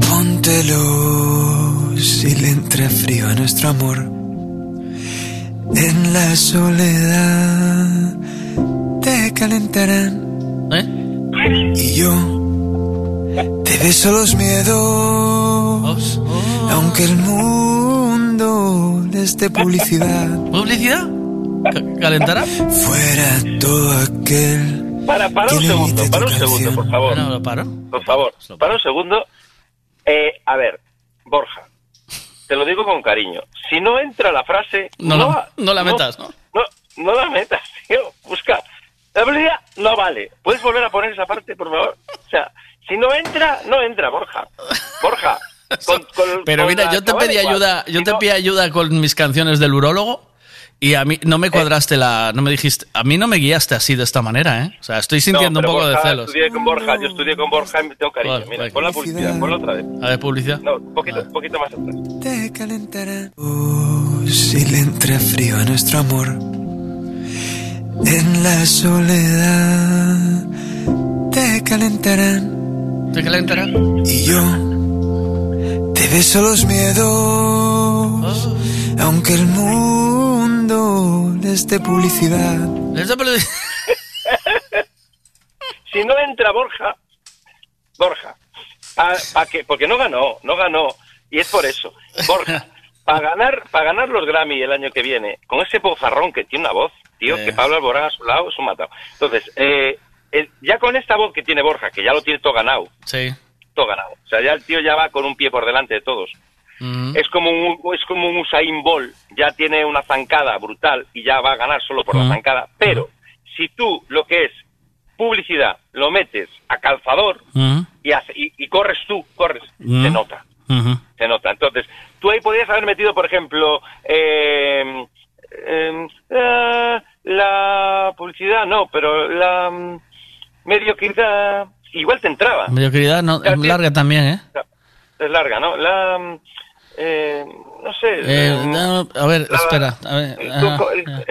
Póntelos si le entra frío a nuestro amor. En la soledad te calentarán. ¿Eh? Y yo te beso los miedos. Aunque el mundo les dé publicidad. ¿Publicidad? Ca- ¿Calentará? Fuera todo aquel. Para, para un segundo, para un segundo, por favor. No, lo paro. Por favor, para un segundo. Eh, a ver, Borja, te lo digo con cariño. Si no entra la frase, No la- no la metas, ¿no? No, no la metas, tío. Busca, La publicidad no vale. ¿Puedes volver a poner esa parte, por favor? O sea, si no entra, no entra, Borja. Borja. con- con- Pero con mira, yo te pedí ayuda, yo Si te no- pedí ayuda con mis canciones del urólogo y a mí no Eh. me cuadraste la, no me dijiste, a mí no me guiaste así de esta manera, ¿eh? O sea, estoy sintiendo No, un poco de Borja, celos. Estudié con Borja, yo estudié con Borja y me tengo cariño. Vale, Mira, pon la publicidad, ponla otra vez. A ver, publicidad. No, un poquito, poquito más atrás. Te calentará. Oh, si le entra frío a nuestro amor. En la soledad te calentarán. ¿Te calentará? Y yo te beso los miedos. Aunque el mundo les dé publicidad. Les da publicidad. si no entra Borja, Borja, pa, pa que, porque no ganó, no ganó, y es por eso. Borja, para ganar, para ganar los Grammy el año que viene, con ese bozarrón que tiene una voz, tío, Eh. que Pablo Alborán a su lado es un matado. Entonces, eh, el- ya con esta voz que tiene Borja, que ya lo tiene todo ganado, Sí. todo ganado. O sea, ya el tío ya va con un pie por delante de todos. Es como un es como un Usain Bolt, ya tiene una zancada brutal y ya va a ganar solo por la zancada. Pero si tú lo que es publicidad lo metes a calzador y, hace- y, y corres tú, corres, se nota, se nota. Entonces, tú ahí podrías haber metido, por ejemplo, eh, em, la, la publicidad, no, pero la mm, mediocridad, igual te entraba. Mediocridad no, tío. larga también, ¿eh? Es larga, ¿no? La, mm, eh, no sé. Eh, no, a ver, la- espera. A ver, tú ah, co- eh, ah.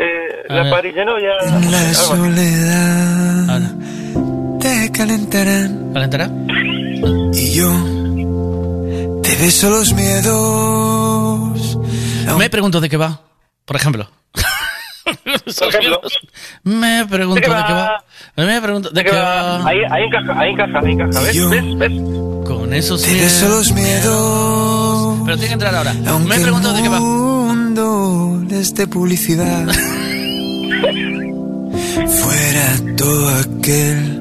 A la ver. parillenoya. En la así. soledad te calentarán. ¿Calentará? Y yo te beso los miedos. Me pregunto de qué va, por ejemplo. Por ejemplo, Me pregunto ¿De de qué qué va? va. Me pregunto de ¿de qué qué va? va. Ahí, ahí encaja, ahí encaja, ahí encaja. ¿Ves? ¿Ves? ¿Ves? Con esos Te beso los miedos. Pero tiene que entrar ahora. Aunque Me pregunto de qué va. mundo les dé publicidad. Fuera todo aquel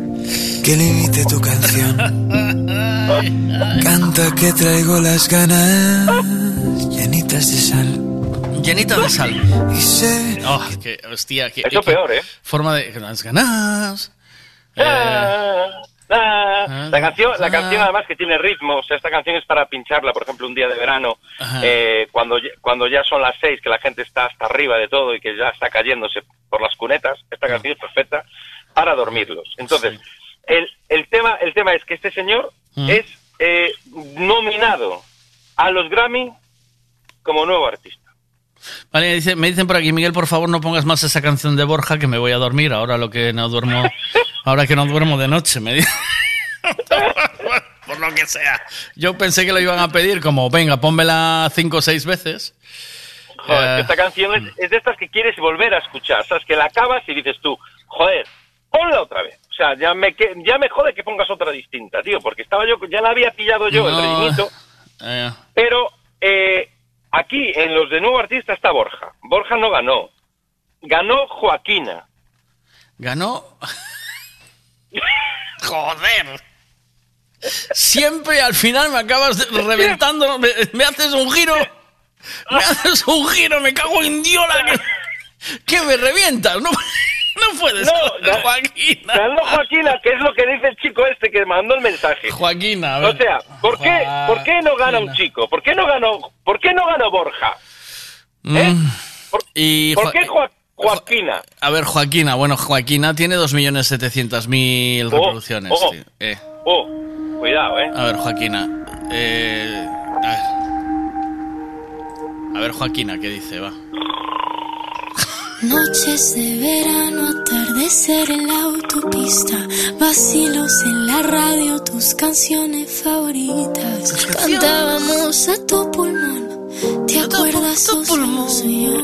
que limite tu canción. Canta que traigo las ganas llenitas de sal. Llenita de sal. Y sé Oh, que, hostia, que, Eso que- peor, ¿eh? Forma de. las ganas. Ah, ah. La canción, la ah. canción además que tiene ritmo, o sea, esta canción es para pincharla, por ejemplo, un día de verano, eh, cuando, ya- cuando ya son las seis, que la gente está hasta arriba de todo y que ya está cayéndose por las cunetas, esta canción es perfecta para dormirlos. Entonces, el, el, tema, el tema es que este señor Mm. es eh, nominado a los Grammy como nuevo artista. Vale, dice- me dicen por aquí, Miguel, por favor, no pongas más esa canción de Borja que me voy a dormir ahora lo que no duermo. Ahora que no duermo de noche, me dice. por lo que sea. Yo pensé que lo iban a pedir como, venga, pónmela cinco o seis veces. Joder, Eh, esta canción es, es de estas que quieres volver a escuchar, ¿sabes? Que la acabas y dices tú, joder, ponla otra vez. O sea, ya me, que- ya me jode que pongas otra distinta, tío, porque estaba yo, ya la había pillado yo, el rellenito, eh, pero eh, aquí en los de nuevo artista está Borja. Borja no ganó. Ganó Joaquina. ganó. Joder. Siempre al final me acabas de- reventando, me, me haces un giro. Me haces un giro, me cago en Diola. Que, que me revientas, no, no puedes. No, ga- Joaquina. Ganó Joaquina, que es lo que dice el chico este que mandó el mensaje. Joaquina, a ver. O sea, ¿por qué, ¿por qué no gana un chico? ¿Por qué no ganó, por qué no ganó Borja? ¿Eh? Mm. Y ¿Por qué Joa- Joaquina? A ver, Joaquina, bueno, Joaquina tiene 2.700.000 Oh, reproducciones. oh. tío. Eh, Oh, cuidado, ¿eh? a ver, Joaquina. Eh, a ver. A ver, Joaquina, ¿qué dice? Va. Noches de verano, atardecer en la autopista, vacilos en la radio, tus canciones favoritas. Cantábamos a tu pulmón, ¿te acuerdas? Yo, soy yo.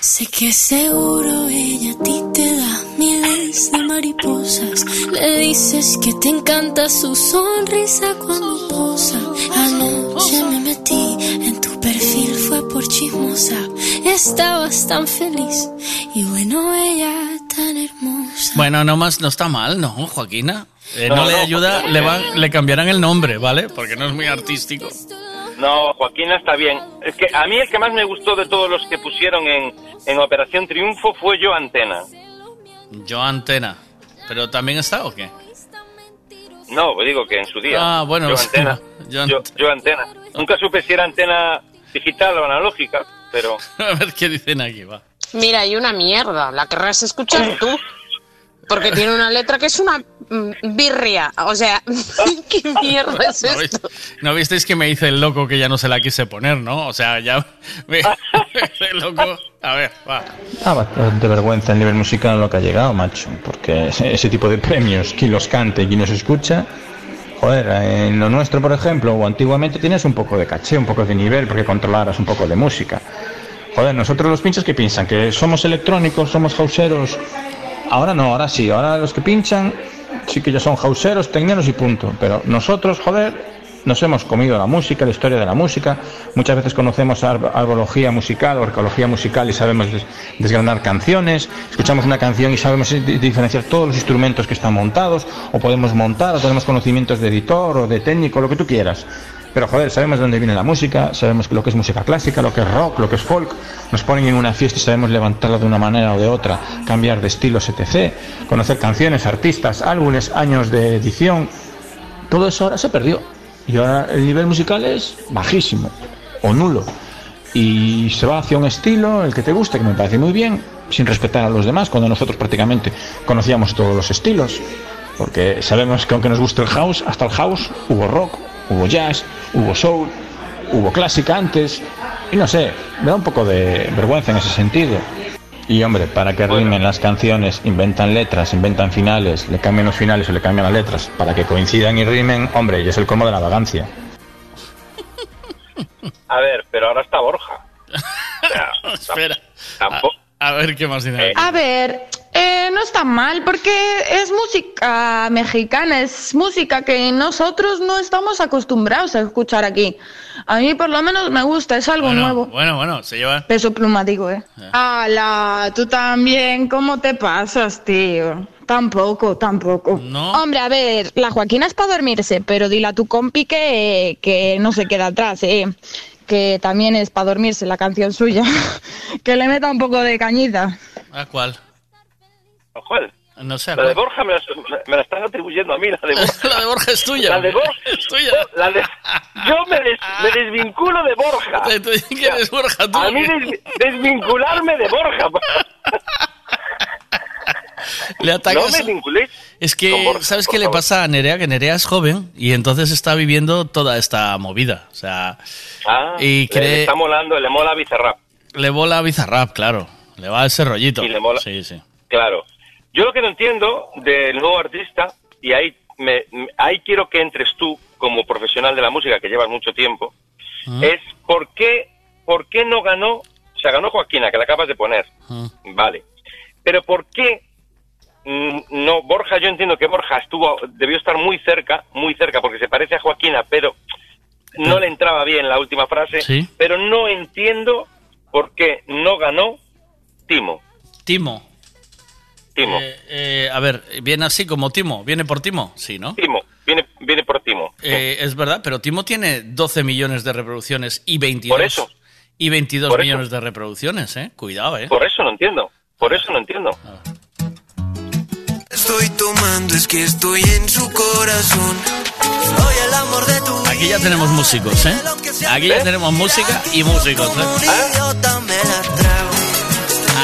Sé que seguro ella a ti te da miles de mariposas. Le dices que te encanta su sonrisa cuando posa. Anoche me metí chismosa. Estabas tan feliz y bueno, ella tan hermosa. Bueno, no más, no está mal, ¿no, Joaquina? Eh, no, No, le ayuda, le, van, le cambiarán el nombre, ¿vale? Porque no es muy artístico. No, Joaquina está bien. Es que a mí el que más me gustó de todos los que pusieron en, en Operación Triunfo fue Yo Antena. Yo Antena. ¿Pero también está o qué? No, digo que en su día. Ah, bueno. Yo Antena. Yo Yo, yo Antena. Nunca supe si era antena digital o analógica, pero... A ver qué dicen aquí, va. Mira, hay una mierda, la querrás escuchar tú. Porque tiene una letra que es una mm, birria. O sea, ¿qué mierda es ¿No, esto? ¿No visteis que me dice el loco que ya no se la quise poner, no? O sea, ya... Me, el loco... A ver, va. Ah, bastante vergüenza a nivel musical lo que ha llegado, macho. Porque ese, ese tipo de premios, quien los cante y quien los escucha. Joder, en lo nuestro, por ejemplo, o antiguamente tienes un poco de caché, un poco de nivel, porque controlaras un poco de música. Joder, nosotros los pinchos que piensan que somos electrónicos, somos hauseros. Ahora no, ahora sí, ahora los que pinchan sí que ya son hauseros, tecneros y punto. Pero nosotros, joder, nos hemos comido la música, la historia de la música. Muchas veces conocemos ar- arbología musical o arqueología musical y sabemos des- desgranar canciones. Escuchamos una canción y sabemos di- diferenciar todos los instrumentos que están montados. O podemos montar, o tenemos conocimientos de editor o de técnico, lo que tú quieras. Pero joder, sabemos de dónde viene la música, sabemos lo que es música clásica, lo que es rock, lo que es folk. Nos ponen en una fiesta y sabemos levantarla de una manera o de otra, cambiar de estilos, etc. Conocer canciones, artistas, álbumes, años de edición. Todo eso ahora se perdió. Y ahora el nivel musical es bajísimo o nulo. Y se va hacia un estilo, el que te guste, que me parece muy bien, sin respetar a los demás, cuando nosotros prácticamente conocíamos todos los estilos. Porque sabemos que aunque nos guste el house, hasta el house hubo rock, hubo jazz, hubo soul, hubo clásica antes. Y no sé, me da un poco de vergüenza en ese sentido. Y hombre, para que rimen las canciones, inventan letras, inventan finales, le cambian los finales o le cambian las letras para que coincidan y rimen, hombre, y es el colmo de la vagancia. A ver, pero ahora está Borja. Espera. Tampoco... A ver qué más dice. A ver, eh, no está mal porque es música mexicana, es música que nosotros no estamos acostumbrados a escuchar aquí. A mí por lo menos me gusta, es algo nuevo. Bueno, bueno, se lleva... Peso pluma, digo, ¿eh? ¡Hala! Tú también, ¿cómo te pasas, tío? Tampoco, tampoco. Hombre, a ver, la Joaquina es para dormirse, pero dile a tu compi que, que no se queda atrás, ¿eh? Que también es para dormirse la canción suya. que le meta un poco de cañita. ¿A cuál? ¿Cuál? No sé. La de Borja me la, me la están atribuyendo a mí, la de Borja. la de Borja es tuya. La de Borja es tuya. La de... Yo me, des- me desvinculo de Borja. Que eres Borja, tú. A mí des- desvincularme de Borja. Le atacas. No me vinculéis. Es que, Borja, ¿sabes qué le pasa a Nerea? Que Nerea es joven y entonces está viviendo toda esta movida. O sea, Ah, Y cree- le está molando, le mola Bizarrap. le bola a Bizarrap, claro. Le va ese rollito. Y le mola. Sí, sí. Claro. Yo lo que no entiendo del nuevo artista, y ahí, me, ahí quiero que entres tú como profesional de la música, que llevas mucho tiempo, es por qué, por qué no ganó, o sea, ganó Joaquina, que la acabas de poner, vale, pero por qué mm, no, Borja, yo entiendo que Borja estuvo, debió estar muy cerca, muy cerca, porque se parece a Joaquina, pero no le entraba bien la última frase, Sí. pero no entiendo por qué no ganó Timo. Timo. Timo. Eh, eh, a ver, ¿viene así como Timo? ¿Viene por Timo? Sí, ¿no? Timo, viene, viene por Timo. Eh, es verdad, pero Timo tiene 12 millones de reproducciones y 22. Por eso. Y 22 Por eso. millones de reproducciones, ¿eh? Cuidado, ¿eh? Por eso no entiendo. Por eso no entiendo. Estoy tomando, es que estoy en su corazón. Soy el amor de tu Aquí ya tenemos músicos, ¿eh? Aquí ya tenemos música y músicos, ¿eh? idiota, me la trago.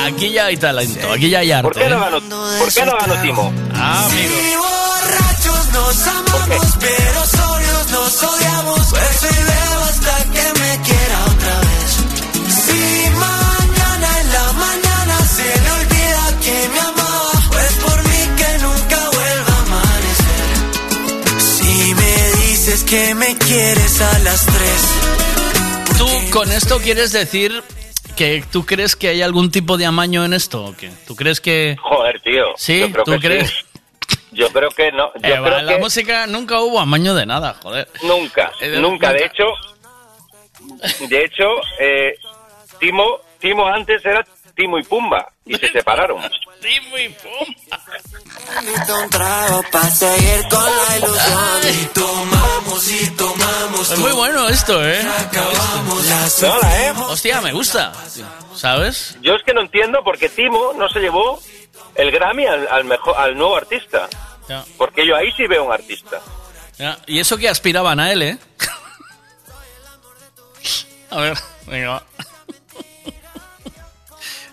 Aquí ya hay talento, aquí ya hay arte. ¿Por qué no ¿eh? ganó, ¿por qué no ganó Timo? Ah, amigo. Si borrachos nos amamos, pero sobrios nos odiamos. Beso y bebo hasta que me quiera otra vez. Si mañana en la mañana se me olvida que me amaba, pues por mí que nunca vuelva a amanecer. Si me dices que me quieres a las tres. ¿Tú con esto quieres decir que tú crees que hay algún tipo de amaño en esto o qué? ¿Tú crees que...? Joder, tío. ¿Sí? Yo creo ¿Tú que crees? sí. Yo creo que no. Yo Eh, creo la que música nunca hubo amaño de nada, joder. nunca, Eh, de- nunca. De nunca. hecho, de hecho, eh, Timo, Timo antes era Timo y Pumba y se separaron. Timo y Pumba. Es muy bueno esto, ¿eh? Hola, ¿eh? Hostia, me gusta. ¿Sabes? Yo es que no entiendo por qué Timo no se llevó el Grammy al, al mejor, al nuevo artista. Porque yo ahí sí veo un artista. Y eso que aspiraban a él, ¿eh? A ver, venga,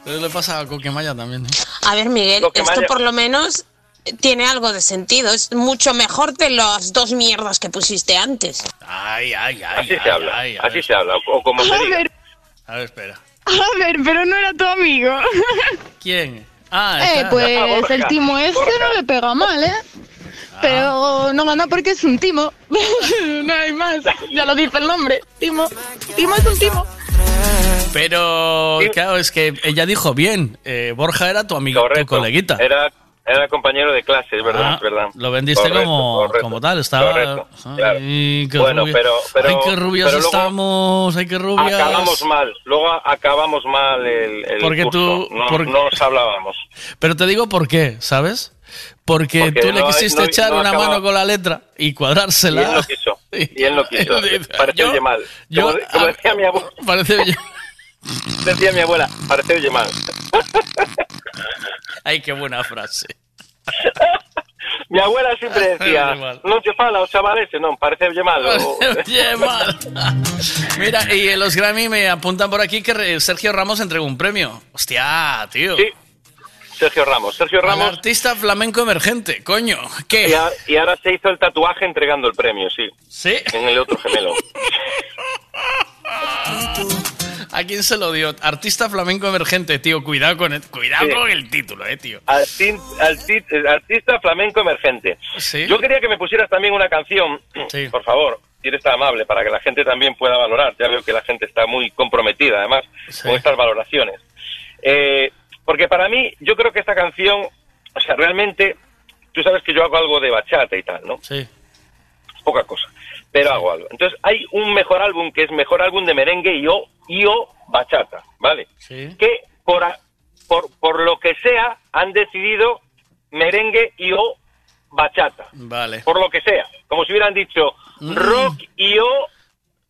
Eso le pasa a Coquemaya también, ¿eh? A ver, Miguel, esto por lo menos tiene algo de sentido. Es mucho mejor de las dos mierdas que pusiste antes. Ay, ay, ay. Así ay, se habla, ay, así ver. se habla, o como se A diga. ver, A ver, espera. a ver, pero no era tu amigo. ¿Quién? Ah, Eh, está. pues Borja, el timo este Borja. no le pega mal, ¿eh? Pero no gana porque es un timo. no hay más. Ya lo dice el nombre. Timo. Timo es un timo. Pero, claro, es que ella dijo bien. eh, Borja era tu amigo, tu coleguita. Era, era compañero de clase, es verdad, Ah, es verdad. Lo vendiste Correcto, como, correcto, como tal, estaba. correcto, claro. Ay, qué Bueno, rubia- pero- pero- Ay, qué rubias pero estamos. Ay, qué rubias. Acabamos mal, luego acabamos mal el, el Porque curso. tú- no, por- no nos hablábamos. Pero te digo por qué, ¿sabes? Porque, Porque tú le no- quisiste no- echar no una mano con la letra y cuadrársela. Y él no quiso. Y él no quiso. Yo- oye mal. yo- como, como decía mi abuela, Parece decía mi abuela, pareció oye mal. Ay, qué buena frase. Mi abuela siempre decía, no te fala, o chavales, no, parece oye mal. o- Oye, mal. Mira, y en los Grammy me apuntan por aquí que Sergio Ramos entregó un premio. Hostia, tío. Sí, Sergio Ramos. Sergio Al Ramos artista flamenco emergente, coño. y, ¿Qué? a- y ahora se hizo el tatuaje entregando el premio, sí. ¿Sí? En el otro gemelo. ¿A quién se lo dio? Artista flamenco emergente, tío. Cuidado con el, cuidado Sí. con el título, eh, tío. Arti- arti- artista flamenco emergente. Sí. Yo quería que me pusieras también una canción, Sí. por favor, si eres tan amable, para que la gente también pueda valorar. Ya veo que la gente está muy comprometida, además, con estas valoraciones. Eh, porque para mí, yo creo que esta canción, o sea, realmente, tú sabes que yo hago algo de bachata y tal, ¿no? Sí. Poca cosa, pero hago algo. Entonces, hay un mejor álbum que es mejor álbum de merengue y o, y o bachata, ¿vale? Sí. que por, por, por lo que sea han decidido merengue y o bachata. Vale. Por lo que sea. Como si hubieran dicho Mm. rock y o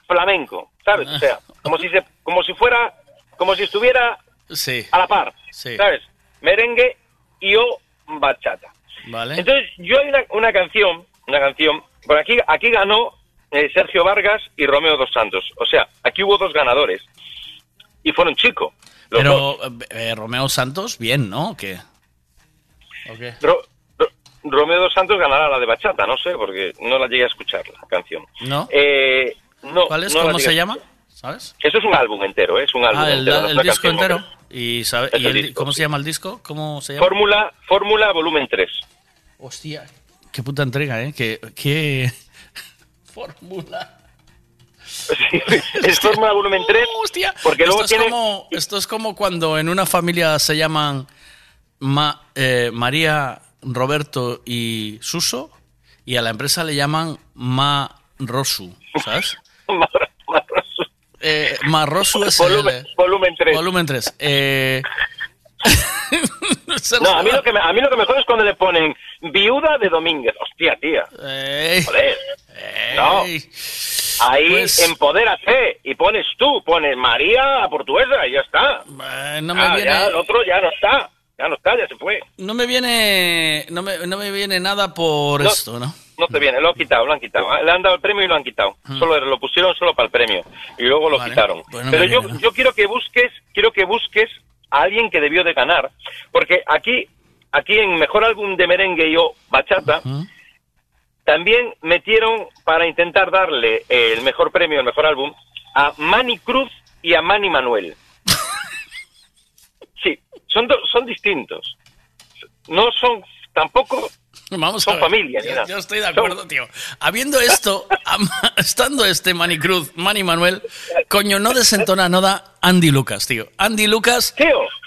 flamenco. ¿Sabes? O sea, como si, se, como si fuera, como si estuviera Sí. a la par. Sí. ¿Sabes? Merengue y o bachata. Vale. Entonces, yo hay una, una canción, una canción, por aquí, aquí ganó eh, Sergio Vargas y Romeo Dos Santos. O sea, aquí hubo dos ganadores. Y fueron chicos. Pero eh, Romeo Santos, bien, ¿no? ¿O qué? ¿O qué? Ro- Ro- Romeo Dos Santos ganará la de bachata, no sé, porque no la llegué a escuchar la canción. ¿No? Eh, no, ¿Cuál es? no ¿Cómo se llama? ¿Sabes? Eso es un álbum entero, ¿eh? es un álbum Ah, el, entero. no el disco entero. ¿Y, sabe, y el- disco, cómo sí. se llama el disco? ¿Cómo se llama? Fórmula, Fórmula volumen 3. Hostia, qué puta entrega, ¿eh? Qué, qué... Fórmula. es Fórmula volumen 3. Hostia. Porque luego esto, tiene... es como, esto es como cuando en una familia se llaman Ma- eh, María, Roberto y Suso y a la empresa le llaman Ma Rosu, ¿sabes? Eh, Marrosu es Volumen, volumen 3. Volumen 3. Eh... No, a mí, lo que me, a mí lo que me jode es cuando le ponen viuda de Domínguez. Hostia, tía. Ey. Joder. No. Ahí Pues- empodérate y pones tú, pones María Portuguesa y ya está. No me Ah, viene... ya el otro ya no está. Ya no está, ya se fue. No me viene, no me, no me viene nada por No. esto, ¿no? No te viene, lo han quitado, lo han quitado. Le han dado el premio y lo han quitado. Solo lo pusieron solo para el premio y luego lo Vale. quitaron. Pues no Pero yo, yo quiero que busques, quiero que busques a alguien que debió de ganar, porque aquí, aquí en mejor álbum de merengue y o bachata, también metieron para intentar darle el mejor premio, el mejor álbum, a Manny Cruz y a Manny Manuel. Sí, son, do- son distintos. No son, tampoco Vamos son a ver. familia. Yo, estoy de acuerdo, tío. Habiendo esto, estando este Manny Cruz, Manny Manuel, coño, no desentona nada Andy Lucas, tío. Andy Lucas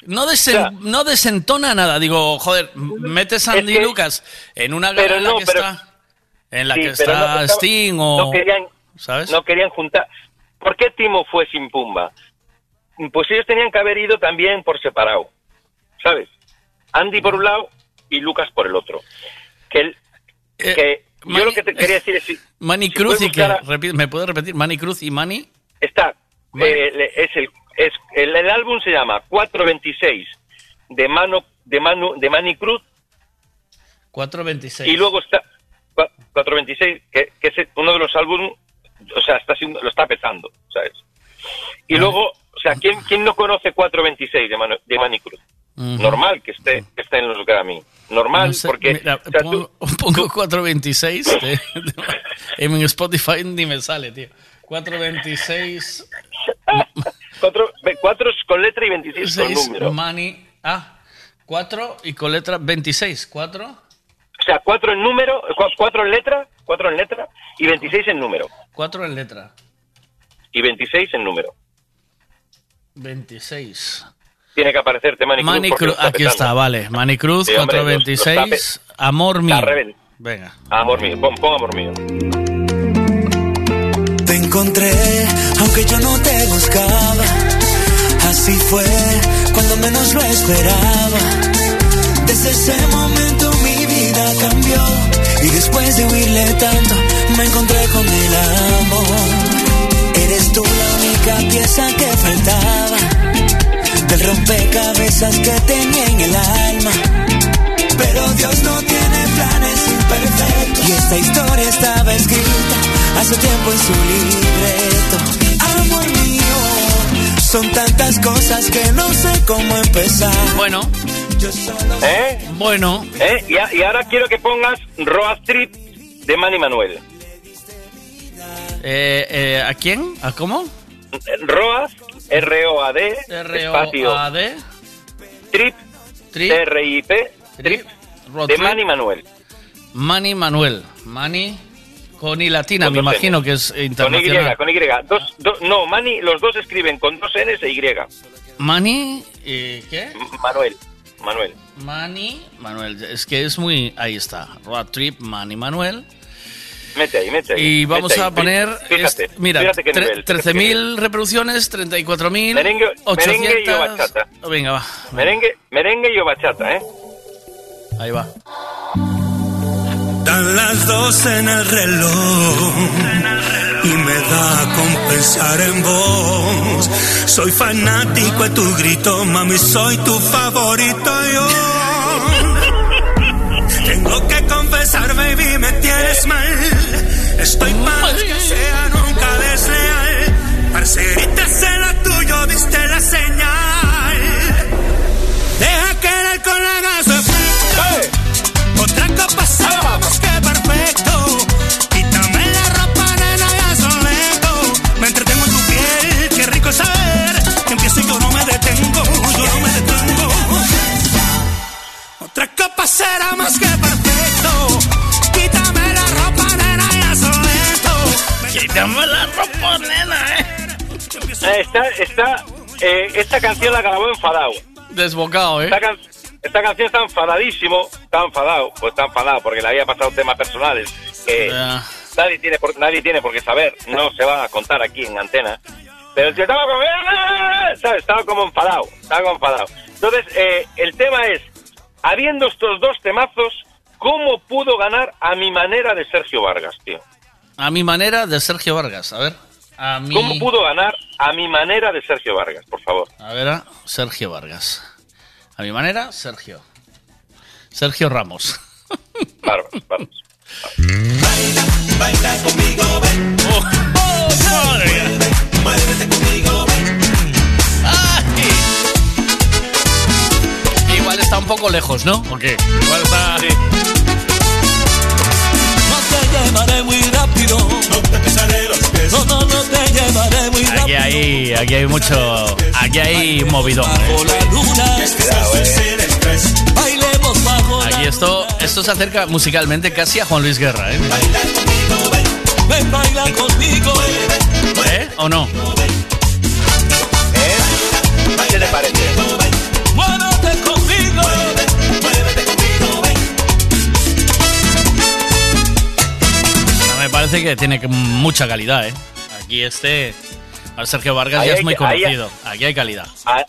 no, desen- o sea, no desentona nada. Digo, joder, metes a Andy que- Lucas en una gala pero en la no, que pero- está, en la Sí, que está no Sting o... no querían, ¿Sabes? no querían juntar. ¿Por qué Timo fue sin Pumba? Pues ellos tenían que haber ido también por separado, ¿sabes? Andy por un lado y Lucas por el otro. Que, el- Eh, que yo lo que te quería decir es si, Manny si Cruz y que a- me puedes repetir Manny Cruz y Manny. Está eh, es el es el, el álbum se llama 426 de mano de Manu de Manny Cruz. 426. y luego está cua- 426 que, que es uno de los álbumes o sea está siendo, lo está petando sabes y luego o sea quién quién no conoce 426 de Manu- de Manny Cruz normal que esté que esté en los Grammy normal No sé, porque mira, o sea, pongo, tú- pongo 426 de- de- en Spotify ni me sale, tío. 426 cuatro, ve- cuatro es con letra y 26 con 6 número Money. Ah, 4 y con letra 26. 4. o sea cuatro en número cua- cuatro en letra cuatro en letra y 26 en número 4 en letra. y 26 en número 26. Tiene que aparecerte Manny Cruz Manny Cruz, está aquí está, vale. Manny Cruz, Sí, hombre, lo- lo 426. Amor mío. Venga. amor mío pon, pon amor mío Te encontré, aunque yo no te buscaba. Así fue cuando menos lo esperaba. Desde ese momento mi vida cambió. Y después de huirle tanto, me encontré con el amor. Eres tú la única pieza que faltaba. Del rompecabezas que tenía en el alma. Pero Dios no tiene planes imperfectos. Y esta historia estaba escrita hace tiempo en su libreto. Amor mío, son tantas cosas que no sé cómo empezar. Bueno. Yo solo ¿eh? Bueno. ¿Eh? Y, a- y ahora quiero que pongas Road Trip de Manny Manuel Eh, eh, ¿A quién? ¿A cómo? Roas R-O-A-D espacio R-O-A-D. Trip Trip. R-I-P Trip de. Manny Manuel Manny Manuel. Manny con I latina, Con me imagino que es con Y, internacional. con Y. Dos, dos- no, Manny, los dos escriben con dos Ns e Y. Manny, eh, ¿qué? Manuel. Manuel. Manny Manuel. Es que es muy. Ahí está. Road Trip, Manny Manuel. Mete ahí, mete ahí. Y vamos ahí. a poner. Fíjate, este- mira, fíjate qué tre- nivel. fíjate qué nivel. 13.000 reproducciones, 34.000. Merengue- 800. merengue y o bachata. Oh, Venga, va. Merengue, merengue y o bachata, ¿eh? Ahí va. Dan las dos en el reloj y me da con pensar en vos. Soy fanático de tu grito, mami, soy tu favorito yo. Confesar, baby, me tienes mal. Estoy mal que sea nunca desleal. Parcerita sé la tuyo, diste la señal. Deja que el alcohol haga su efecto. Otra copa sabemos que perfecto. Quítame la ropa, nena, ya son lento. Me entretengo en tu piel, qué rico saber. Que empiezo y yo no me detengo, yo no me detengo. Otra copa será más que Quítame la ropa, nena, eh. Eh, Está, está, eh, esta canción la grabó enfadado. Desbocado, eh. Esta, can- esta canción está enfadadísimo, está enfadado, pues está enfadado porque le había pasado temas personales que Ya. nadie tiene por, nadie tiene por qué saber, no se van a contar aquí en antena. Pero el tío estaba como, ¿sabes? Estaba como enfadado, estaba como enfadado. Entonces, eh, el tema es, habiendo estos dos temazos, ¿cómo pudo ganar a mi manera de Sergio Vargas, tío? A mi manera de Sergio Vargas. A ver. A mi. ¿Cómo pudo ganar a mi manera de Sergio Vargas, por favor? A ver, a Sergio Vargas. A mi manera, Sergio. Sergio Ramos. Bárbaro, bárbaro. Baila conmigo, ven. Oh. Muévete conmigo, ven. Igual está un poco lejos, ¿no? ¿O qué? Igual está. Llevaré muy rápido. No te pisaré los pies. No, no, no te llevaré muy rápido. Aquí hay, aquí hay mucho. Aquí hay movidón. Bajo ¿eh? la luna. sin estrés. Bailemos bajo Aquí esto, esto se acerca musicalmente casi a Juan Luis Guerra, ¿eh? Ven, baila conmigo. ¿Eh? ¿O no? ¿Qué te parece? Parece que tiene mucha calidad, ¿eh? Aquí este. Al Sergio Vargas Ahí ya es muy ahí- conocido. Aquí hay calidad. A-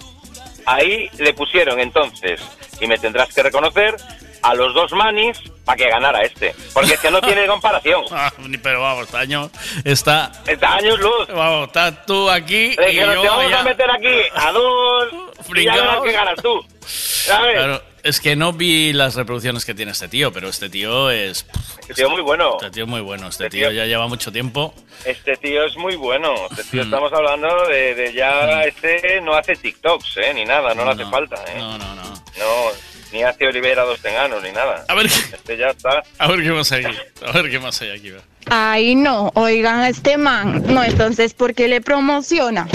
Ahí le pusieron entonces, y me tendrás que reconocer, a los dos manis para que ganara este. Porque es que no tiene comparación. Ah, Pero vamos, este año está... Está años luz. Vamos, estás tú aquí y que nos yo te vamos ya- a meter aquí a dos y ya verás que ganas tú. ¿Sabes? Claro, es que no vi las reproducciones que tiene este tío, pero este tío es... Este tío es muy bueno. Este tío es muy bueno, este Este tío tío- ya lleva mucho tiempo. Este tío es muy bueno. Este tío Mm. estamos hablando de, de ya. Este no hace TikToks, ¿eh? Ni nada, no, le hace falta, ¿eh? No, no, no. No, ni hace Olivera dos Teganos, ni nada. A ver, Este ya está. a ver qué más hay aquí. A ver qué más hay aquí. va. Ay, no, oigan a este man. No, entonces, ¿por qué le promociona?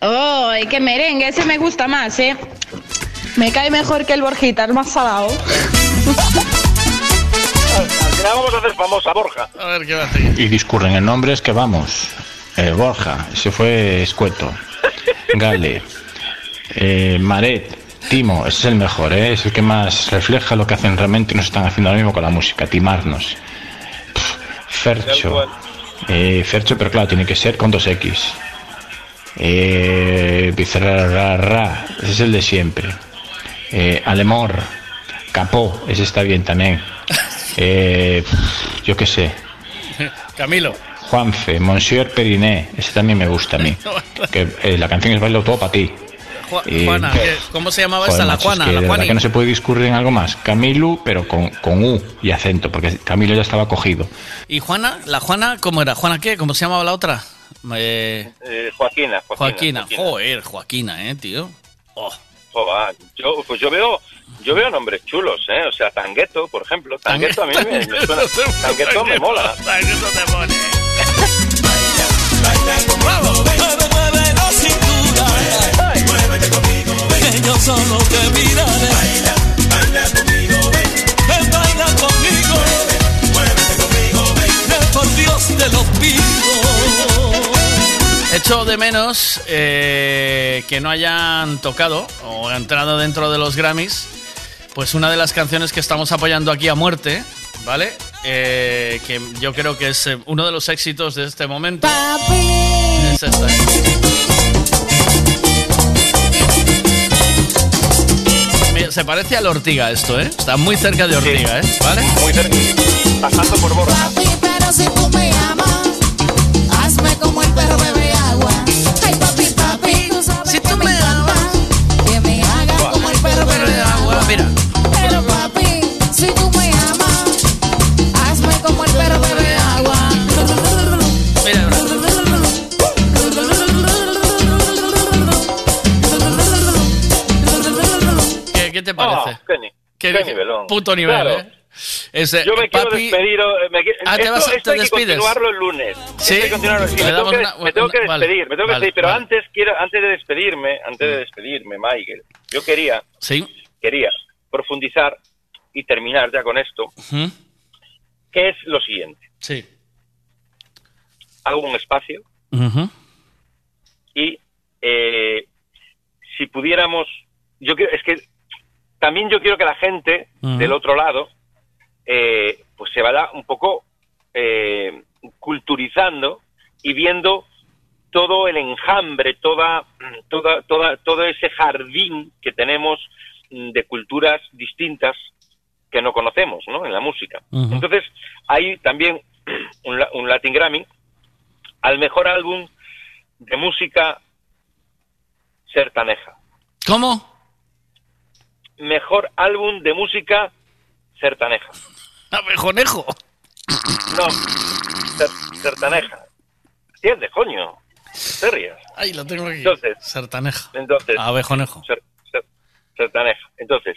Ay, que merengue, ese me gusta más, ¿eh? Me cae mejor que el Borjita, el más salado. Vamos a hacer famosa Borja. A ver qué va a hacer. Y discurren en nombres que vamos. Eh, Borja, ese fue escueto. Gale. Eh, Maret. Timo, ese es el mejor, ¿eh? es el que más refleja lo que hacen realmente y nos están haciendo ahora mismo con la música, timarnos. Pff, Fercho. Eh, Fercho, pero claro, tiene que ser con dos X. Eh, Bizarrarra, ese es el de siempre. Eh, Alemor. Capó, ese está bien también. Eh, yo qué sé. Camilo. Juanfe, Monsieur Periné, ese también me gusta a mí. Que eh, la canción es Bailo todo para ti. Ju- Juana, ¿qué- ¿cómo se llamaba Joder, esta? La macho, es Juana, que la Juani. que no se puede discurrir en algo más. Camilu, pero con, con U y acento, porque Camilo ya estaba cogido. ¿Y Juana? ¿La Juana cómo era? ¿Juana qué? ¿Cómo se llamaba la otra? Eh, Eh, Joaquina, Joaquina. Joaquina. Joder, Joaquina, eh, tío. Oh. Joder, yo, pues yo veo, yo veo nombres chulos, ¿eh? O sea, Tangueto, por ejemplo. Tangueto a mí me, me suena. Tangueto me mola. Tangueto te pone. Mueve la cintura. Muévete conmigo, Que yo solo te miraré. Baila, baila conmigo, ven. baila conmigo. Muévete conmigo, ven. Por Dios te lo pido. Echo de menos eh, que no hayan tocado o entrado dentro de los Grammys, pues una de las canciones que estamos apoyando aquí a muerte, ¿vale? Eh, que yo creo que es eh, uno de los éxitos de este momento. Es esta. Mira, se parece al Ortiga esto, ¿eh? Está muy cerca de Ortiga, ¿eh? ¿Vale? Muy cerca. Pasando por Borja. Pero si tú me amas, Mira. Pero papi, si tú me amas, hazme como el perro bebe agua. ¿Qué, qué te parece? Qué, ni- ¿Qué- qué nivelón. Puto nivel, Claro. ¿eh? Ese, Yo me quiero papi, despedir. eh, me Ah, ¿te esto, vas a- esto te hay que continuarlo el lunes. ¿Sí? Que continuarlo. Me, tengo que, una- me tengo que una- vale, despedir, me tengo que vale, despedir. Pero vale. antes quiero, antes de despedirme, antes de despedirme, Michael, yo quería, Sí. Quería profundizar y terminar ya con esto, que es lo siguiente. Sí. Hago un espacio y eh, si pudiéramos, yo quiero, es que también yo quiero que la gente del otro lado eh, pues se vaya un poco eh, culturizando y viendo todo el enjambre, toda, toda, toda, todo ese jardín que tenemos de culturas distintas que no conocemos, ¿no? En la música. Entonces, hay también un, un Latin Grammy al mejor álbum de música sertaneja. ¿Cómo? Mejor álbum de música sertaneja. Abejonejo. No, cer- sertaneja. ¿Entiendes, coño? Te rías. Ahí lo tengo aquí. Entonces, Sertaneja. entonces, Abejonejo. ser- ser- sertaneja. Entonces,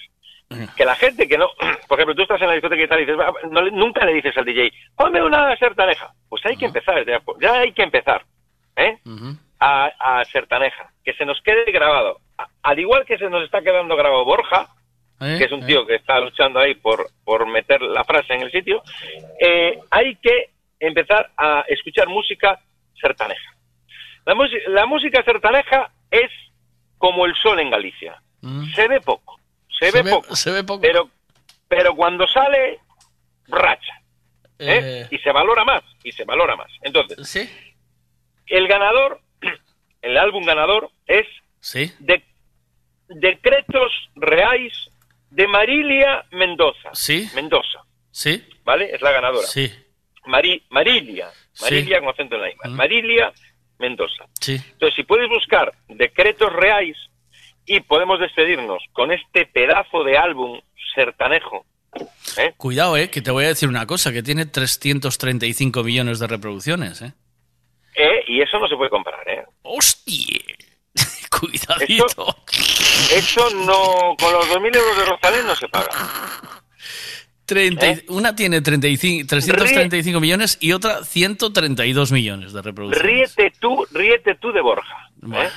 que la gente que no, por ejemplo, tú estás en la discoteca y tal y dices, "Va, no nunca le dices al DJ, ponme una sertaneja. Pues hay que empezar, ya, ya hay que empezar, ¿eh? A, a sertaneja, que se nos quede grabado. A- al igual que se nos está quedando grabado Borja, ¿Eh? que es un tío que está luchando ahí por, por meter la frase en el sitio, eh, hay que empezar a escuchar música sertaneja. La, la música sertaneja es como el sol en Galicia. Se ve poco, se, Se ve, ve- poco, se ve poco. Pero, pero cuando sale, racha. ¿eh? Eh. Y se valora más, y se valora más. Entonces, ¿Sí? el ganador, el álbum ganador es Sí. de Decretos Reais de Marilia Mendoza. Sí. Mendoza. Sí. ¿Vale? Es la ganadora. Sí. Mari- Marilia. Marilia con acento en la I. Marilia Mendoza. Sí. Entonces, si puedes buscar decretos reais y podemos despedirnos con este pedazo de álbum sertanejo. ¿eh? Cuidado, eh, que te voy a decir una cosa, que tiene 335 millones de reproducciones, eh. Eh, Y eso no se puede comprar, ¿eh? ¡Hostia! Cuidadito. Eso no, con los 2.000 euros de Rosalén no se paga. 30 ¿Eh? y- Una tiene 35, 335 millones y otra 132 millones de reproducciones. Ríete tú, ríete tú de Borja. ¿eh?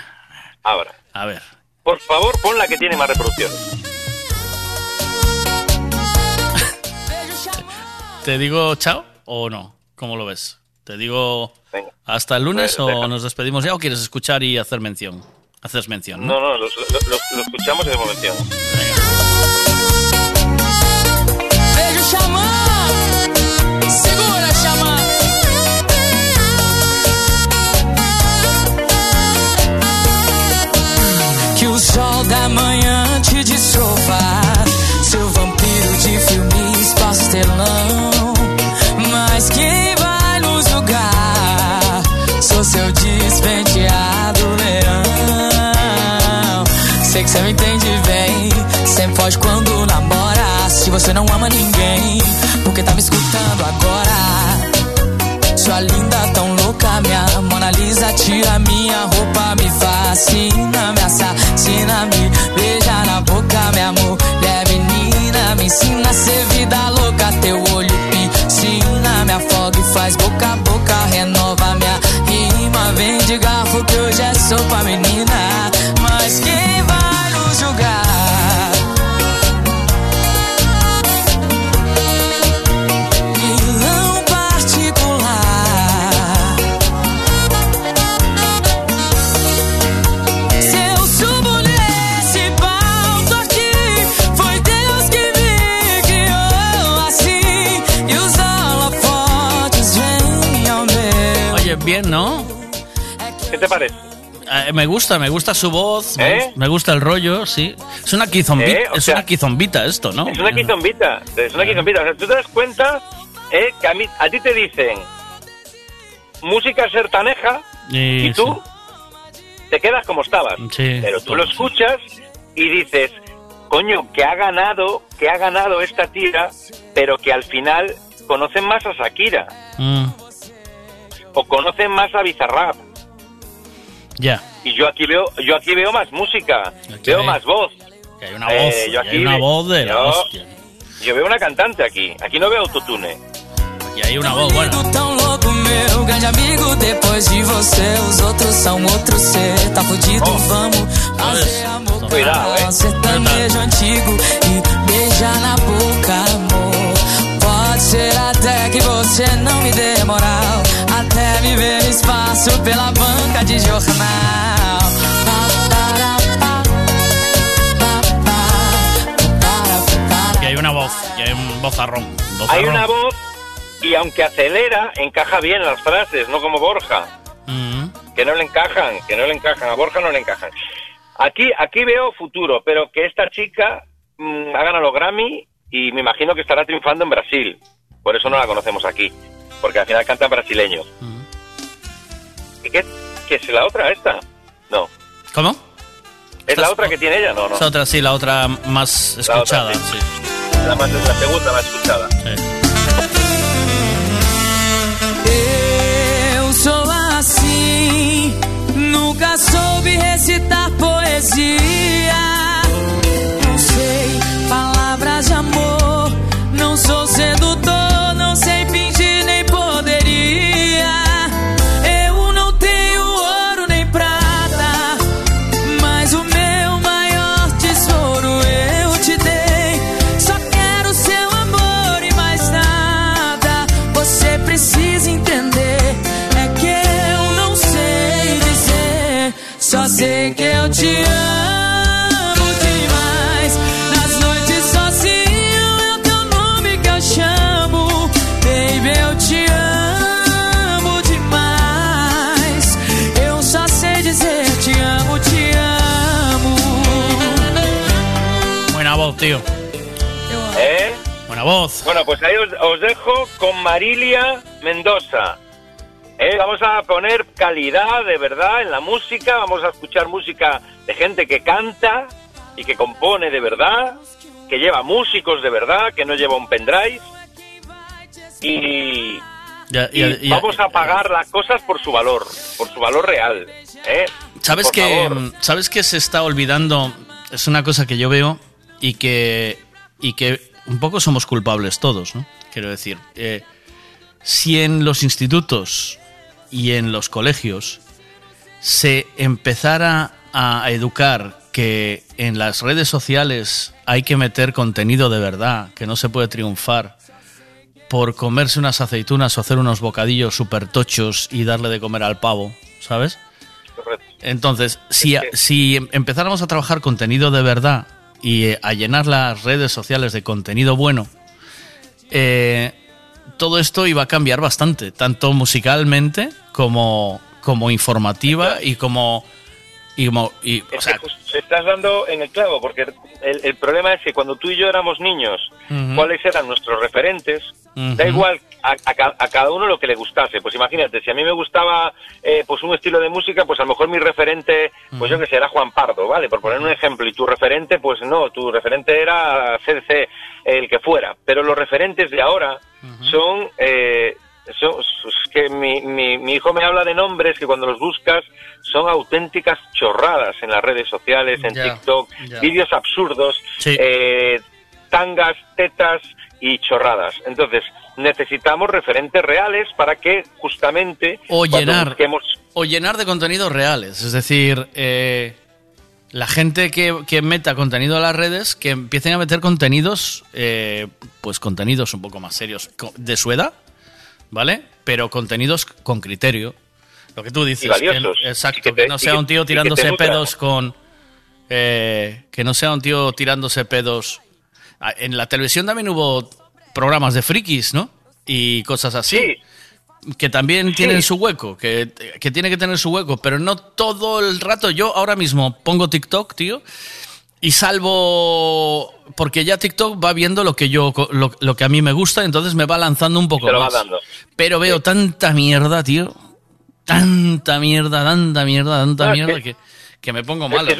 Ahora, A ver. Por favor, pon la que tiene más reproducciones. ¿Te digo chao o no? ¿Cómo lo ves? ¿Te digo Venga. hasta el lunes Pues, o deja. nos despedimos ya o quieres escuchar y hacer mención? Haces mención, ¿no? No, no, lo, lo- lo- lo escuchamos el momento. Beijo da manhã te destrofa, seu vampiro de filmes pastelão. Mas quem vai nos julgar? Sou seu despenteado leão. Sei que você me entende bem. Sempre foge quando namora. Se você não ama ninguém, porque tá me escutando agora. Sua linda, tão louca, minha Mona Lisa Tira minha roupa, me fascina Me assassina, me beija na boca Minha mulher menina Me ensina a ser vida louca Teu olho piscina Me afoga e faz boca a boca Renova minha rima Vem de garfo que hoje é sopa, menina Mas quem vai nos julgar? Bien, ¿no? ¿Qué te parece? Eh, me gusta, me gusta su voz, me, ¿Eh? me gusta el rollo, sí. Es una quizombita, ¿Eh? Es sea- una quizombita esto, ¿no? Es una quizombita, es una quizombita. O sea, tú te das cuenta eh, que a, mí, a ti te dicen música sertaneja Y- y tú te quedas como estabas. Sí. Pero tú lo escuchas y dices, coño, que ha ganado, que ha ganado esta tira, pero que al final conocen más a Shakira Mm, o conocen más a Bizarrap. ya. Y yo aquí veo, yo aquí veo más música, veo hay- más voz. Que hay una voz, Eh, yo aquí hay una ve- voz de la yo- hostia. Yo veo una cantante aquí, aquí no veo autotune. Y hay una voz, louco, meu grande amigo. Depois de você, os outros são outro ser. Tá fudido, vamos fazer amor. Cuidado, hein? Sertanejo antigo e beijar na boca, amor. Pode ser até que você não me dê moral. Até me ver no espaço pela banca de jornal. Y hay una voz, y hay un vozarrón. Hay una voz y aunque acelera, encaja bien las frases, no como Borja, Mm, que no le encajan, que no le encajan, a Borja no le encajan. Aquí, aquí veo futuro, pero que esta chica mm, ha ganado los Grammy y me imagino que estará triunfando en Brasil. Por eso no la conocemos aquí, porque al final canta en brasileño. ¿Y qué, qué es la otra esta? No. ¿Cómo? ¿Es la otra que tiene ella? No, no. Es otra, sí, la otra más La otra, escuchada, sí. sí. La, más, la segunda más escuchada. Eu sou assim, nunca soube recitar poesia. Não sei palavras de amor, não sou sedutor, Buena voz. Bueno, pues ahí os, os dejo con Marilia Mendoza. Eh, vamos a poner calidad de verdad en la música, vamos a escuchar música de gente que canta y que compone de verdad, que lleva músicos de verdad, que no lleva un pendrive. Y, Ya- y ya- ya- vamos a pagar las cosas por su valor, por su valor real. ¿eh? ¿Sabes Por que, favor. ¿Sabes que se está olvidando? Es una cosa que yo veo y que, y que un poco somos culpables todos, ¿no? Quiero decir, eh, si en los institutos y en los colegios se empezara a educar que en las redes sociales hay que meter contenido de verdad, que no se puede triunfar por comerse unas aceitunas o hacer unos bocadillos súper tochos y darle de comer al pavo, ¿sabes? Entonces, si, si em- empezáramos a trabajar contenido de verdad y eh, a llenar las redes sociales de contenido bueno, eh, todo esto iba a cambiar bastante, tanto musicalmente como, como informativa y como... Y como y, o sea, estás dando en el clavo, porque el, el problema es que cuando tú y yo éramos niños, cuáles eran nuestros referentes, da igual a, a ca- a cada uno lo que le gustase. Pues imagínate, si a mí me gustaba eh, pues un estilo de música, pues a lo mejor mi referente, pues yo que sé, era Juan Pardo, ¿vale? Por poner un ejemplo, y tu referente, pues no, tu referente era CDC, el que fuera. Pero los referentes de ahora son... Eh, son- es que mi, mi, mi hijo me habla de nombres que cuando los buscas son auténticas chorradas en las redes sociales, en TikTok, vídeos absurdos, Sí. eh, tangas, tetas y chorradas. Entonces, necesitamos referentes reales para que justamente o llenar busquemos o llenar de contenidos reales. Es decir eh, la gente que, que meta contenido a las redes que empiecen a meter contenidos eh, pues contenidos un poco más serios de su edad vale pero contenidos con criterio. Lo que tú dices que- exacto que que, no sea un tío tirándose pedos con eh, que no sea un tío tirándose pedos. Ah, en la televisión también hubo programas de frikis no y cosas así que también tienen su hueco, que, que tiene que tener su hueco, pero no todo el rato. Yo ahora mismo pongo TikTok, tío, y salvo porque ya TikTok va viendo lo que yo lo, lo que a mí me gusta, entonces me va lanzando un poco más. Pero veo tanta mierda, tío. Tanta mierda, tanta mierda, tanta No, mierda que- que, que me pongo malo,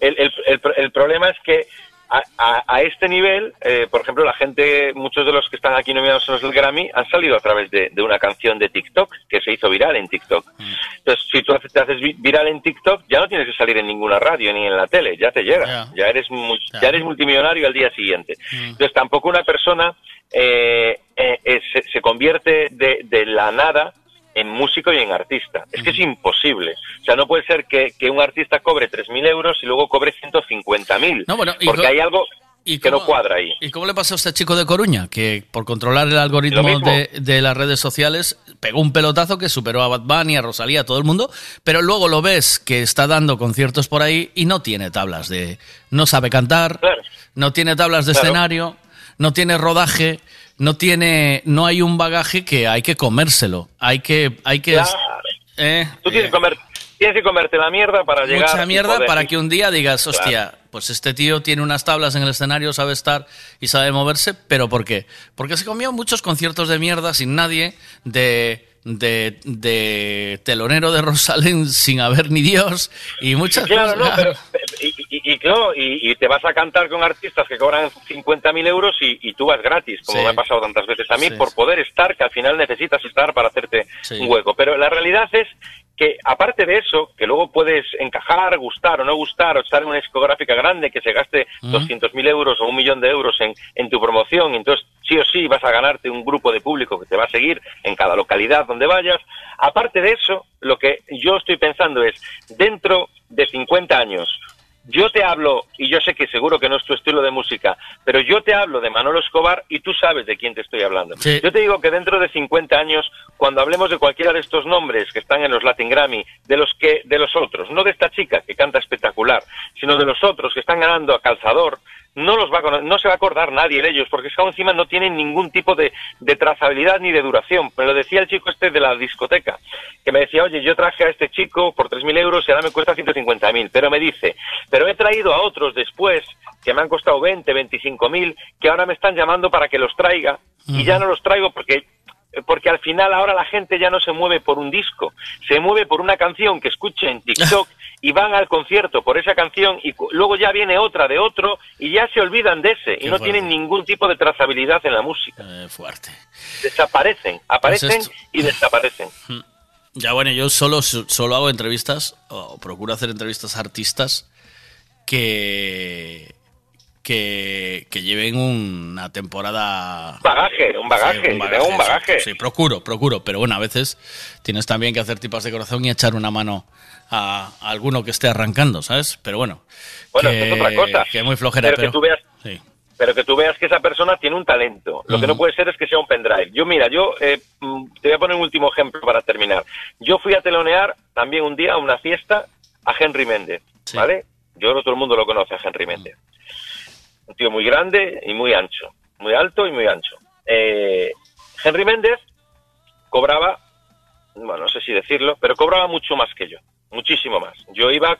el- el- el- el problema es que a, a- a este nivel, eh, por ejemplo, la gente, muchos de los que están aquí nominados los del Grammy han salido a través de, de una canción de TikTok que se hizo viral en TikTok. Mm. Entonces, si tú te haces vi- viral en TikTok, ya no tienes que salir en ninguna radio ni en la tele, ya te llega. Ya, eres, ya eres multimillonario al día siguiente. Mm. Entonces, tampoco una persona eh, eh, eh, se, se convierte de, de la nada en músico y en artista. Es que es imposible. O sea, no puede ser que, que un artista cobre 3.000 euros y luego cobre 150.000. No, bueno, y porque hay algo y que no cuadra ahí. ¿Y cómo le pasó a este chico de Coruña? Que por controlar el algoritmo de, de las redes sociales pegó un pelotazo que superó a Bad Bunny, a Rosalía, a todo el mundo, pero luego lo ves que está dando conciertos por ahí y no tiene tablas de... No sabe cantar, no tiene tablas de Claro. escenario, no tiene rodaje, no tiene... No hay un bagaje que hay que comérselo, hay que... Hay que Claro. eh, Tú tienes que, comer, tienes que comerte la mierda para llegar. mucha mierda poder- para que un día digas, Claro. hostia, pues este tío tiene unas tablas en el escenario, sabe estar y sabe moverse, pero ¿por qué? Porque se comió muchos conciertos de mierda sin nadie, de, de, de telonero de Rosalén sin haber ni Dios y muchas Claro, cosas. no, pero, y, y- y claro, y, y te vas a cantar con artistas que cobran 50.000 euros y, y tú vas gratis, como Sí. me ha pasado tantas veces a mí, Sí, por poder estar, que al final necesitas estar para hacerte Sí. un hueco. Pero la realidad es que, aparte de eso, que luego puedes encajar, gustar o no gustar, o estar en una discográfica grande que se gaste Ujú. 200.000 euros o un millón de euros en, en tu promoción, y entonces sí o sí vas a ganarte un grupo de público que te va a seguir en cada localidad donde vayas. Aparte de eso, lo que yo estoy pensando es, dentro de 50 años, yo te hablo, y yo sé que seguro que no es tu estilo de música, pero yo te hablo de Manolo Escobar y tú sabes de quién te estoy hablando. Sí. Yo te digo que dentro de 50 años, cuando hablemos de cualquiera de estos nombres que están en los Latin Grammy, de los que, de los otros, no de esta chica que canta espectacular, sino de los otros que están ganando a calzador, no los va a no se va a acordar nadie de ellos, porque es que encima no tienen ningún tipo de, de trazabilidad ni de duración. Me lo decía el chico este de la discoteca, que me decía, oye, yo traje a este chico por 3.000 euros y ahora me cuesta 150.000, pero me dice, pero he traído a otros después que me han costado 20, 25.000, que ahora me están llamando para que los traiga, y ya no los traigo porque porque al final ahora la gente ya no se mueve por un disco, se mueve por una canción que escuche en TikTok y van al concierto por esa canción y luego ya viene otra de otro y ya se olvidan de ese y no fuerte. tienen ningún tipo de trazabilidad en la música. fuerte. Desaparecen, aparecen Pues y desaparecen. Ya bueno, yo solo, solo hago entrevistas, o procuro hacer entrevistas a artistas que, que, que lleven una temporada... Bagaje, un bagaje, Sí, un bagaje. Sí, procuro, procuro, pero bueno, a veces tienes también que hacer tipas de corazón y echar una mano a, a alguno que esté arrancando, ¿sabes? Pero bueno, Bueno, que, es otra cosa. que muy flojera, pero, pero... que tú veas sí. pero que tú veas que esa persona tiene un talento. Lo que no puede ser es que sea un pendrive. Yo, mira, yo eh, mm, te voy a poner un último ejemplo para terminar. Yo fui a telonear también un día a una fiesta a Henry Méndez, ¿vale? Yo creo que todo el mundo lo conoce a Henry Méndez. Un tío muy grande y muy ancho. Muy alto y muy ancho. Eh, Henry Méndez cobraba, bueno, no sé si decirlo, pero cobraba mucho más que yo. Muchísimo más. Yo iba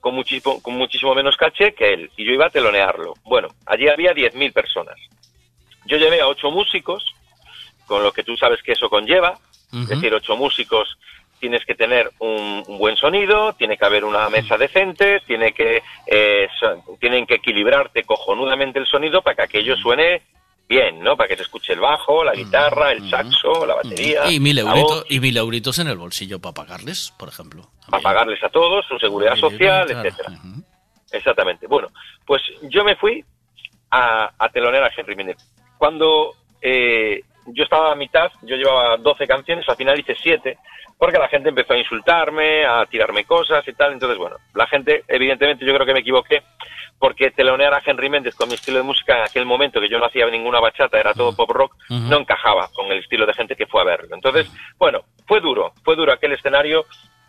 con muchísimo, con muchísimo menos caché que él, y yo iba a telonearlo. Bueno, allí había 10.000 personas. Yo llevé a ocho músicos, con lo que tú sabes que eso conlleva, es decir, ocho músicos tienes que tener un, un buen sonido, tiene que haber una mesa decente, tiene que eh, tienen que equilibrarte cojonudamente el sonido para que aquello suene bien, ¿no? Para que se escuche el bajo, la guitarra, el saxo, la batería, Y mil, euritos, y mil euritos en el bolsillo para pagarles, por ejemplo. para pagarles a todos, su seguridad social, claro. etcétera. Exactamente. Bueno, pues yo me fui a, a telonear a Henry Méndez. Cuando eh, yo estaba a mitad, yo llevaba 12 canciones, al final hice 7, porque la gente empezó a insultarme, a tirarme cosas y tal. Entonces, bueno, la gente, evidentemente, yo creo que me equivoqué, porque telonear a Henry Méndez con mi estilo de música en aquel momento, que yo no hacía ninguna bachata, era todo pop rock, no encajaba con el estilo de gente que fue a verlo. Entonces, bueno, fue duro, fue duro aquel escenario,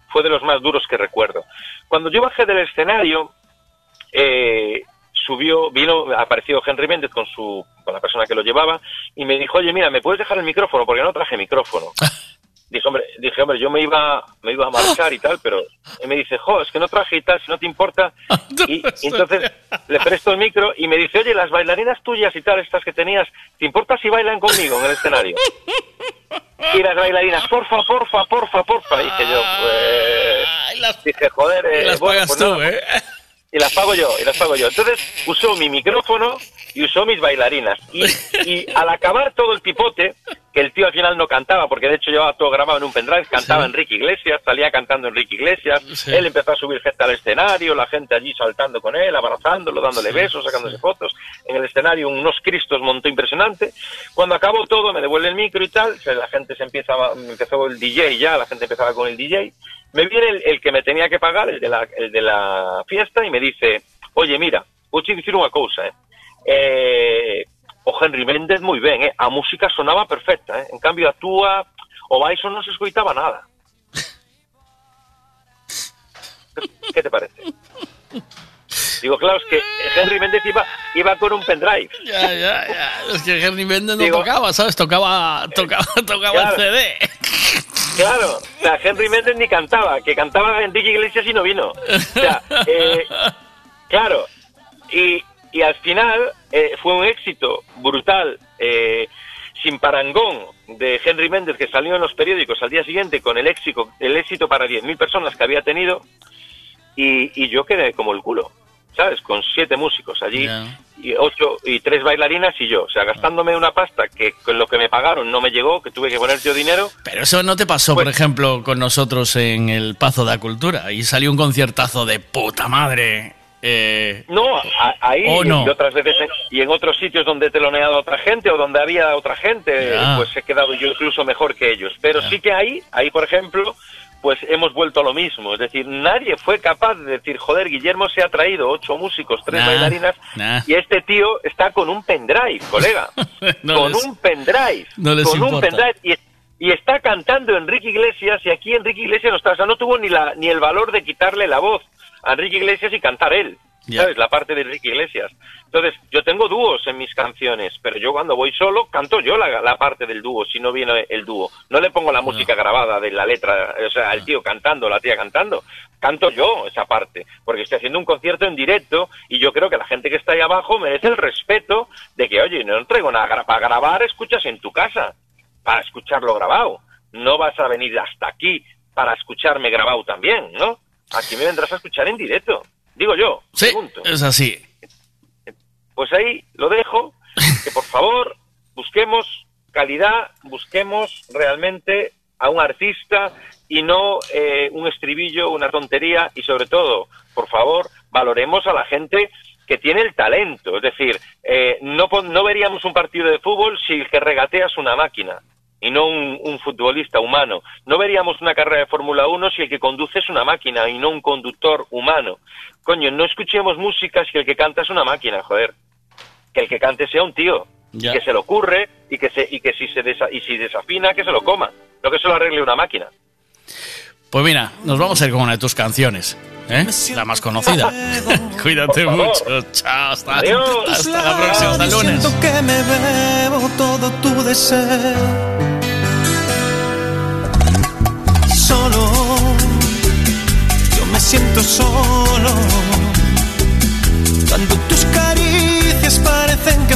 fue de los más duros que recuerdo. Cuando yo bajé del escenario, eh, subió, vino, apareció Henry Méndez con su, con la persona que lo llevaba y me dijo, oye, mira, ¿me puedes dejar el micrófono? Porque no traje micrófono. Dije, hombre, dije, hombre, yo me iba, me iba a marchar y tal, pero y me dice, jo, es que no traje y tal, si no te importa. Y, y entonces le presto el micro y me dice, oye, las bailarinas tuyas y tal, estas que tenías, ¿te importa si bailan conmigo en el escenario? Y las bailarinas, porfa, porfa, porfa, porfa. Y dije yo, pues, dije, joder, eh, las bueno, pagas pues tú, nada, ¿eh? Y las pago yo, y las pago yo. Entonces usó mi micrófono y usó mis bailarinas. Y, y al acabar todo el pipote, que el tío al final no cantaba, porque de hecho llevaba todo grabado en un pendrive, cantaba Enrique Iglesias, salía cantando Enrique Iglesias, Sí. él empezó a subir gente al escenario, la gente allí saltando con él, abrazándolo, dándole besos, sacándose fotos. En el escenario unos cristos montó impresionante. Cuando acabó todo, me devuelve el micro y tal, la gente se empieza, empezó el DJ ya, la gente empezaba con el DJ. Me viene el, el que me tenía que pagar, el de, la, el de la fiesta, y me dice, oye, mira, voy a decir una cosa, eh. eh o Henry Méndez muy ben, eh? a música sonaba perfecta, eh? en cambio a túa o baixo non se escoitaba nada. ¿Qué te parece? Digo, claro, es que Henry Méndez iba, iba con un pendrive. Ya, ya, ya. Es que Henry Méndez no Digo- tocaba, ¿sabes? Tocaba, tocaba, tocaba Claro. el CD. Claro, o sea, Henry Méndez ni cantaba, que cantaba Enrique Iglesias y no vino. O sea, eh, claro, y, y al final eh, fue un éxito brutal, eh, sin parangón, de Henry Méndez, que salió en los periódicos al día siguiente con el éxito, el éxito para 10.000 personas que había tenido, y, y yo quedé como el culo, ¿sabes? Con siete músicos allí, y ocho y tres bailarinas y yo, o sea, gastándome una pasta que con lo que me pagaron no me llegó, que tuve que poner yo dinero. Pero eso no te pasó, Pues por ejemplo, con nosotros en el Pazo de la Cultura. Y salió un conciertazo de puta madre. Eh, No, a- ahí ¿O no? y otras veces en- y en otros sitios donde he teloneado a otra gente o donde había otra gente, pues he quedado yo incluso mejor que ellos. Pero sí que ahí, ahí por ejemplo, pues hemos vuelto a lo mismo. Es decir, nadie fue capaz de decir, joder, Guillermo se ha traído ocho músicos, tres Nah, bailarinas nah. y este tío está con un pendrive, colega. No con les- un pendrive. no les con un pendrive y, y está cantando Enrique Iglesias y aquí Enrique Iglesias no está, o sea, no tuvo ni la ni el valor de quitarle la voz a Enrique Iglesias y cantar él. ¿sabes? La parte de Enrique Iglesias. Entonces, yo tengo dúos en mis canciones, pero yo cuando voy solo canto yo la, la parte del dúo, si no viene el dúo. No le pongo la música grabada de la letra, o sea, el tío cantando, la tía cantando. Canto yo esa parte, porque estoy haciendo un concierto en directo y yo creo que la gente que está ahí abajo merece el respeto de que, oye, no traigo nada para grabar, escuchas en tu casa, para escucharlo grabado. No vas a venir hasta aquí para escucharme grabado también, ¿no? Aquí me vendrás a escuchar en directo. Digo yo, Sí, pregunto. es así. Pues ahí lo dejo, que por favor busquemos calidad, busquemos realmente a un artista y no eh, un estribillo, una tontería y sobre todo, por favor, valoremos a la gente que tiene el talento. Es decir, eh, no, no veríamos un partido de fútbol si el que regatea es una máquina y no un, un futbolista humano. No veríamos una carrera de Fórmula 1 si el que conduce es una máquina y no un conductor humano. Coño, no escuchemos música si el que canta es una máquina, joder. Que el que cante sea un tío. Ya. Y que se lo ocurre y que, se, y que si, se desa- y si desafina, que se lo coma. No que se lo arregle una máquina. Pues mira, nos vamos a ir con una de tus canciones. ¿Eh? La más conocida. Cuídate mucho. Chao. Hasta, Adiós. hasta la próxima. Hasta el lunes. Siento que me bebo todo tu deseo. Solo, yo me siento solo. Cuando tus caricias parecen que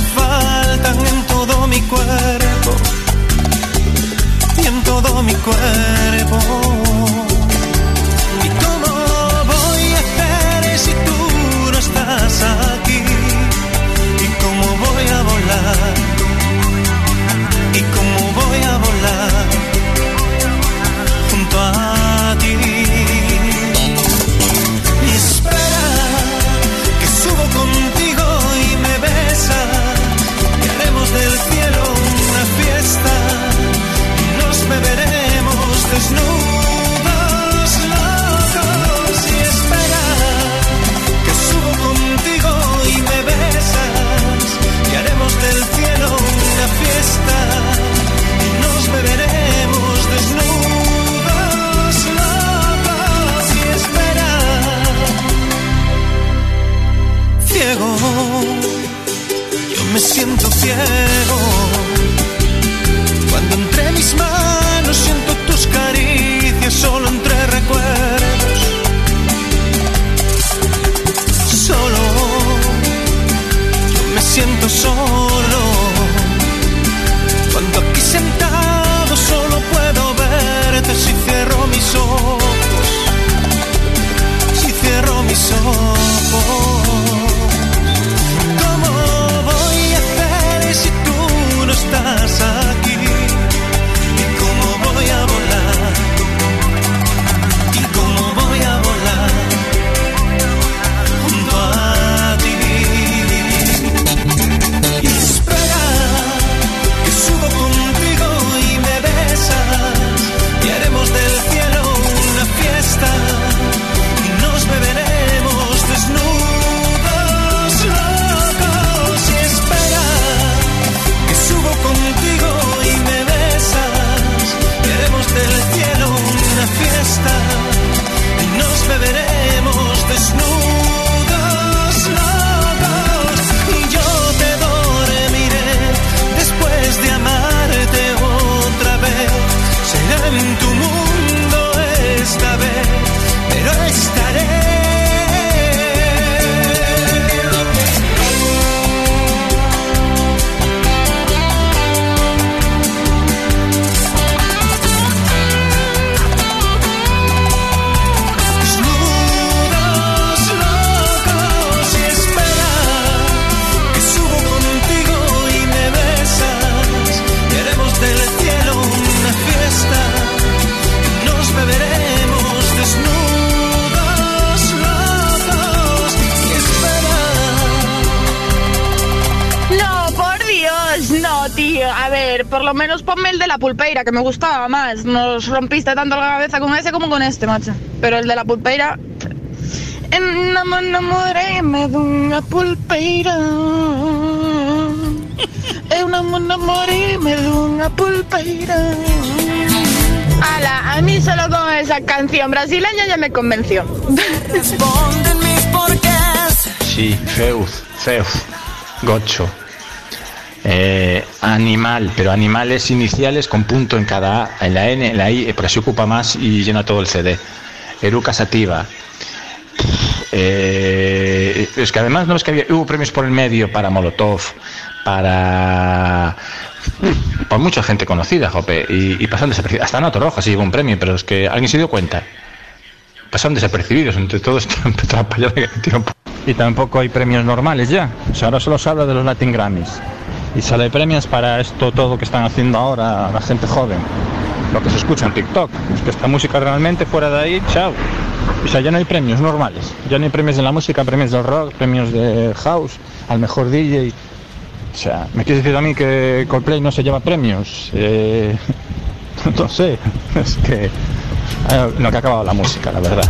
la pulpeira, que me gustaba más. Nos rompiste tanto la cabeza con ese como con este, macho. Pero el de la pulpeira. No me enamoré de una pulpeira. Eu não me enamoré de una pulpeira. Ala, a mí solo con esa canción brasileña ya me convenció. Responden mis porqués sí, Zeus, Zeus, Gocho. Eh, animal, pero animales iniciales con punto en cada A, en la N, en la I, eh, pero se ocupa más y llena todo el CD. Eruca Sativa. Eh, es que además no es que había, hubo premios por el medio para Molotov, para por mucha gente conocida, Jope, y, y pasaron desapercibidos. Hasta Nato Roja sí llevó un premio, pero es que alguien se dio cuenta. Pasaron desapercibidos entre todos que. Y tampoco hay premios normales ya. O sea, ahora solo se habla de los Latin Grammys. Y sale premios para esto todo que están haciendo ahora la gente joven. Lo que se escucha en TikTok. Es que esta música realmente fuera de ahí, chao. O sea, ya no hay premios normales. Ya no hay premios de la música, premios del rock, premios de house, al mejor DJ. O sea, ¿me quieres decir a mí que Coldplay no se lleva premios? Eh, no sé. Es que... eh, no, que ha acabado la música, la verdad.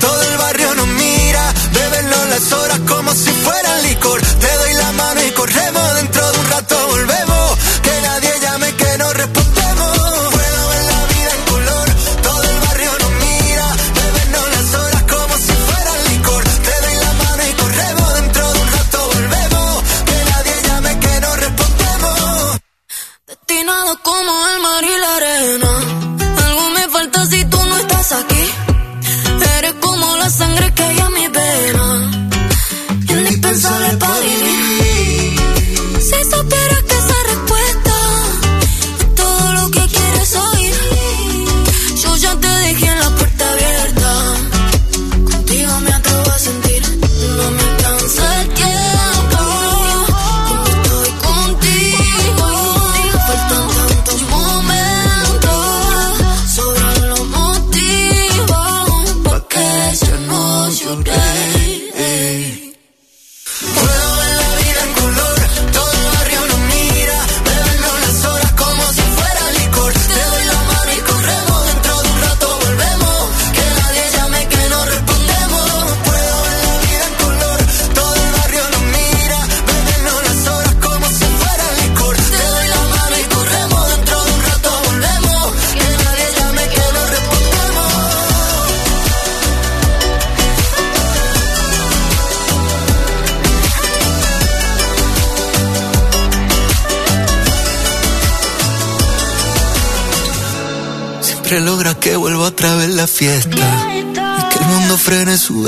Todo el barrio nos mira, bebenlo las horas como si fuera licor. Te doy la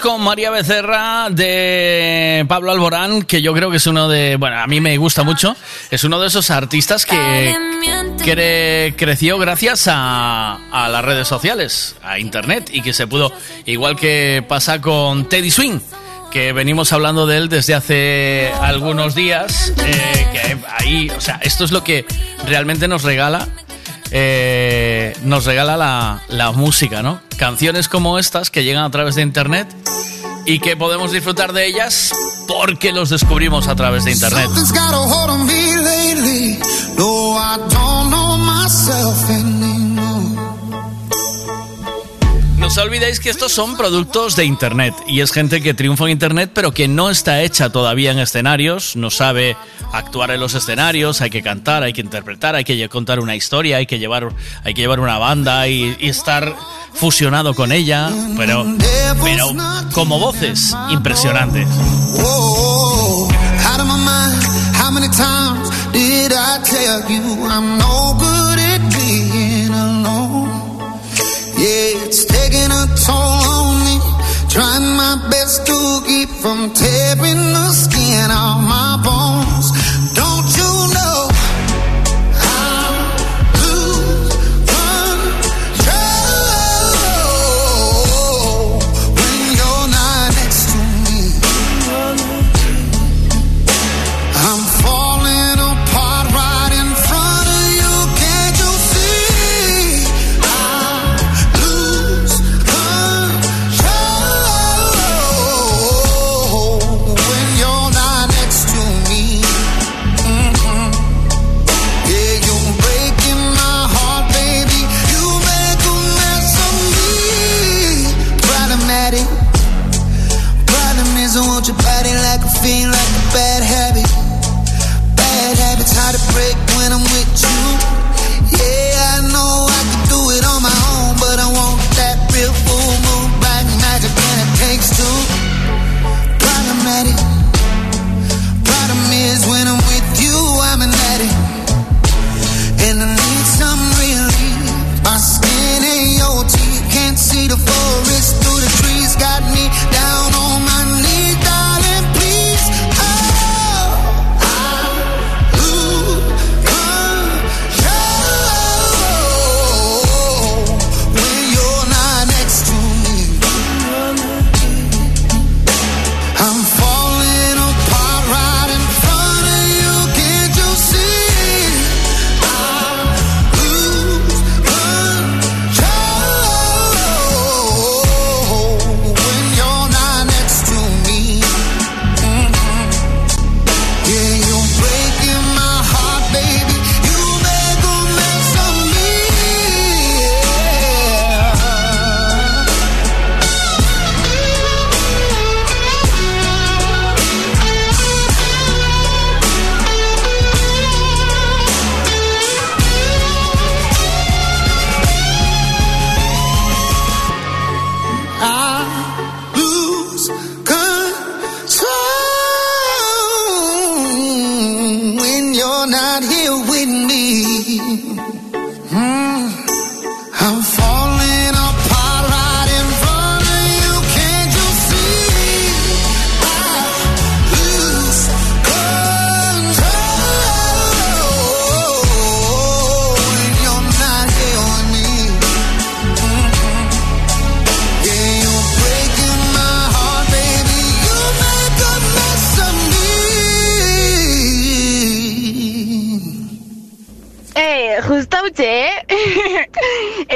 Con María Becerra de Pablo Alborán, que yo creo que es uno de. Bueno, a mí me gusta mucho. Es uno de esos artistas que cre- creció gracias a, las redes sociales, a internet, y que se pudo. Igual que pasa con Teddy Swing, que venimos hablando de él desde hace algunos días. eh, ahí, o sea, esto es lo que realmente nos regala. Eh, nos regala la, la música, ¿no? Canciones como estas que llegan a través de internet y que podemos disfrutar de ellas porque los descubrimos a través de internet. No os olvidéis que estos son productos de Internet y es gente que triunfa en Internet pero que no está hecha todavía en escenarios, no sabe actuar en los escenarios, hay que cantar, hay que interpretar, hay que contar una historia, hay que llevar, hay que llevar una banda y, estar fusionado con ella, pero, pero como voces impresionantes. Best to keep from tearing the skin off my bones.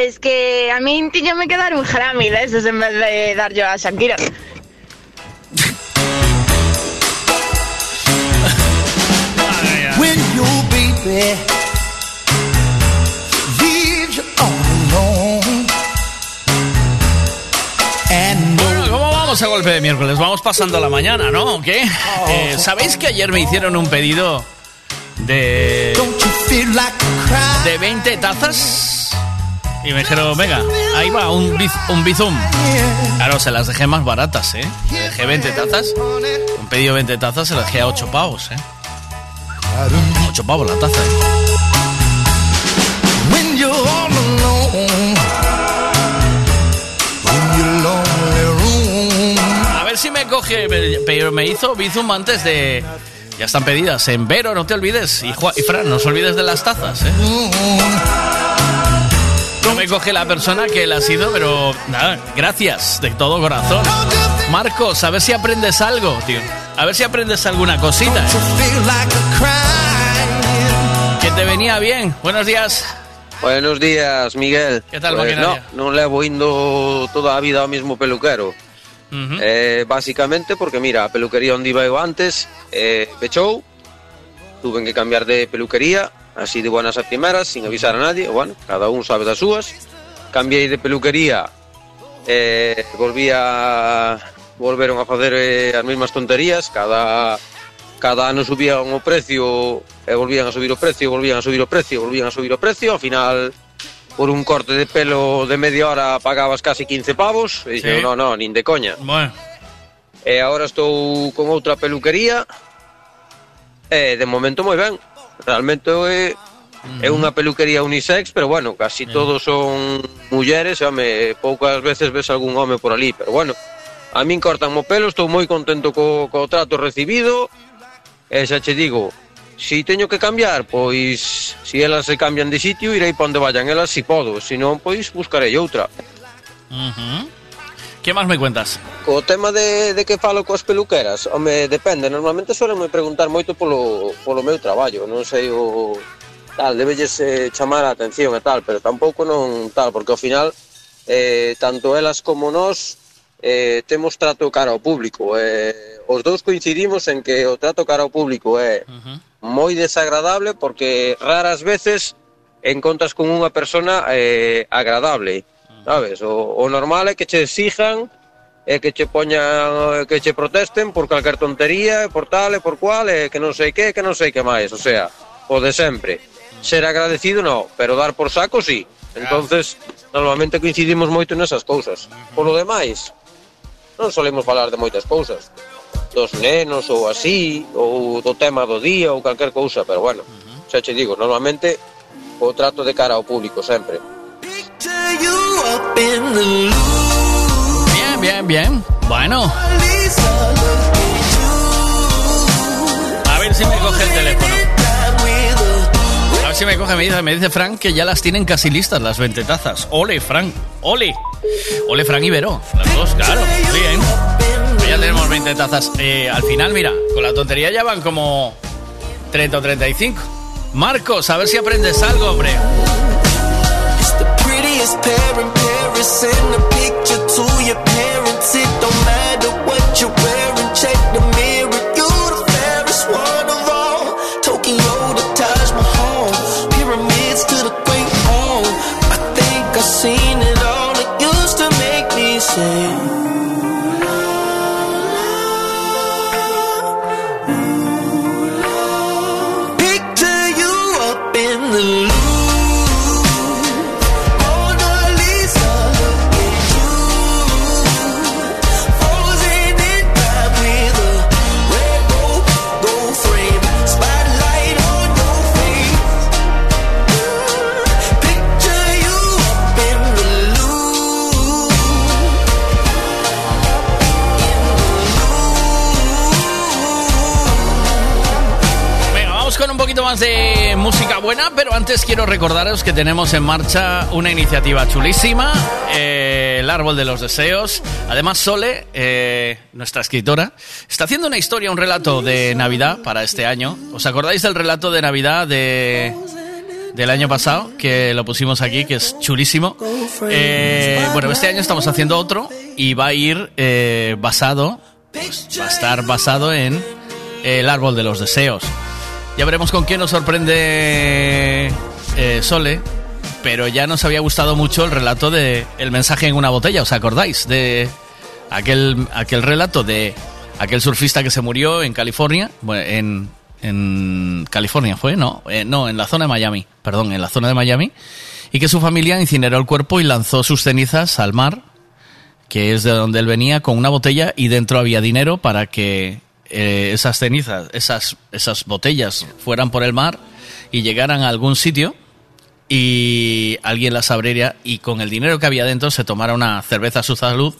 Es que a mí yo me quedar un Grammy de esos en vez de dar yo a Shakira. When your baby leaves you all alone. And Bueno, ¿cómo vamos a golpe de miércoles? Vamos pasando la mañana, ¿no? ¿O qué? Eh, ¿Sabéis que ayer me hicieron un pedido de, feel like crying. de 20 tazas? Y me dijeron, venga, ahí va, un, biz- un bizum. Claro, se las dejé más baratas, ¿eh? Le dejé 20 tazas. Un pedido de 20 tazas se las dejé a 8 pavos, ¿eh? 8 pavos la taza, ¿eh? A ver si me coge, pero me hizo Bizum antes de... Ya están pedidas en Vero, no te olvides. Y, Juan- y Fran, no os olvides de las tazas, ¿eh? No me coge la persona que la ha sido, pero nada, gracias de todo corazón. Marcos, a ver si aprendes algo, tío. A ver si aprendes alguna cosita. ¿eh? Que te venía bien. Buenos días. Buenos días, Miguel. ¿Qué tal, pues? No, non levo indo toda a vida ao mismo peluquero. Ujú. Eh, básicamente porque, mira, a peluquería onde iba eu antes eh, pechou, tuve que cambiar de peluquería, así de buenas a primeras, sin avisar a nadie, bueno, cada un sabe das súas. Cambiei de peluquería, eh, volvía volveron a facer eh, as mesmas tonterías, cada cada ano subían o precio, e eh, volvían a subir o precio, volvían a subir o precio, volvían a subir o precio, ao final por un corte de pelo de media hora pagabas casi 15 pavos, e dixen, sí. no, no, nin de coña. Bueno. E agora estou con outra peluquería, e de momento moi ben, Realmente é É unha peluquería unisex, pero bueno, casi todos son mulleres, home, poucas veces ves algún home por ali, pero bueno, a min cortan mo pelo, estou moi contento co, co trato recibido, e xa che digo, si teño que cambiar, pois si elas se cambian de sitio, irei pa onde vayan elas si podo, se non, pois buscarei outra. Uh -huh. Que máis me cuentas? O tema de, de que falo coas peluqueras, home, depende, normalmente suelen me preguntar moito polo, polo meu traballo, non sei o tal, debelles eh, chamar a atención e tal, pero tampouco non tal, porque ao final eh, tanto elas como nós eh, temos trato cara ao público, eh, os dous coincidimos en que o trato cara ao público é uh -huh. moi desagradable porque raras veces encontras con unha persona eh, agradable. Uh sabes? O, o normal é que che exijan e que che poñan eh, que che protesten por calquer tontería e por tal e por cual e que non sei que que non sei que máis, o sea, o de sempre. Ser agradecido no, pero dar por saco sí, entonces normalmente coincidimos moito nesas cousas. Por lo demais non solemos falar de moitas cousas. Dos nenos ou así ou do tema do día ou calquer cousa pero bueno, xa che digo, normalmente o trato de cara ao público sempre. Bien, bien, bien. Bueno. A ver si me coge el teléfono. A ver si me coge, me dice, me dice Frank que ya las tienen casi listas las 20 tazas. Ole, Frank, ole. Ole, Frank y Vero. Las dos, claro. Bien. Pues ya tenemos 20 tazas. Eh, al final, mira, con la tontería ya van como 30 o 35. Marcos, a ver si aprendes algo, hombre. Prettiest pair in Paris in the picture to your parents. It música buena, pero antes quiero recordaros que tenemos en marcha una iniciativa chulísima, eh, el Árbol de los Deseos. Además, Sole, eh, nuestra escritora, está haciendo una historia, un relato de Navidad para este año. ¿Os acordáis del relato de Navidad de, del año pasado, que lo pusimos aquí, que es chulísimo? Eh, bueno, este año estamos haciendo otro y va a ir eh, basado, pues, va a estar basado en el Árbol de los Deseos. Ya veremos con quién nos sorprende eh, Sole, pero ya nos había gustado mucho el relato de El mensaje en una botella, ¿os acordáis? De aquel, aquel relato de aquel surfista que se murió en California, en, en California fue, no, Eh, no, en la zona de Miami, perdón, en la zona de Miami, y que su familia incineró el cuerpo y lanzó sus cenizas al mar, que es de donde él venía, con una botella y dentro había dinero para que eh, esas cenizas, esas, esas botellas fueran por el mar y llegaran a algún sitio y alguien las abriera y con el dinero que había dentro se tomara una cerveza a su salud,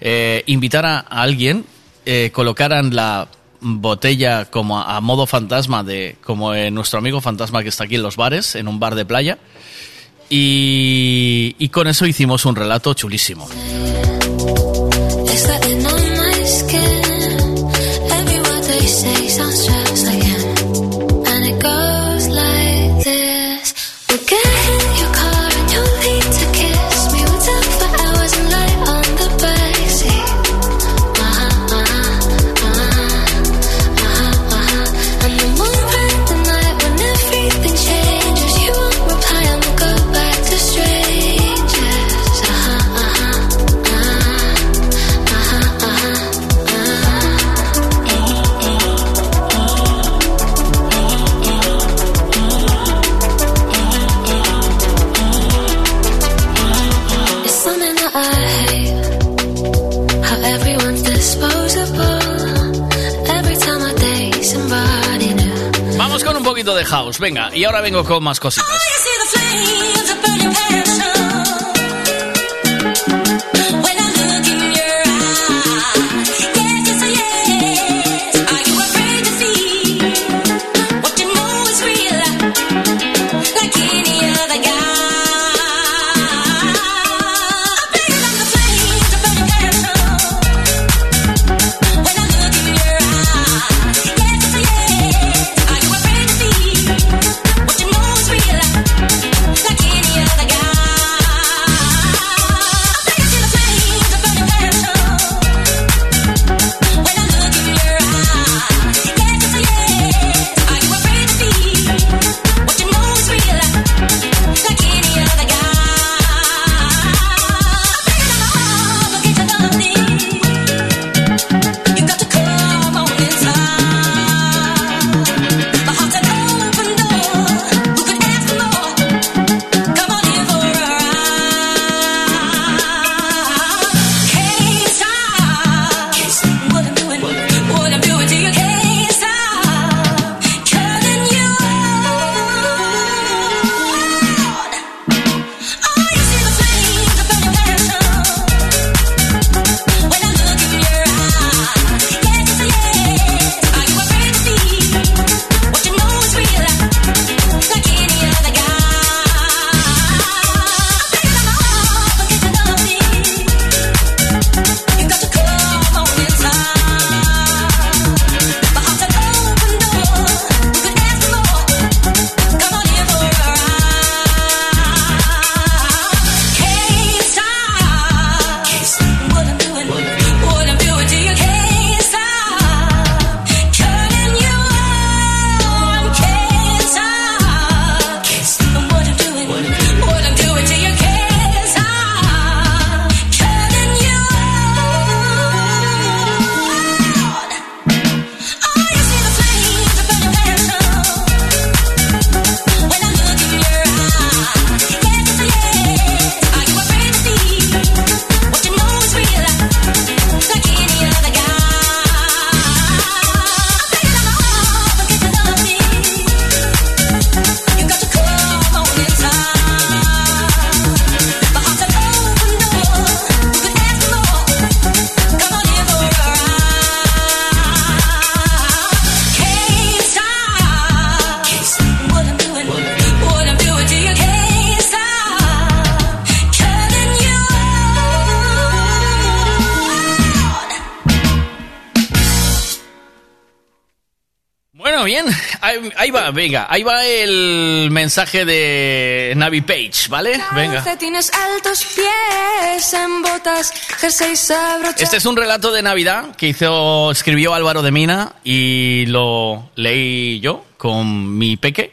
eh, invitara a alguien, eh, colocaran la botella como a, modo fantasma de como eh, nuestro amigo fantasma que está aquí en los bares, en un bar de playa. Y con eso hicimos un relato chulísimo. House, venga, y ahora vengo con más cositas. Ahí, va, venga, ahí va el mensaje de Navi Page, ¿vale? Venga. Calcetines altos, pies en botas, jerseys abrochados. Este es un relato de Navidad que hizo, escribió Álvaro de Mina y lo leí yo con mi peque.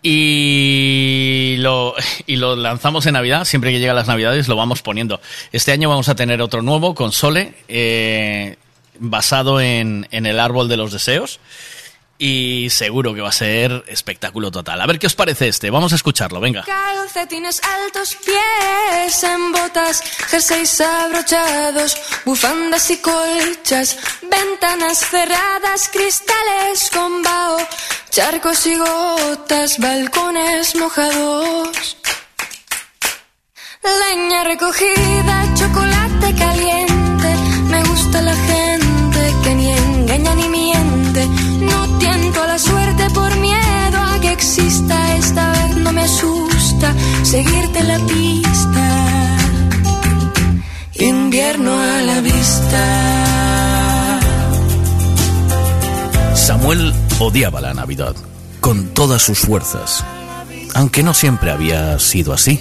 Y lo, y lo lanzamos en Navidad, siempre que llegan las Navidades lo vamos poniendo. Este año vamos a tener otro nuevo con Sole, eh, basado en, en el árbol de los deseos. Y seguro que va a ser espectáculo total. A ver qué os parece este. Vamos a escucharlo, venga. Calcetines altos, pies en botas, jerseys abrochados, bufandas y colchas, ventanas cerradas, cristales con vaho, charcos y gotas, balcones mojados. Leña recogida, chocolate caliente, me gusta la gente por miedo a que exista. Esta vez no me asusta seguirte la pista. Invierno a la vista. Samuel odiaba la Navidad con todas sus fuerzas, aunque no siempre había sido así.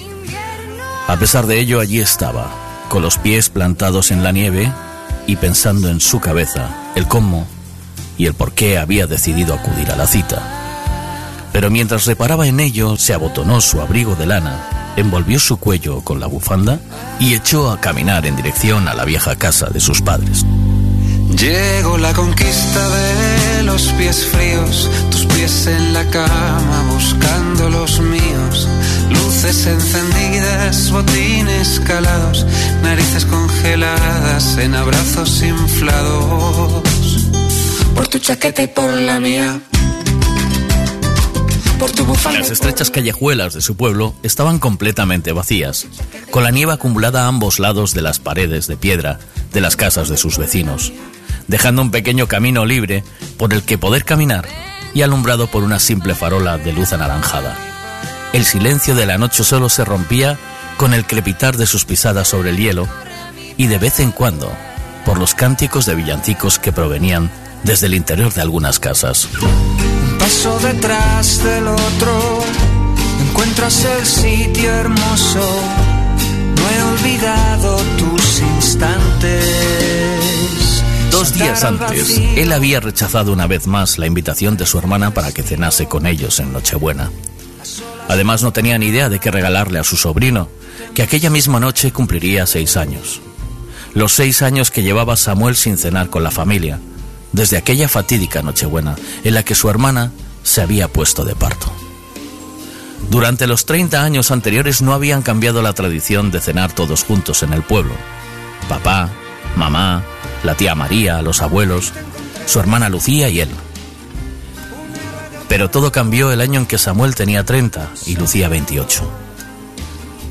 A pesar de ello, allí estaba, con los pies plantados en la nieve y pensando en su cabeza el cómo y el por qué había decidido acudir a la cita. Pero mientras reparaba en ello, se abotonó su abrigo de lana, envolvió su cuello con la bufanda y echó a caminar en dirección a la vieja casa de sus padres. Llegó la conquista de los pies fríos, tus pies en la cama buscando los míos, luces encendidas, botines calados, narices congeladas en abrazos inflados. Por tu chaqueta y por la mía. por tu. Las estrechas callejuelas de su pueblo estaban completamente vacías, con la nieve acumulada a ambos lados de las paredes de piedra de las casas de sus vecinos, dejando un pequeño camino libre por el que poder caminar y alumbrado por una simple farola de luz anaranjada. El silencio de la noche solo se rompía con el crepitar de sus pisadas sobre el hielo y de vez en cuando por los cánticos de villancicos que provenían desde el interior de algunas casas. Un paso detrás del otro, encuentras el sitio hermoso. No he olvidado tus instantes. Dos días antes, él había rechazado una vez más la invitación de su hermana para que cenase con ellos en Nochebuena. Además no tenía ni idea de qué regalarle a su sobrino, que aquella misma noche cumpliría seis años. Los seis años que llevaba Samuel sin cenar con la familia, desde aquella fatídica Nochebuena en la que su hermana se había puesto de parto. Durante los 30 años anteriores no habían cambiado la tradición de cenar todos juntos en el pueblo. Papá, mamá, la tía María, los abuelos, su hermana Lucía y él. Pero todo cambió el año en que Samuel tenía 30 y Lucía 28.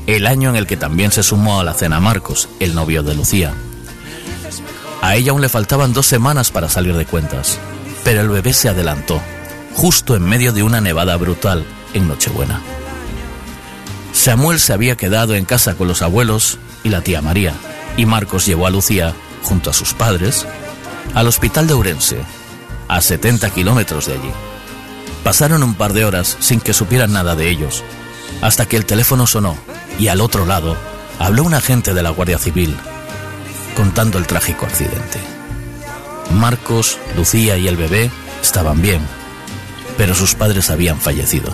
El año en el que también se sumó a la cena Marcos, el novio de Lucía. A ella aún le faltaban dos semanas para salir de cuentas, pero el bebé se adelantó, justo en medio de una nevada brutal en Nochebuena. Samuel se había quedado en casa con los abuelos y la tía María, y Marcos llevó a Lucía, junto a sus padres, al hospital de Ourense, a 70 kilómetros de allí. Pasaron un par de horas sin que supieran nada de ellos, hasta que el teléfono sonó y al otro lado habló un agente de la Guardia Civil contando el trágico accidente. Marcos, Lucía y el bebé estaban bien, pero sus padres habían fallecido.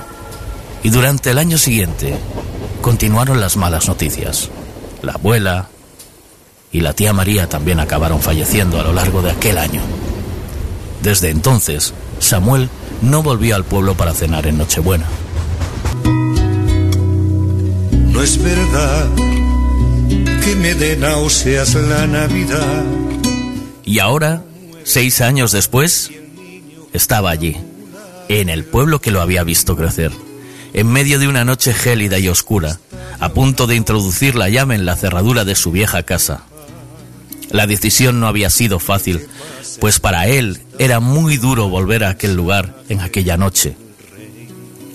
Y durante el año siguiente continuaron las malas noticias. La abuela y la tía María también acabaron falleciendo a lo largo de aquel año. Desde entonces, Samuel no volvió al pueblo para cenar en Nochebuena. No es verdad que me dé náuseas la Navidad. Y ahora, seis años después, estaba allí, en el pueblo que lo había visto crecer, en medio de una noche gélida y oscura, a punto de introducir la llave en la cerradura de su vieja casa. La decisión no había sido fácil, pues para él era muy duro volver a aquel lugar en aquella noche.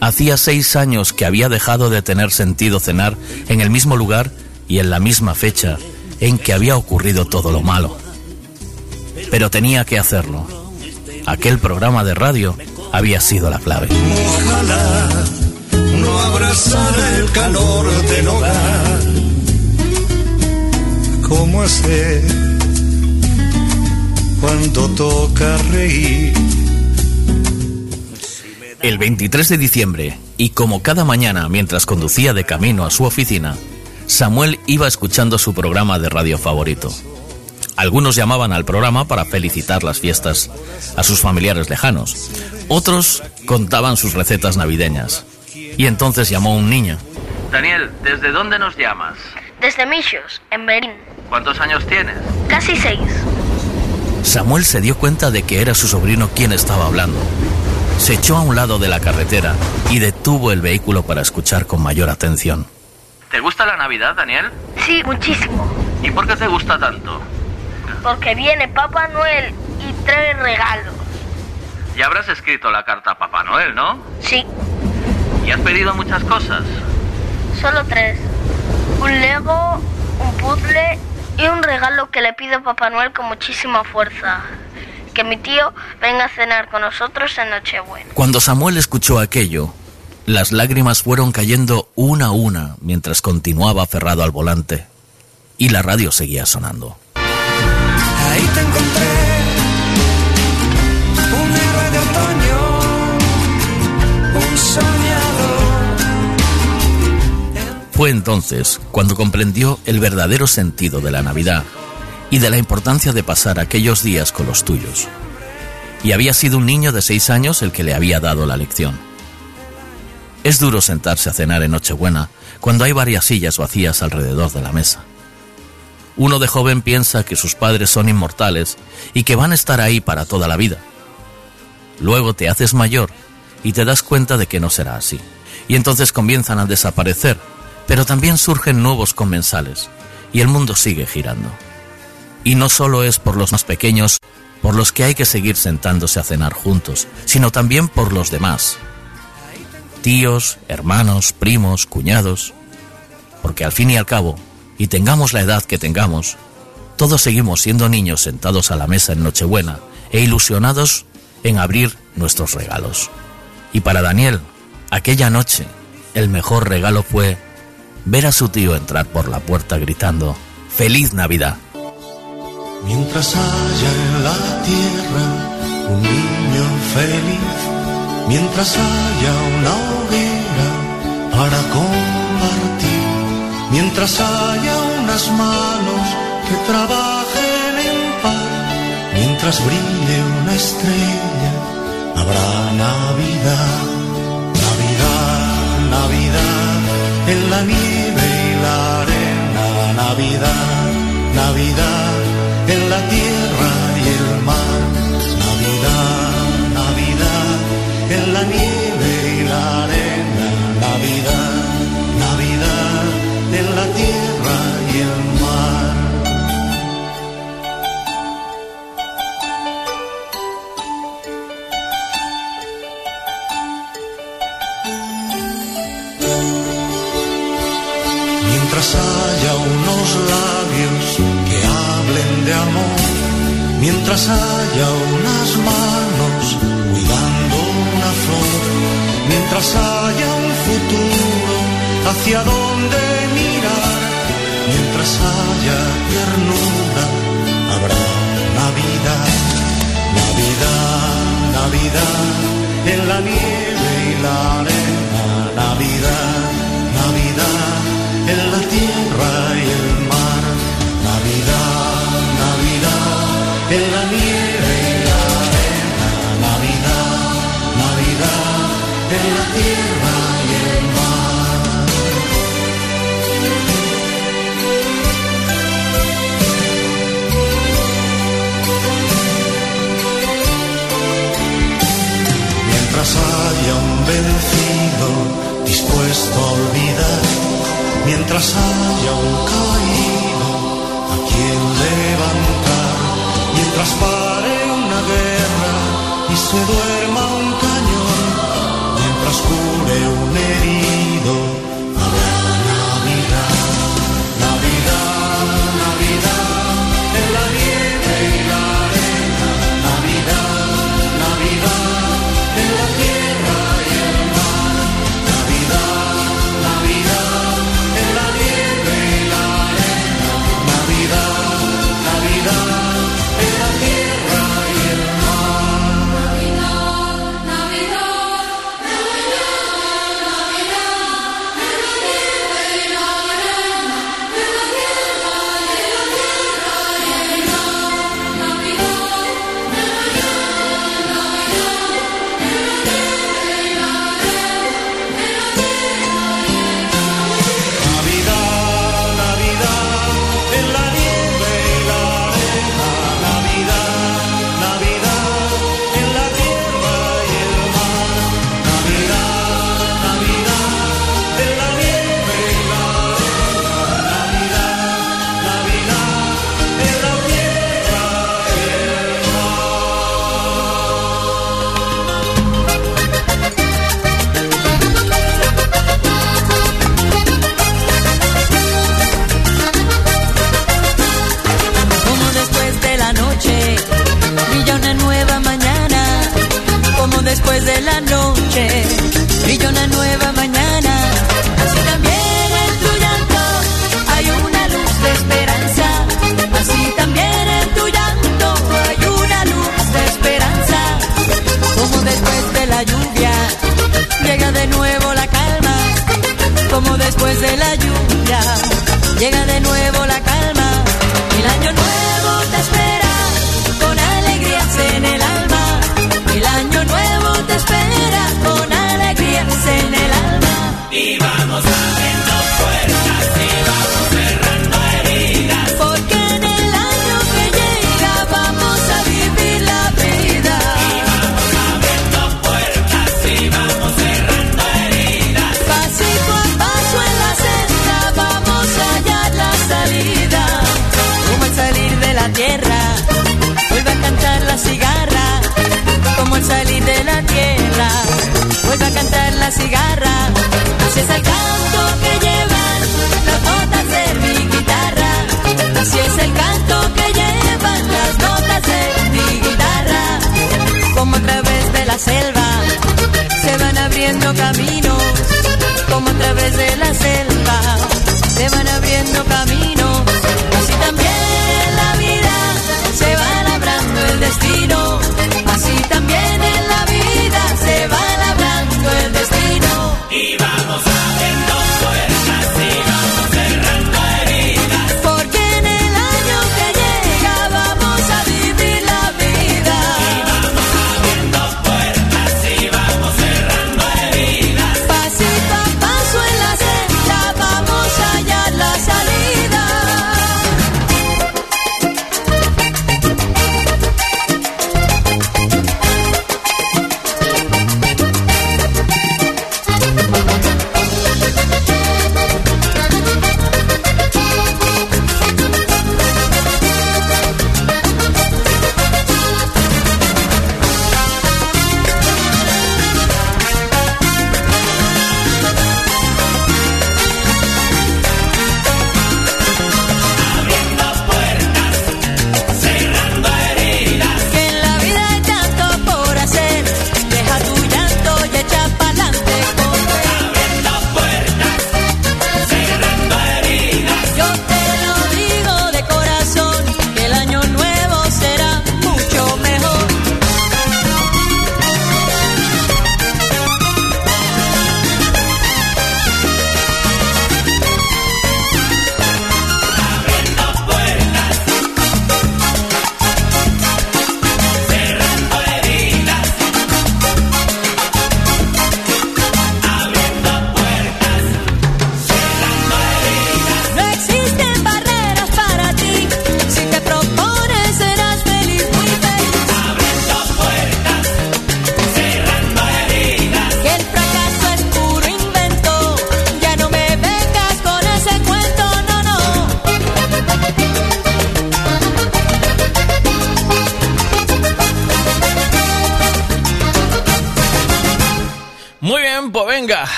Hacía seis años que había dejado de tener sentido cenar en el mismo lugar y en la misma fecha en que había ocurrido todo lo malo. Pero tenía que hacerlo. Aquel programa de radio había sido la clave. Ojalá no abrazara el calor del hogar. ¿Cómo hacer cuando toca reír? El 23 de diciembre, y como cada mañana mientras conducía de camino a su oficina, Samuel iba escuchando su programa de radio favorito. Algunos llamaban al programa para felicitar las fiestas a sus familiares lejanos. Otros contaban sus recetas navideñas. Y entonces llamó un niño. Daniel, ¿desde dónde nos llamas? Desde Michos, en Berín. ¿Cuántos años tienes? Casi seis. Samuel se dio cuenta de que era su sobrino quien estaba hablando. Se echó a un lado de la carretera y detuvo el vehículo para escuchar con mayor atención. ¿Te gusta la Navidad, Daniel? Sí, muchísimo. ¿Y por qué te gusta tanto? Porque viene Papá Noel y trae regalos. Ya habrás escrito la carta a Papá Noel, ¿no? Sí, ¿Y has pedido muchas cosas? solo tres. Un Lego, un puzzle y un regalo que le pido a Papá Noel con muchísima fuerza. Que mi tío venga a cenar con nosotros en Nochebuena. Cuando Samuel escuchó aquello, las lágrimas fueron cayendo una a una mientras continuaba aferrado al volante. Y la radio seguía sonando. Ahí te encontré. Un héroe de otoño. Un soñador. Fue entonces cuando comprendió el verdadero sentido de la Navidad y de la importancia de pasar aquellos días con los tuyos. Y había sido un niño de seis años el que le había dado la lección. Es duro sentarse a cenar en Nochebuena cuando hay varias sillas vacías alrededor de la mesa. Uno de joven piensa que sus padres son inmortales y que van a estar ahí para toda la vida. Luego te haces mayor y te das cuenta de que no será así. Y entonces comienzan a desaparecer, pero también surgen nuevos comensales y el mundo sigue girando. Y no solo es por los más pequeños por los que hay que seguir sentándose a cenar juntos, sino también por los demás. Tíos, hermanos, primos, cuñados. Porque al fin y al cabo, y tengamos la edad que tengamos, todos seguimos siendo niños sentados a la mesa en Nochebuena e ilusionados en abrir nuestros regalos. Y para Daniel, aquella noche, el mejor regalo fue ver a su tío entrar por la puerta gritando, ¡Feliz Navidad! Mientras haya en la tierra un niño feliz, mientras haya una hoguera para compartir, mientras haya unas manos que trabajen en paz, mientras brille una estrella, habrá Navidad, Navidad, Navidad, en la nieve y la arena, Navidad, Navidad en la tierra mientras haya unas manos cuidando una flor, mientras haya un futuro hacia donde mirar, mientras haya ternura, habrá Navidad, Navidad, Navidad, en la nieve y la arena, Navidad, en la nieve y la arena, Navidad, Navidad, en la tierra y el mar. Mientras haya un vencido dispuesto a olvidar, mientras haya un caído a quien levantar, mientras pare una guerra y se duerma un cañón, mientras cure un herido, Llega de nuevo. cigarra. Así es el canto que llevan las notas de mi guitarra. Así es el canto que llevan las notas de mi guitarra. Como a través de la selva se van abriendo caminos. Como a través de la selva se van abriendo caminos. Así también la vida se va labrando el destino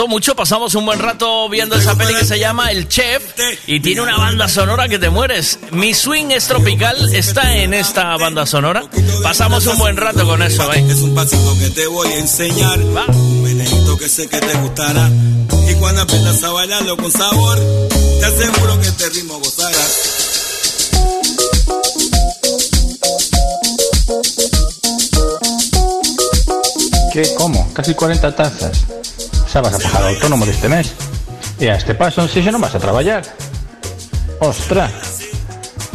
gustó mucho, pasamos un buen rato viendo esa peli que se llama El Chef y tiene una banda sonora que te mueres. Mi swing es tropical, está en esta banda sonora. Pasamos un buen rato con eso, ¿eh? Es un pasito que te voy a enseñar. Un menedito que sé que te gustará. Y cuando aprendas a bailarlo con sabor, te aseguro que este ritmo gozarás. ¿Qué? ¿Cómo? Casi 40 tazas. Xa vas a pagar o autónomo deste mes. E a este paso, se xa non vas a traballar. Ostra.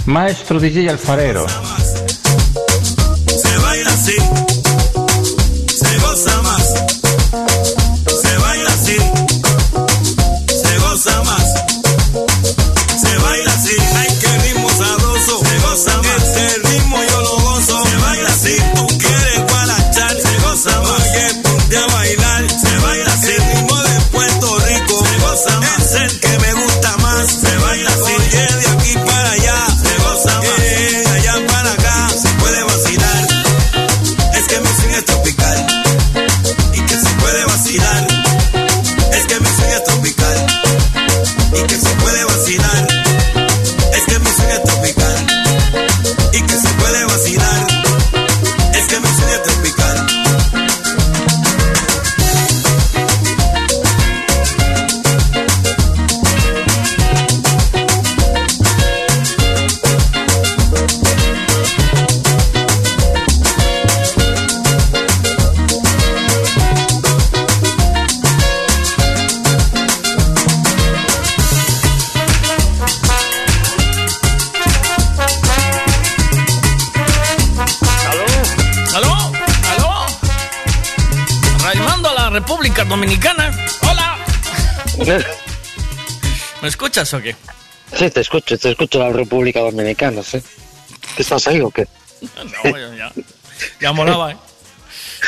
Maestro DJ Alfarero, escuchas o qué? Sí, te escucho, te escucho la República Dominicana, sí. ¿Qué estás ahí o qué? No, ya, ya molaba, ¿eh?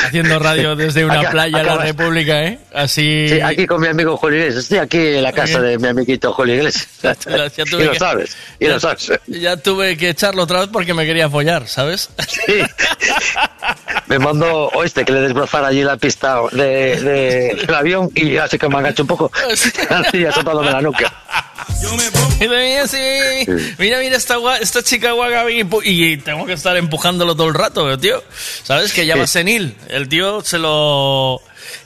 Haciendo radio desde una Acá- playa en la República, ¿eh? Así... Sí, aquí con mi amigo Julio Iglesias. Estoy aquí en la casa de mi amiguito Julio Iglesias. Ya y tuve lo que- sabes, y ya- lo sabes. Ya tuve que echarlo otra vez porque me quería follar, ¿sabes? Sí. Me mandó oeste que le desbrozara allí la pista de, de- del avión y así que me agacho un poco. Así azotándome la nuca. Mira, mira, sí. mira, mira esta, gua- esta chica guaga y, tengo que estar empujándolo todo el rato, tío. ¿Sabes? Que ya va senil. El tío se lo...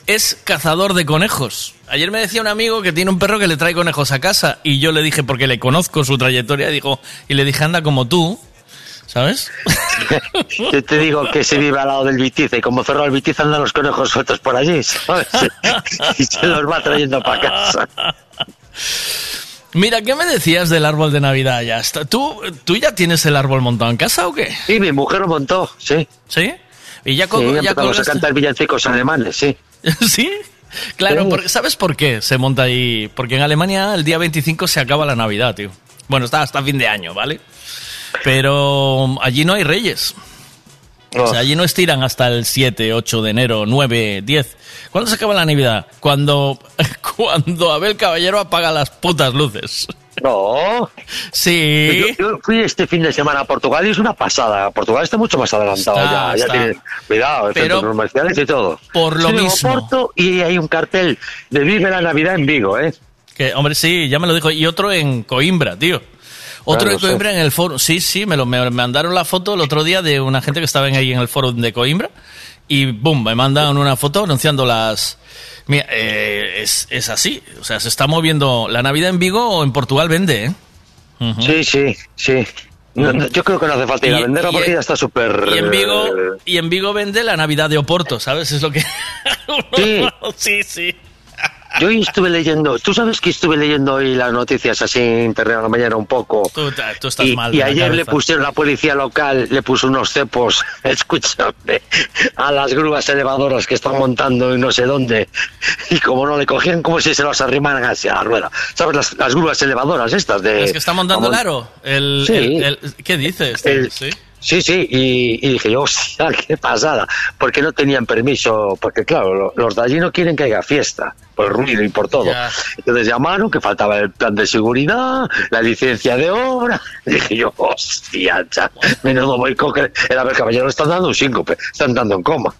Es cazador de conejos. Ayer me decía un amigo que tiene un perro que le trae conejos a casa y yo le dije, porque le conozco su trayectoria, digo, y le dije, anda como tú, ¿sabes? Yo te digo que se vive al lado del Vitiza y como cerró el Vitiza andan los conejos sueltos por allí, ¿sabes? Y se los va trayendo para casa. Mira, ¿qué me decías del árbol de Navidad? Ya. ¿Tú, ¿Tú ya tienes el árbol montado en casa o qué? Sí, mi mujer lo montó, sí. ¿Sí? Y ya, Sí, co- ya empezamos a cantar villancicos alemanes, sí. ¿Sí? Claro, Sí. porque- ¿sabes por qué se monta ahí? Porque en Alemania el día 25 se acaba la Navidad, tío. Bueno, está hasta fin de año, ¿vale? Pero allí no hay reyes. O sea, allí no estiran hasta el 7, 8 de enero, 9, 10. ¿Cuándo se acaba la Navidad? Cuando, cuando Abel Caballero apaga las putas luces. No. Sí. Yo, yo fui este fin de semana a Portugal y es una pasada. Portugal está mucho más adelantado Está, ya. tiene, cuidado, Pero centros comerciales y todo. por lo Sí, mismo. Porto y hay un cartel de Vive la Navidad en Vigo, ¿eh? Que, hombre, sí, ya me lo dijo. Y otro en Coimbra, tío. Otro Claro, en Coimbra en el foro. Sí, sí, me, lo, me mandaron la foto el otro día de una gente que estaba ahí en el foro de Coimbra. Y boom, me mandan una foto anunciando las. Mira, eh, es, es así. O sea, se está moviendo. La Navidad en Vigo o en Portugal vende, ¿eh? Sí, sí, sí. No, no, yo creo que no hace falta ir a venderla porque ya está súper... Y en Vigo, eh, y en Vigo vende la Navidad de Oporto, ¿sabes? Es lo que. Sí. sí, sí. Yo estuve leyendo, tú sabes que estuve leyendo hoy las noticias así en internet a la mañana un poco. Tú, tú estás y, mal. y ayer le pusieron la policía local, le puso unos cepos, escúchame, a las grúas elevadoras que están montando en no sé dónde. Y como no le cogían, como si se los arrimaran hacia la rueda. ¿Sabes? Las, las grúas elevadoras estas de... Es que está montando el vamos, aro. El, Sí. el- el- ¿Qué dices? El- sí. Sí, sí, y, y dije yo, hostia, qué pasada, porque no tenían permiso, porque claro, lo- los de allí no quieren que haya fiesta, por el ruido y por todo. Ya. Entonces llamaron que faltaba el plan de seguridad, la licencia de obra, y dije yo, hostia, cha, menudo boicot, que el haber caballero están dando un síncope, están dando en coma.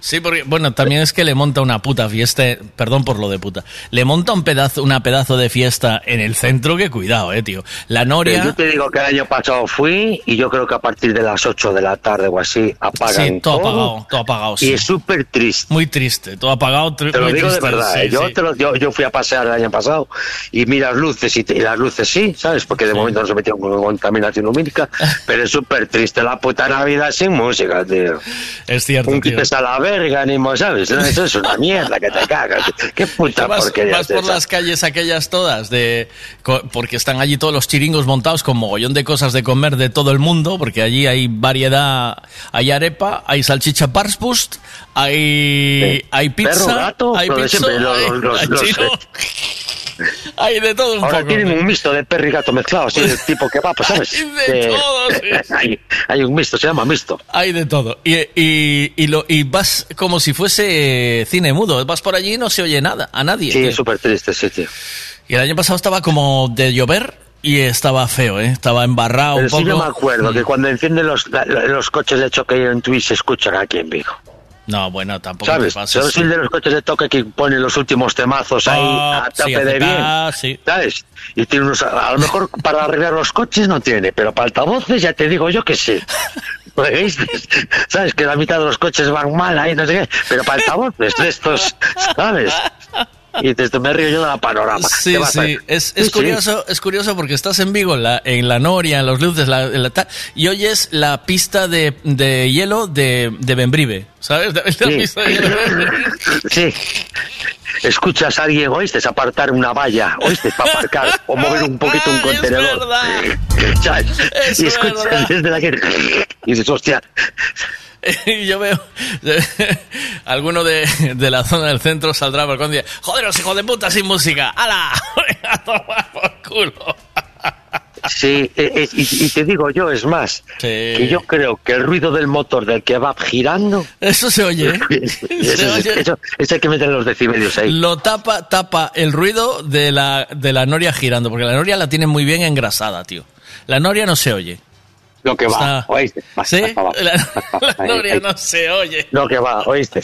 Sí, porque, bueno, también es que le monta una puta fiesta, perdón por lo de puta, le monta un pedazo, una pedazo de fiesta en el centro que cuidado, eh, tío. La Pero Noria, yo te digo que el año pasado fui y yo creo que a partir de las 8 de la tarde o así apagan sí, todo apagado, todo apagado, sí. Y es súper triste. Muy triste, todo apagado, tri- Te lo muy digo de verdad, sí, ¿eh? yo, te lo- yo, yo fui a pasear el año pasado y mira las luces y, las luces sí, ¿sabes? Porque de momento no se metió con contaminación lumínica, pero es súper triste la puta Navidad sin música, tío. Es cierto, Un tío. Quites a la verga, ni mo- ¿sabes? Eso es una mierda que te cagas. Qué puta vas, porquería vas por esa. las calles aquellas todas de porque están allí todos los chiringos montados con mogollón de cosas de comer de todo el mundo porque allí hay variedad hay arepa hay salchicha parspust hay Sí. hay pizza Perro, gato, hay pizza siempre, los- hay, los- hay los- hay de todo un Ahora poco tienen un mixto de perro y gato mezclado, así, de tipo que va, pues sabes. Hay de Que- todo, sí. hay, hay un mixto, se llama mixto. Hay de todo. Y, y, y, lo, y vas como si fuese eh, cine mudo. Vas por allí y no se oye nada, a nadie. Sí, súper triste, sí, tío. Y el año pasado estaba como de llover y estaba feo, ¿eh? Estaba embarrado Pero un poco. sí yo me acuerdo Mm. que cuando encienden los, los coches de choque en Twitch se escuchan aquí en Vigo. No, bueno, tampoco ¿Sabes? te pases. ¿Sabes el de los coches de toque que ponen los últimos temazos ahí Ah, a tope sí, de bien? ah, sí. ¿Sabes? Y tiene unos, a lo mejor para arreglar los coches no tiene, pero para altavoces ya te digo yo que sí. ¿Oíste? ¿Sabes? Que la mitad de los coches van mal ahí, no sé qué, pero para altavoces de estos, ¿sabes? Y dices, me río yo de la panorama. Sí, ¿Qué vas a sí, es, Sí, es sí. curioso, es curioso porque estás en Vigo, en la, en la Noria, en los luces, la, en la tal, y oyes la pista de, de hielo de, de Bembrive, ¿sabes? La Sí. pista de hielo de Bembrive. Sí. Escuchas a alguien, oíste, apartar una valla, oíste, para aparcar, o mover un poquito un contenedor. ¿Sabes? Es y escuchas verdad. desde la que... Y dices, hostia, Y yo veo, alguno de, de la zona del centro saldrá por el dice, joderos, hijo de puta, sin música, ¡hala! A tomar por culo. Sí, eh, eh, y, y te digo yo, es más, que yo creo que el ruido del motor del que va girando... Eso se oye, ¿eh? Eso, es- oye. eso- eso hay que meter los decibelios ahí. Lo tapa, tapa el ruido de la, de la noria girando, porque la noria la tiene muy bien engrasada, tío. La noria no se oye. Lo que va, oíste. Va, ¿Sí? La, la Ahí, noria ahí. no se oye. Lo que va, oíste.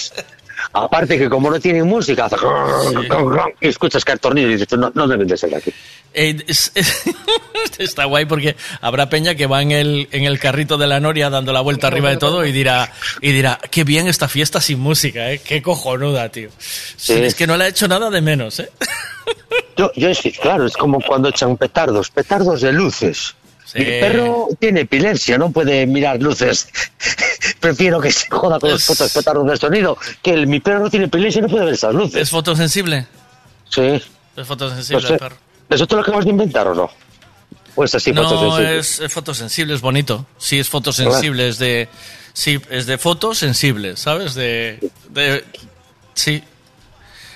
Aparte que como no tienen música, hace... y escuchas que el tornillo y dices, no, no deben de ser aquí. Eh, es- es- está guay porque habrá peña que va en el, en el carrito de la noria dando la vuelta arriba de todo y dirá, y dirá, qué bien esta fiesta sin música, ¿eh? Qué cojonuda, tío. Sí. Es que no le ha hecho nada de menos, ¿eh? Yo, yo es que, claro, es como cuando echan petardos, petardos de luces. Mi perro tiene epilepsia, no puede mirar luces. Prefiero que se joda con los putos petardos de sonido, que el, mi perro no tiene epilepsia y no puede ver esas luces. ¿Es fotosensible? Sí. Es fotosensible No sé. el perro. ¿Eso te lo acabas de inventar o no? ¿O es así no, fotosensible? es, es fotosensible, es bonito. Sí, es fotosensible, es de. Sí, es de fotosensible, ¿sabes? De. de sí.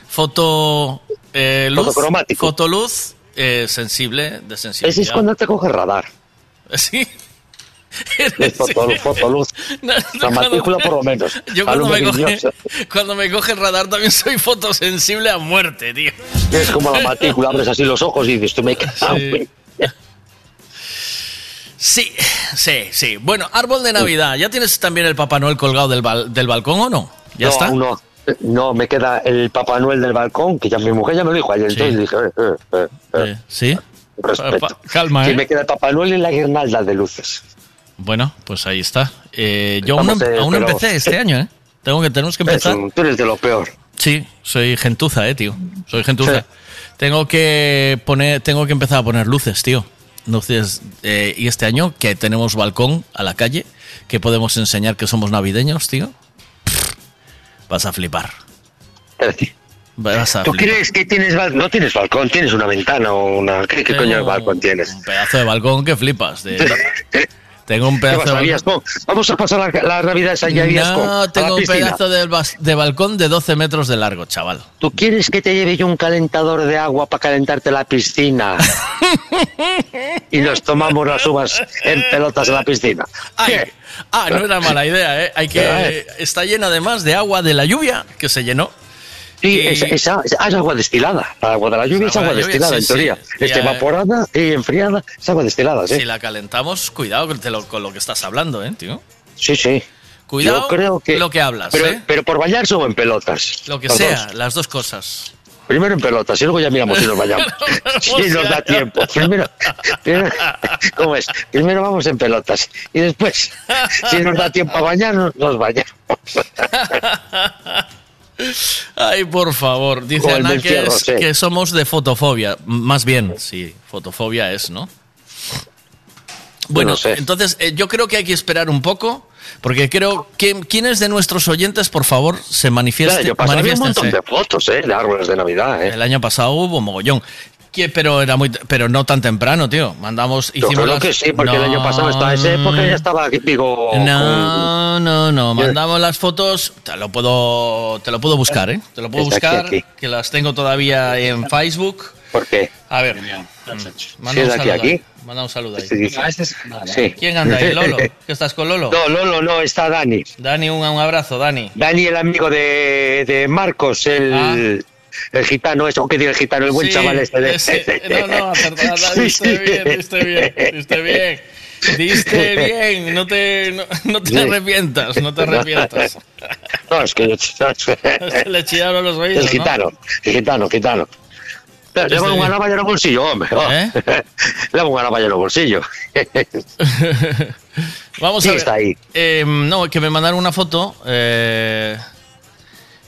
Foto. Eh, luz. Fotocromático. Fotoluz eh, sensible, de sensibilidad. Ese es cuando te coge radar. Sí. Fotoluz. La matrícula por lo menos. Yo cuando me, coge, cuando me coge el radar también soy fotosensible a muerte, tío. Es como la matrícula, abres así los ojos y dices, tú me cago Sí, sí, sí. Bueno, árbol de Navidad. ¿Ya tienes también el Papá Noel colgado del, bal- del balcón o no? ¿Ya no, está? no. No, me queda el Papá Noel del balcón, que ya mi mujer ya me lo dijo ayer. Entonces dije, eh, eh, eh, eh, ¿Sí? Respeto. Pa- calma, Sí, ¿eh? me queda Papá Noel y la guirnalda de luces. Bueno, pues ahí está. Eh, yo aún, no- eh, aún pero- empecé este año, ¿eh? Tengo que, tenemos que empezar. Tú eres de lo peor. Sí, soy gentuza, eh, tío. Soy gentuza. Sí. Tengo que poner, tengo que empezar a poner luces, tío. Luces. eh, y este año que tenemos balcón a la calle, que podemos enseñar que somos navideños, tío. Pff, Vas a flipar. Vas a ¿Tú crees que tienes balcón? No tienes balcón, tienes una ventana o una... ¿Qué, coño de balcón tienes? Un pedazo de balcón que flipas. de- Tengo un ¿Qué pedazo de balcón. Vamos a pasar la, la Navidad a Viasco. No, a tengo un pedazo de, balcón de 12 metros de largo, chaval. ¿Tú quieres que te lleve yo un calentador de agua para calentarte la piscina? y nos tomamos las uvas en pelotas en la piscina. ¿Qué? Ah, no era mala idea, ¿eh? Hay que, está llena además de agua de la lluvia que se llenó. Sí, es, es a- es agua destilada. El agua de la lluvia es agua la lluvia, destilada, sí, en sí. teoría. Está eh, evaporada y enfriada, es agua destilada, sí. Si la calentamos, cuidado con, lo, con lo que estás hablando, ¿eh, tío? Sí, sí. Cuidado Yo creo que, lo que hablas, pero, ¿eh? pero por bañarse o en pelotas. Lo que sea, dos. las dos cosas. Primero en pelotas y luego ya miramos si nos bañamos. si nos da tiempo. Primero, primero- ¿cómo es? Primero vamos en pelotas y después, si nos da tiempo a bañarnos, nos bañamos. Ay, por favor. Dice Como el Ana del que, fierro, es- sí. que somos de fotofobia. Más bien, sí, fotofobia es, ¿no? Bueno, no sé. entonces eh, yo creo que hay que esperar un poco, porque creo que quienes de nuestros oyentes, por favor, se Claro, manifiesten. yo un montón de fotos, ¿eh? De árboles de Navidad, ¿eh? El año pasado hubo mogollón. Que- pero era muy pero no tan temprano, tío. Mandamos Yo hicimos creo las- que sí, porque el No, año pasado estaba esa época ya estaba con- No, no, no. Mandamos las fotos. Te lo puedo, te lo puedo buscar, ¿eh? Te lo puedo Está buscar. aquí. Que las tengo todavía en Facebook. ¿Por qué? A ver. Sí, Manda un saludo aquí. Manda un saludo ahí. Este dice- Sí. ¿Quién anda ahí? ¿Lolo? ¿Qué estás con Lolo? No, Lolo, no, está Dani. Dani, un, un abrazo, Dani. Dani, el amigo de, de Marcos, el, el gitano, eso que diga el gitano, el buen Sí, chaval este. De... ese- no, no, diste bien, diste bien, diste bien. Diste bien, no te, no, no te arrepientas, no te arrepientas. No, es que Le chillaron los oídos, el gitano, el gitano, gitano. Le Este hago una bien. navaja en el bolsillo, hombre. oh. ¿Eh? Le hago una navaja en el bolsillo. Vamos a ver. está ahí. Eh, no, que me mandaron una foto. eh,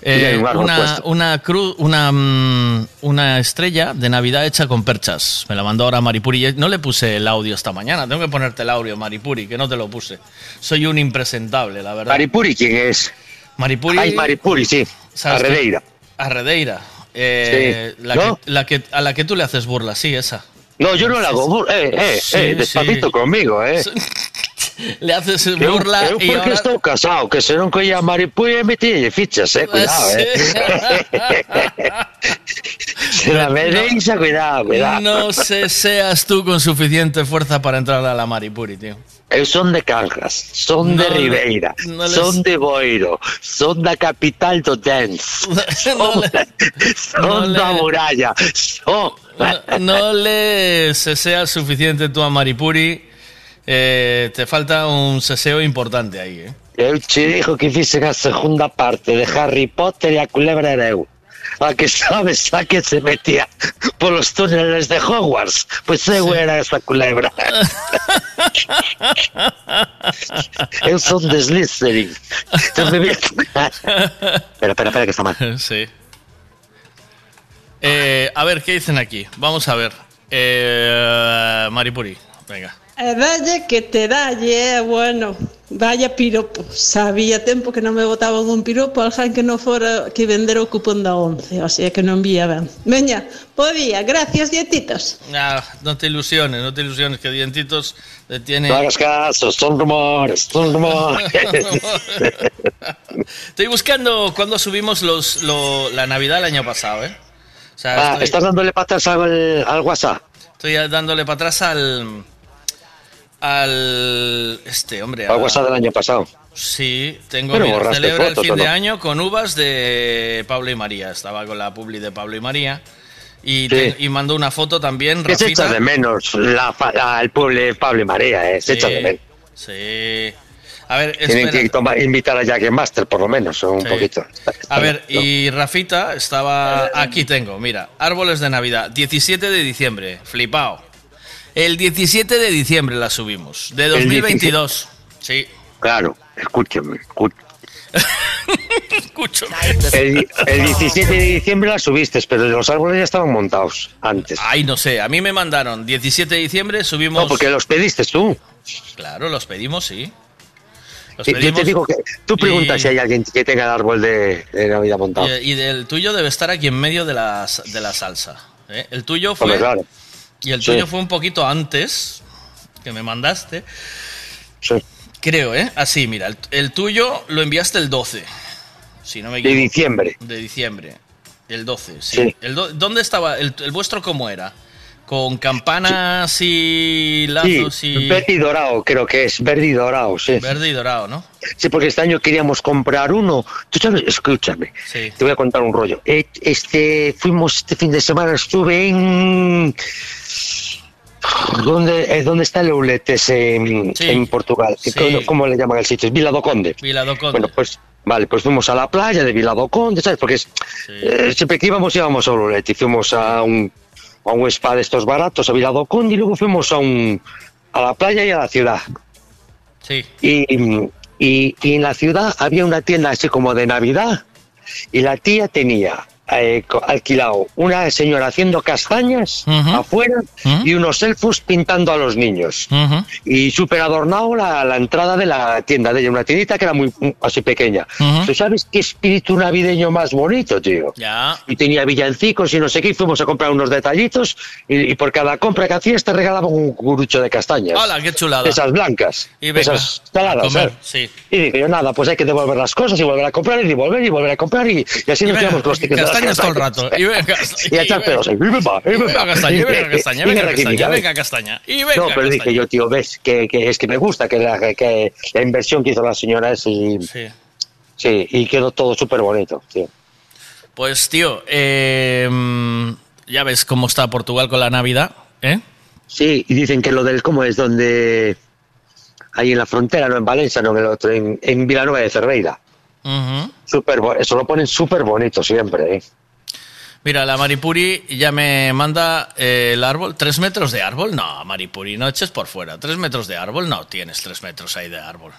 eh, una, una cruz, una, mm, una estrella de Navidad hecha con perchas. Me la mandó ahora Maripuri. No le puse el audio esta mañana. Tengo que ponerte el audio, Maripuri, que no te lo puse. Soy un impresentable, la verdad. Maripuri, ¿quién es? Maripuri. Ay, Maripuri, sí. Arredeira. Arredeira. Eh, Sí. la, ¿No? que, la que, a la que tú le haces burla, sí, esa. No, yo no le hago burla. Eh, eh, Sí, eh, despacito sí. conmigo, eh. Le haces burla eu porque ahora... estou casado, que se non coía Maripuri me tiñe fichas, eh, cuidado, eh. se la me deixa, cuidado, cuidado. No sé, seas tú con suficiente fuerza para entrar a la Maripuri, tío. Eu son de Cangas, son de No le- Ribeira, no les- son de Boiro, son da capital do dance, son, son no da le- muralla, son... No, no le seas suficiente tú a Maripuri. Eh, te falta un seseo importante ahí, ¿eh? Eu che dixo que fixen a segunda parte de Harry Potter e a culebra era eu. A que sabes a que se metía polos túneles de Hogwarts Pois eu era esa culebra Eu son de Slytherin Espera, espera, espera que está mal Sí. Eh, a ver, ¿qué dicen aquí? Vamos a ver. Eh, Maripuri, venga. E dalle que te dalle, eh, bueno, vaya piropo. Sabía tempo que non me botaban un piropo alguén que non fora que vender o cupón da 11, o sea que non vía ben. Veña, bo día, gracias, dietitos. Ah, no te ilusiones, no te ilusiones, que Dientitos le tiene... No hagas caso, son rumores, son rumores Estoy buscando cuando subimos los, lo- la Navidad el año pasado, ¿eh? O sea, Ah, estoy, estás dándole patas al, al WhatsApp estoy dándole para atrás al, al. Este, hombre. Al WhatsApp del año pasado. Sí, tengo. Pero borraste celebra el fotos, fin ¿o de año con uvas de Pablo y María. Estaba con la publi de Pablo y María. Y, Sí. te- y mandó una foto también, Que se echa de menos la, la- el pueblo de Pablo y María, eh, se Sí, echa de menos. Sí. A ver, Tienen que tomar- invitar a Jagger Master, por lo menos, un Sí. poquito. A ver, y Rafita estaba. Aquí tengo, mira. Árboles de Navidad, 17 de diciembre. Flipao. El 17 de diciembre la subimos. De El 2022. Sí. Claro, escúchame, escúchame. Escucho. El, el 17 de diciembre la subiste, pero los árboles ya estaban montados antes. Ay, no sé. A mí me mandaron 17 de diciembre, subimos. No, porque los pediste tú. Claro, los pedimos, sí. Los Yo te digo que tú preguntas y- si hay alguien que tenga el árbol de, de Navidad montado. Y, y del tuyo debe estar aquí en medio de la, de la salsa. ¿eh? El tuyo fue. Hombre, claro. Y el Sí. tuyo fue un poquito antes que me mandaste. Sí. Creo, ¿eh? Así, mira, el, el tuyo lo enviaste el 12. Si no me De equivoco. diciembre. De diciembre. El 12, sí. Sí. El do- ¿Dónde estaba? El, el vuestro cómo era? ¿Con campanas y lazos y. verde y dorado, creo que es, verde y dorado, sí. Verde y dorado, ¿no? Sí, porque este año queríamos comprar uno. Tú sabes, escúchame, Sí. te voy a contar un rollo. Eh, Este, fuimos este fin de semana, estuve en... ¿Dónde, eh, ¿dónde está el Ouletes en, Sí. en Portugal? Sí. ¿Cómo, cómo le llaman el sitio? Es Vila do Conde. Vila do Conde. Bueno, pues vale, pues fuimos a la playa de Vila do Conde, ¿sabes? Porque es- eh, siempre que íbamos íbamos a y fuimos a un, a un spa de estos baratos a Vila do Conde y luego fuimos a, un, a la playa y a la ciudad. Sí. Y, y, y en la ciudad había una tienda así como de Navidad y la tía tenía eh, alquilado una señora haciendo castañas afuera y unos elfos pintando a los niños. Y súper adornado la, la entrada de la tienda de ella, una tiendita que era muy así pequeña. ¿Tú sabes qué espíritu navideño más bonito, tío? Ya. Y tenía villancicos y no sé qué, y fuimos a comprar unos detallitos y, y por cada compra que hacías te regalaban un curucho de castañas. ¡Hala, qué chulada! Esas blancas. Y venga, esas saladas, a comer, sí. Y dije yo, nada, pues hay que devolver las cosas y volver a comprar y devolver y volver a comprar y, y así Y nos venga, quedamos con los tickets castañas todo el rato. Y venga, Y a echar pedos. Y venga, castaña, y venga castaña, y venga castaña, castaña. No, pero dije castaña. yo, tío, ves, que, que es que me gusta que la, que la inversión que hizo la señora es y, Sí. sí, y quedó todo súper bonito, tío. Pues tío, eh, ya ves cómo está Portugal con la Navidad, ¿eh? Sí, y dicen que lo del cómo es donde ahí en la frontera, no en Valencia, no en el otro, en, en Villanueva de Cerveira. Bo- eso lo ponen súper bonito siempre, ¿eh? Mira, la Maripuri ya me manda eh, el árbol. ¿Tres metros de árbol? No, Maripuri, no eches por fuera. ¿Tres metros de árbol? No tienes tres metros ahí de árbol.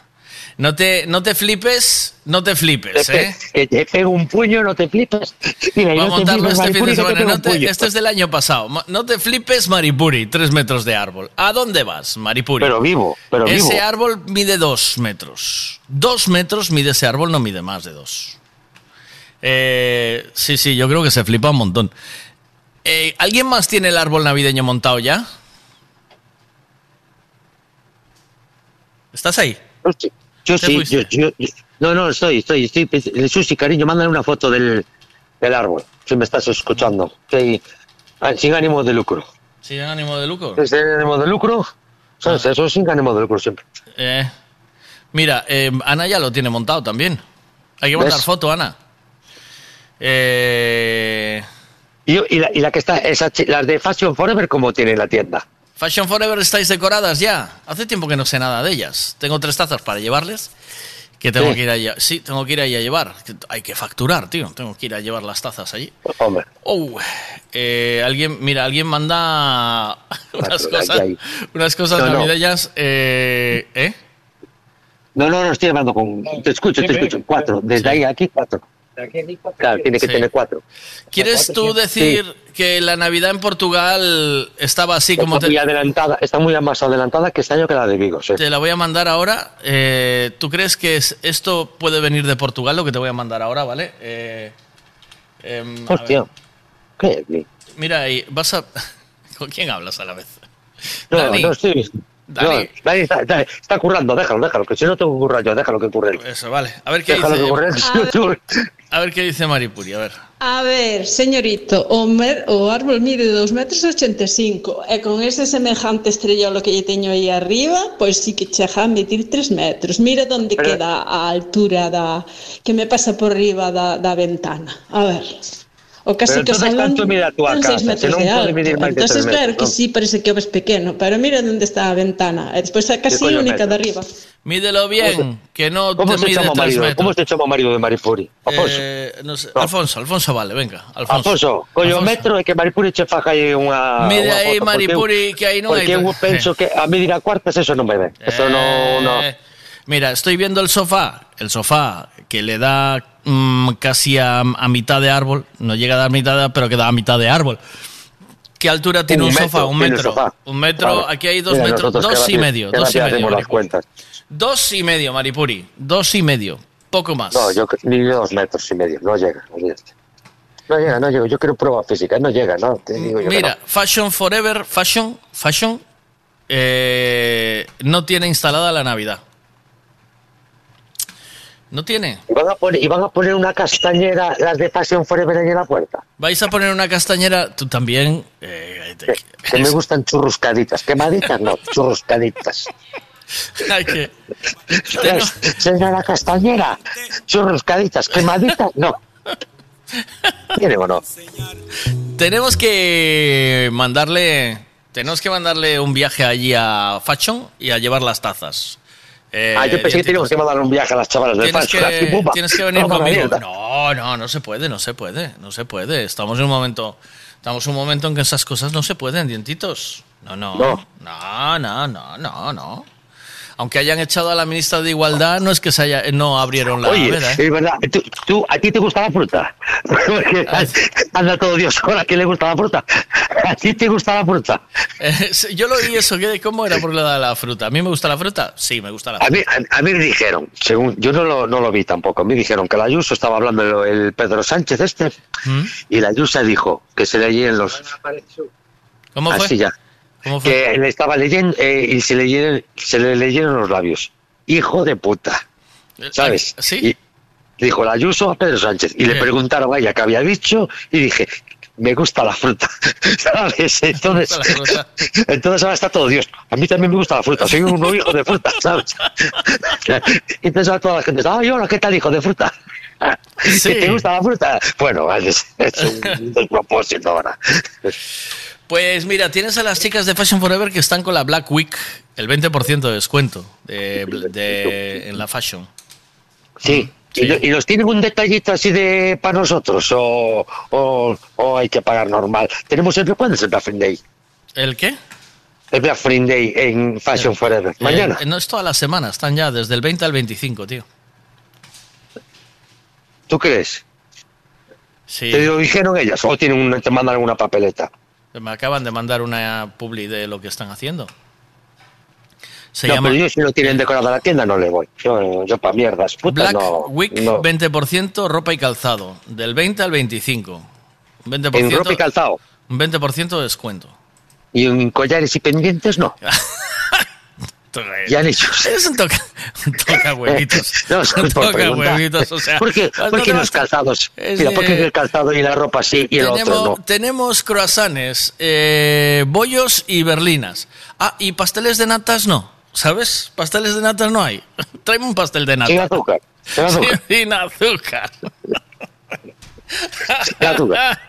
No te, no te flipes, no te flipes, ¿eh? Que te pego un puño, no te flipas. Mira, a montarlo flipes, este fin de semana. No te- este es del año pasado. No te flipes, Maripuri, tres metros de árbol. ¿A dónde vas, Maripuri? Pero vivo, pero ese vivo. árbol mide dos metros. Dos metros mide ese árbol, no mide más de dos. Eh, sí, sí, yo creo que se flipa un montón. Eh, ¿Alguien más tiene el árbol navideño montado ya? ¿Estás ahí? Sí, yo ¿Te sí, yo, yo- yo- no, no, estoy, estoy, estoy, eh, Susi, cariño, mándale una foto del, del árbol, si me estás escuchando. Sí, ah, sin ánimo de lucro. ¿Sin ánimo de lucro? Sin ánimo de lucro, ¿sabes? Ah. Eso es sin ánimo de lucro siempre. Eh, mira, eh, Ana ya lo tiene montado también. Hay que ¿Ves? mandar foto, Ana. Eh, Y, y la, y la que está, esa, las de Fashion Forever, ¿cómo tiene la tienda? Fashion Forever estáis decoradas ya. Hace tiempo que no sé nada de ellas. Tengo tres tazas para llevarles. Que tengo Sí. que ir allá. Sí, tengo que ir ahí a llevar. Hay que facturar, tío. Tengo que ir a llevar las tazas allí. Hombre. Oh, eh, alguien, mira, alguien manda unas Factura, cosas, ahí. unas cosas No, no. navideñas. Eh, ¿eh? No, no, no estoy hablando con. Te escucho, te escucho. Cuatro. Desde ahí a aquí, cuatro. Claro, tiene que Sí. tener cuatro. ¿Quieres tú decir que la Navidad en Portugal estaba así como está te, muy adelantada, está muy más adelantada que este año que la de Vigo, sí. te la voy a mandar ahora? Eh, ¿Tú crees que es- esto puede venir de Portugal, lo que te voy a mandar ahora, ¿vale? Eh, a Hostia. ¿Qué? Mira, ahí vas a... ¿Con quién hablas a la vez? No, Dani. no estoy. Dani. No, Dani está, está- está currando, déjalo, déjalo, que si no tengo que currar yo, déjalo que curre él. Eso, vale. A ver qué Déjalo que curre él. dice. A ver qué dice Maripuri, a ver. A ver, señorito, o, mer, o árbol mide 2 metros e 85 e con ese semejante estrellolo que lle teño aí arriba, pois sí que chega a medir 3 metros. Mira onde Pero- queda a altura da que me pasa por riba da, da ventana. A ver. O casi Pero que o entonces salón canto mide a túa ten casa, 6 se metros non de pode alto. medir máis de Entonces, tres claro metros, que non? sí, parece que o ves pequeno, pero mira onde está a ventana. E despois é casi única de arriba. Mídelo bien, que no ¿Cómo te se mide llama 3 marido? metros. ¿Cómo se llama marido de Maripuri? Alfonso. Eh, no sé, Alfonso, Alfonso vale, venga. Alfonso. Alfonso, coño Alfonso. metro é que Maripuri che faja aí unha Mide aí, Maripuri, que aí non hai Porque eu penso que a medir a cuartas eso non me ve. Eso no, no. Mira, estoy viendo el sofá, el sofá que le da mm, casi a, a mitad de árbol, no llega a dar mitad, de- pero que da a mitad de árbol. ¿Qué altura tiene un, Un sofá? Un metro. sofá. Un metro, Vale. aquí hay dos Mira, metros, dos y medio, dos y medio. las cuentas. Dos y medio, Maripuri. Dos y medio. Poco más. No, yo ni dos metros y medio, no llega, olvídate. No llega, no llega. Yo quiero prueba física, no llega, no. Te digo yo que Mira, Fashion Forever, Fashion, Fashion, eh, no tiene instalada la Navidad. No tiene. Y van, a poner, y van a poner una castañera, las de Fashion Forever ahí en la puerta. Vais a poner una castañera, tú también. eh, te- Que me gustan churruscaditas, quemaditas no, churruscaditas. hay que- Señora castañera, churruscaditas, quemaditas no. ¿Tiene o no? Tenemos que mandarle, tenemos que mandarle un viaje allí a Fashion y a llevar las tazas. Eh, ah, yo pensé que teníamos que mandar un viaje a las chavalas del Tienes que, tienes que venir la conmigo. No, no, no se puede, no se puede, no se puede. Estamos en un momento, estamos en un momento en que esas cosas no se pueden, dientitos. No, no, No. no, no, no, no, no. Aunque hayan echado a la ministra de Igualdad, no es que se haya, no abrieron la Oye, veda, ¿eh? es verdad, ¿tú, tú- a ti te gusta la fruta? Porque anda todo Dios ahora, ¿a quién le gusta la fruta? ¿A ti te gusta la fruta? Eh, yo lo oí eso, ¿qué- ¿cómo era por la fruta? ¿A mí me gusta la fruta? Sí, me gusta la A fruta. mí, a, a mí me dijeron, según yo no lo, no lo vi tampoco, me dijeron que la Ayuso estaba hablando el, el Pedro Sánchez este, ¿Mm? y la Ayuso dijo que se leían los... ¿Cómo fue? Así ya. ¿Cómo fue? Que le estaba leyendo eh, y se, leyeron, se le leyeron los labios. Hijo de puta. ¿Sabes? Eh, ¿Sí? Y dijo la Ayuso a Pedro Sánchez. Y le preguntaron a ella qué había dicho y dije, me gusta la fruta. ¿Sabes? Entonces, fruta. entonces ahora está todo Dios. A mí también me gusta la fruta. Soy un nuevo hijo de fruta, ¿sabes? Entonces ahora toda la gente está, ay, hola, ¿qué tal, hijo de fruta? Sí. ¿Que te gusta la fruta? Bueno, es, es un despropósito ahora. Pues mira, tienes a las chicas de Fashion Forever que están con la Black Week, el 20% de descuento de, de- en la Fashion. Sí. ¿Y, lo- y los tienen un detallito así de para nosotros o, o, o hay que pagar normal? Tenemos el ¿cuándo es el Black Friday? ¿El qué? El Black Friday en Fashion Forever. Mañana. Eh, no es toda la semana, están ya desde el 20 al 25, tío. ¿Tú crees? Sí. ¿Te lo dijeron ellas o tienen un- te mandan alguna papeleta? Me acaban de mandar una publi de lo que están haciendo. Se no, llama pero yo si no tienen decorada la tienda no le voy. Yo, yo para mierdas, puta, Black no. Week no. 20% ropa y calzado, del 20 al 25. Un 20%, En ropa y calzado. Un 20% de descuento. Y en collares y pendientes no. Ya han hecho. Es un toca, un toca huevitos. No, es un por toca huevitos, o sea. ¿Por qué, por qué los calzados? Es Mira, ¿por qué el calzado y la ropa sí y el tenemos, otro no? tenemos croissants, eh, bollos y berlinas. Ah, y pasteles de natas no. ¿Sabes? Pasteles de natas no hay. Tráeme un pastel de nata. Sin azúcar. Sin azúcar. Sin azúcar. Sin azúcar.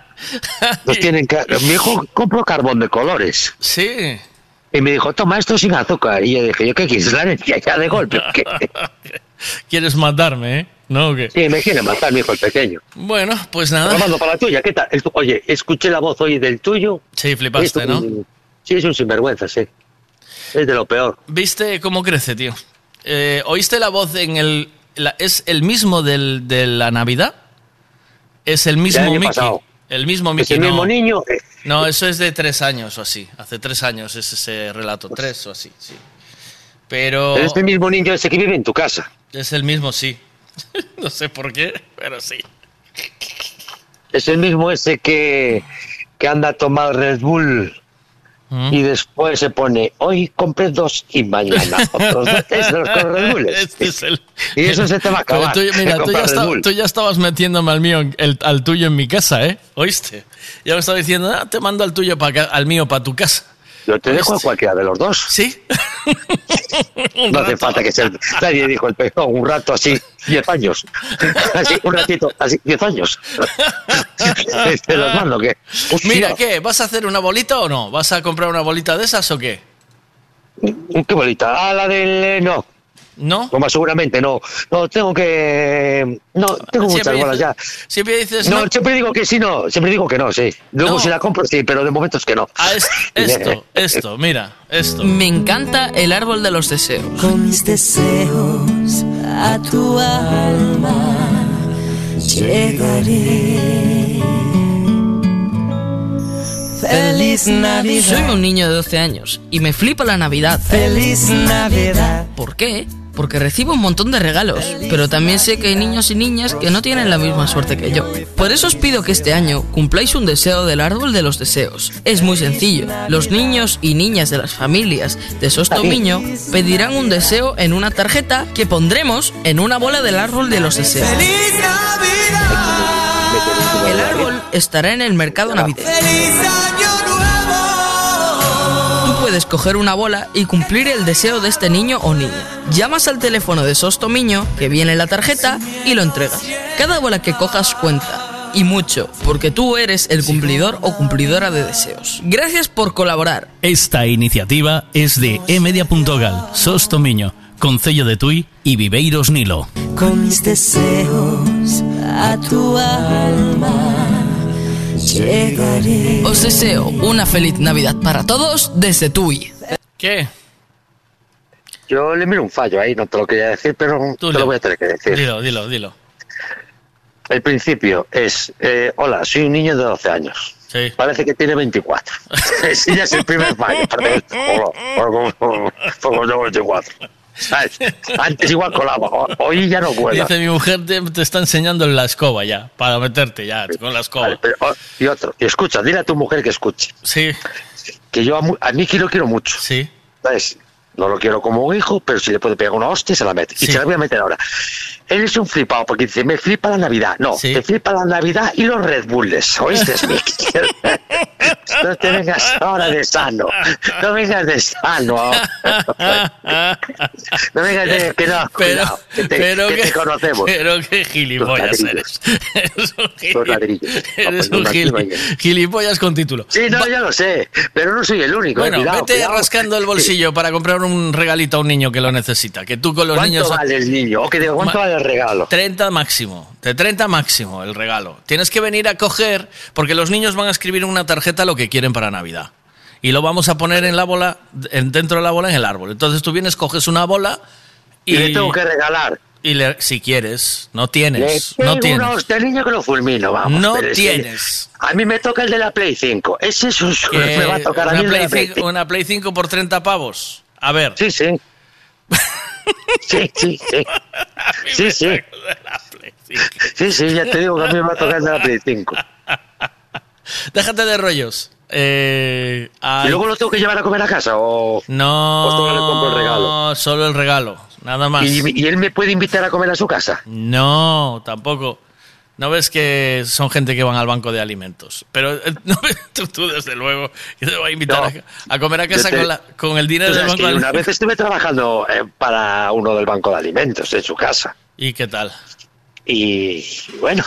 Los tienen que... Mi hijo compró carbón de colores. Sí. Y me dijo, toma esto sin azúcar. Y yo dije, ¿yo qué quieres? La herencia ya de golpe. ¿Qué? ¿Quieres matarme, eh? ¿No qué? Sí, me quiere matar mi hijo el pequeño. Bueno, pues nada. Tomando para la tuya, ¿qué tal? El Oye, escuché la voz hoy del tuyo. Sí, flipaste, ¿no? un- Sí, es un sinvergüenza, sí. Es de lo peor. ¿Viste cómo crece, tío? Eh, ¿Oíste la voz en el... la- ¿Es el mismo del, de la Navidad? ¿Es el mismo Mickey? pasado. El mismo Es no. niño. eh, No, eso es de tres años o así. Hace tres años es ese relato. Tres o así, sí. Pero... Es el mismo niño ese que vive en tu casa. Es el mismo, sí. no sé por qué, pero sí. Es el mismo ese que, que anda a tomar Red Bull Mm. Y después se pone, hoy compré dos y mañana otros dos. Es con Red. Este es el- Y eso se te va a acabar. tú, mira, ya, tú ya estabas metiéndome al mío, el- al tuyo en mi casa, ¿eh? ¿Oíste? Ya me estaba diciendo, ah, te mando al tuyo para al mío para tu casa. Yo te dejo a cualquiera de los dos. ¿Sí? no hace falta que sea. Nadie dijo el peor, un rato así, 10 años. Así, un ratito, así, 10 años. Te los mando, ¿qué? Mira, ¿qué? ¿Vas a hacer una bolita o no? ¿Vas a comprar una bolita de esas o qué? ¿Qué bolita? Ah, la del. eh, No. ¿No? Como seguramente no. No, tengo que. No, tengo muchas bolas ya. Siempre dices, No, no, siempre digo que sí, no. Siempre digo que no, sí. Luego No. si la compro, sí, pero de momento es que no. Ah, es- esto, esto, mira, esto. Me encanta el árbol de los deseos. Con mis deseos a tu alma llegaré. Feliz Navidad. Soy un niño de 12 años y me flipa la Navidad. Feliz Navidad. ¿Por qué? Porque recibo un montón de regalos, pero también sé que hay niños y niñas que no tienen la misma suerte que yo. Por eso os pido que este año cumpláis un deseo del árbol de los deseos. Es muy sencillo. Los niños y niñas de las familias de Sostomiño pedirán un deseo en una tarjeta que pondremos en una bola del árbol de los deseos. El árbol estará en el mercado navideño. Tú puedes coger una bola y cumplir el deseo de este niño o niña. Llamas al teléfono de Sostomiño, que viene en la tarjeta, y lo entregas. Cada bola que cojas cuenta. Y mucho, porque tú eres el cumplidor o cumplidora de deseos. Gracias por colaborar. Esta iniciativa es de emedia.gal, Sostomiño, Concello de Tui y Viveiros Nilo. Con mis deseos a tu alma llegaré. Os deseo una feliz Navidad para todos desde Tui. ¿Qué? Yo le miro un fallo ahí, no te lo quería decir, pero te lo voy a tener que decir. Dilo, dilo, dilo. El principio es, eh, hola, soy un niño de 12 años. Sí. Parece que tiene 24. Ese ya es el primer fallo. Aparte, hola, hola, ¿cómo- cómo tengo 24? ¿Sabes? Antes igual colaba, ho- hoy ya no cuela. Dice mi mujer te, te está enseñando la escoba ya, para meterte ya con la escoba. Vale, pero, oh, y otro, y escucha, dile a tu mujer que escuche. Sí. Que yo a, a Miki lo quiero mucho. Sí. ¿Sabes? No lo quiero como un hijo, pero si le puede pegar una hostia, se la mete. Y se la voy a meter ahora. Él es un flipado porque dice, me flipa la Navidad. No, te flipa la Navidad y los Red Bulls. ¿Oíste, no te vengas ahora de sano. No vengas de sano. No vengas de que no. Pero, que te, pero que que, te conocemos. Pero qué gilipollas eres. Eres un, gili- Los ladrillos. eres un gilipollas con título. Sí, no, ya lo sé, pero no soy el único. eh, Bueno, cuidado, vete cuidado. rascando el bolsillo para comprar un regalito a un niño que lo necesita. Que tú con los ¿Cuánto niños. vale el niño? O que digo, ¿cuánto vale el regalo? 30 máximo. De 30 máximo el regalo. Tienes que venir a coger, porque los niños van a escribir en una tarjeta lo que quieren para Navidad. Y lo vamos a poner en la bola, en- dentro de la bola en el árbol. Entonces tú vienes, coges una bola y. Y le tengo que regalar. Y le- si quieres, no tienes. No tienes. niño que lo fulmino, vamos. No que tienes. A mí me toca el de la Play 5. Ese es un Que me va a tocar a mí una, el de Play la Play 5, una Play 5 por 30 pavos. A ver. Sí, sí. Sí, sí, sí. Sí, sí. Sí, sí, ya te digo que a mí me va a tocar el de la Play 5. Déjate de rollos. Eh, ¿Y luego lo tengo que llevar a comer a casa o...? no, o solo le compro el regalo? solo el regalo, nada más. ¿Y, y él me puede invitar a comer a su casa? No, tampoco. ¿No ves que son gente que van al banco de alimentos? Pero eh, ¿no ves? tú, tú, desde luego, yo te voy a invitar a, a comer a casa te- con, la- con el dinero del banco de una alimentos. vez estuve trabajando eh, para uno del Banco de Alimentos en su casa. ¿Y qué tal? Y bueno.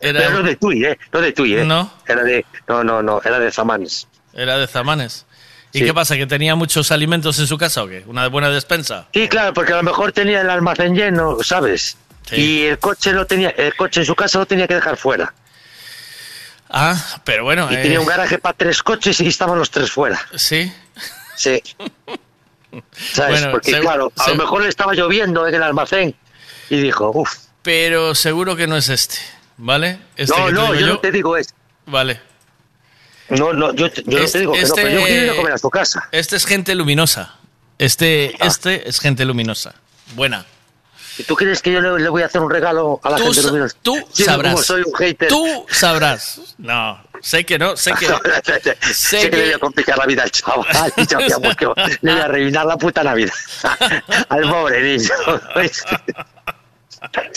Era- Pero no de Tui, ¿eh? No de Tui, ¿eh? ¿No? Era de... No, no, no. Era de Zamanes. Era de Zamanes. ¿Y Sí. qué pasa? ¿Que tenía muchos alimentos en su casa o qué? ¿Una buena despensa? Sí, claro, porque a lo mejor tenía el almacén lleno, ¿sabes? Y el coche lo tenía, el coche en su casa lo tenía que dejar fuera. Ah, pero bueno. Y eh, tenía un garaje para tres coches y estaban los tres fuera. Sí. Sí. ¿Sabes? Bueno, porque claro, a lo mejor le estaba lloviendo en el almacén y dijo, uff. Pero seguro que no es este, ¿vale? Este No, no, yo no te digo es. Vale. No, no, yo, yo no Este- te digo que no, pero yo quiero ir a comer a su casa. Este es gente luminosa. Este, Ah. este es gente luminosa. Buena. ¿Y tú crees que yo le, le voy a hacer un regalo a la Tú gente? sa- Mira, tú sí, sabrás. Soy un hater. Tú sabrás. No, sé que no, sé que. sé, sé que, le voy a complicar la vida al chaval. le voy a arruinar la puta Navidad al pobre niño.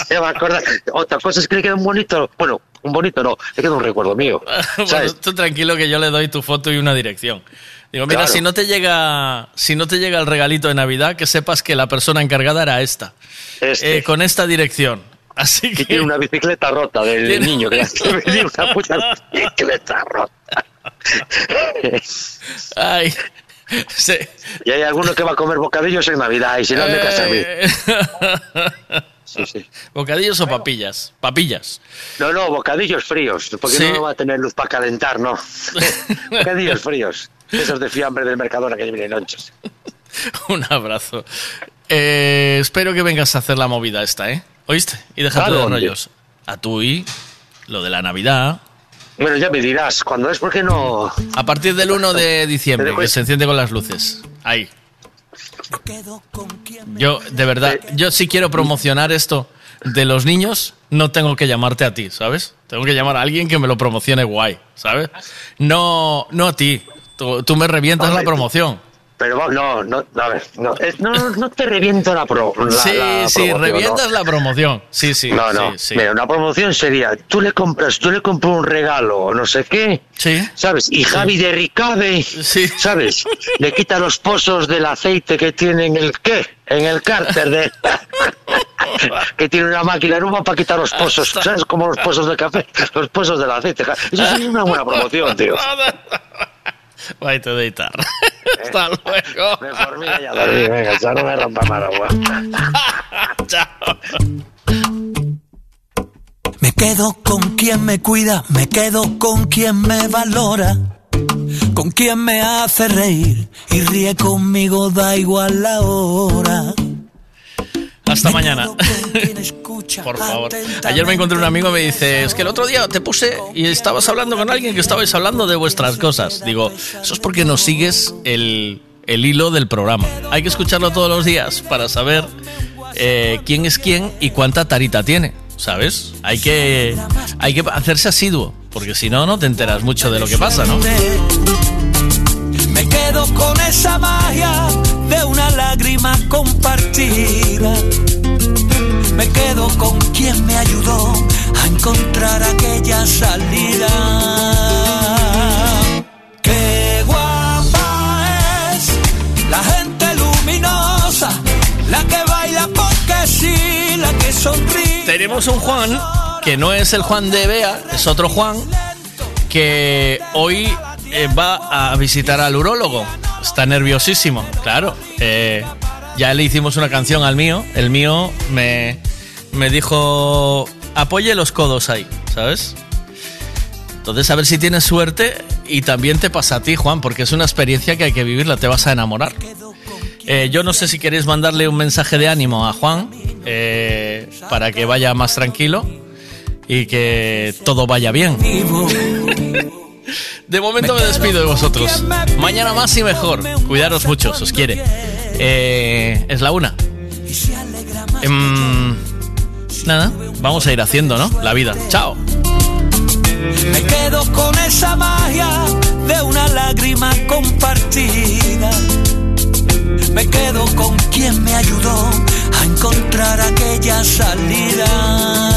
Se va a acordar. Otra cosa es que le queda un bonito. Bueno, un bonito no, le queda un recuerdo mío. Bueno, ¿Sabes? tú tranquilo que yo le doy tu foto y una dirección. Digo, mira, Claro. si no te llega, si no te llega el regalito de Navidad, que sepas que la persona encargada era esta, Este. Eh, con esta dirección. Así que Y tiene una bicicleta rota del Tiene- niño que venir una puta bicicleta rota. Ay, sí. Y hay alguno que va a comer bocadillos en Navidad y si no me casa a mí. Sí, sí. ¿Bocadillos o papillas? Papillas. No, no, bocadillos fríos, porque Sí. no va a tener luz para calentar, no. bocadillos fríos. Esos de fiambre del Mercadona que vienen lonchas. Un abrazo. Eh, espero que vengas a hacer la movida esta, ¿eh? ¿Oíste? Y deja ¿A de dónde? rollos. A tu y lo de la Navidad. Bueno, ya me dirás, cuando es porque no... A partir del 1 de diciembre, Pero que pues- se enciende con las luces. Ahí. Yo, de verdad, yo si quiero promocionar esto de los niños, no tengo que llamarte a ti, ¿sabes? Tengo que llamar a alguien que me lo promocione guay, ¿sabes? No, no a ti. Tú, tú me revientas la promoción. Pero no, no, a ver, no, es- no, no te reviento la pro. la- sí, la sí, promoción, revientas ¿no? la promoción. Sí, sí. No, no. sí, sí. Mira, una promoción sería, tú le compras, tú le compras un regalo o no sé qué, Sí. ¿sabes? Y Javi de Ricabe, ¿sabes? Le quita los pozos del aceite que tiene en el qué, en el cárter de que tiene una máquina nueva para quitar los pozos, ¿sabes? Como los pozos de café, los pozos del aceite. Eso sería una buena promoción, tío. Bye to editar. Hasta luego. Me formé ya dormí, venga, ya no me rompa más agua. Me quedo con quien me cuida, me quedo con quien me valora, con quien me hace reír y ríe conmigo, da igual la hora. Hasta mañana. Por favor. Ayer me encontré un amigo y me dice, es que el otro día te puse y estabas hablando con alguien que estabais hablando de vuestras cosas. Digo, eso es porque no sigues el, el hilo del programa. Hay que escucharlo todos los días para saber eh, quién es quién y cuánta tarita tiene. ¿Sabes? Hay que, hay que hacerse asiduo, porque si no, no te enteras mucho de lo que pasa, ¿no? Me quedo con esa magia de una lágrima compartida. Me quedo con quien me ayudó a encontrar aquella salida. Qué guapa es la gente luminosa, la que baila porque sí, la que sonríe. Tenemos un Juan, que no es el Juan de Bea, es otro Juan, que hoy eh, va a visitar al urólogo. Está nerviosísimo, claro. Eh, ya le hicimos una canción al mío. El mío me, me dijo, apoye los codos ahí, ¿sabes? Entonces, a ver si tienes suerte y también te pasa a ti, Juan, porque es una experiencia que hay que vivirla, te vas a enamorar. Eh, yo no sé si queréis mandarle un mensaje de ánimo a Juan para que vaya más tranquilo y que todo vaya bien. De momento me despido de vosotros. Mañana más y mejor. Cuidaros mucho, os quiere. Eh, es la una. Em, nada, vamos a ir haciendo, ¿no? La vida. Chao. Me quedo con esa magia de una lágrima compartida. Me quedo con quien me ayudó a encontrar aquella salida.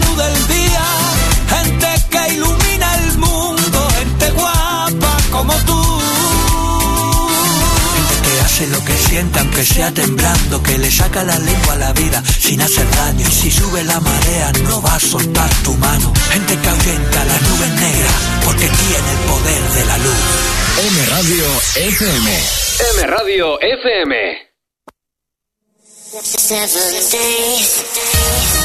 Que hace lo que siente aunque sea temblando, que le saca la lengua a la vida sin hacer daño. Y si sube la marea no va a soltar tu mano. Gente que ahuyenta las nubes negras porque tiene el poder de la luz. M Radio Radio FM. M Radio FM. Seven days.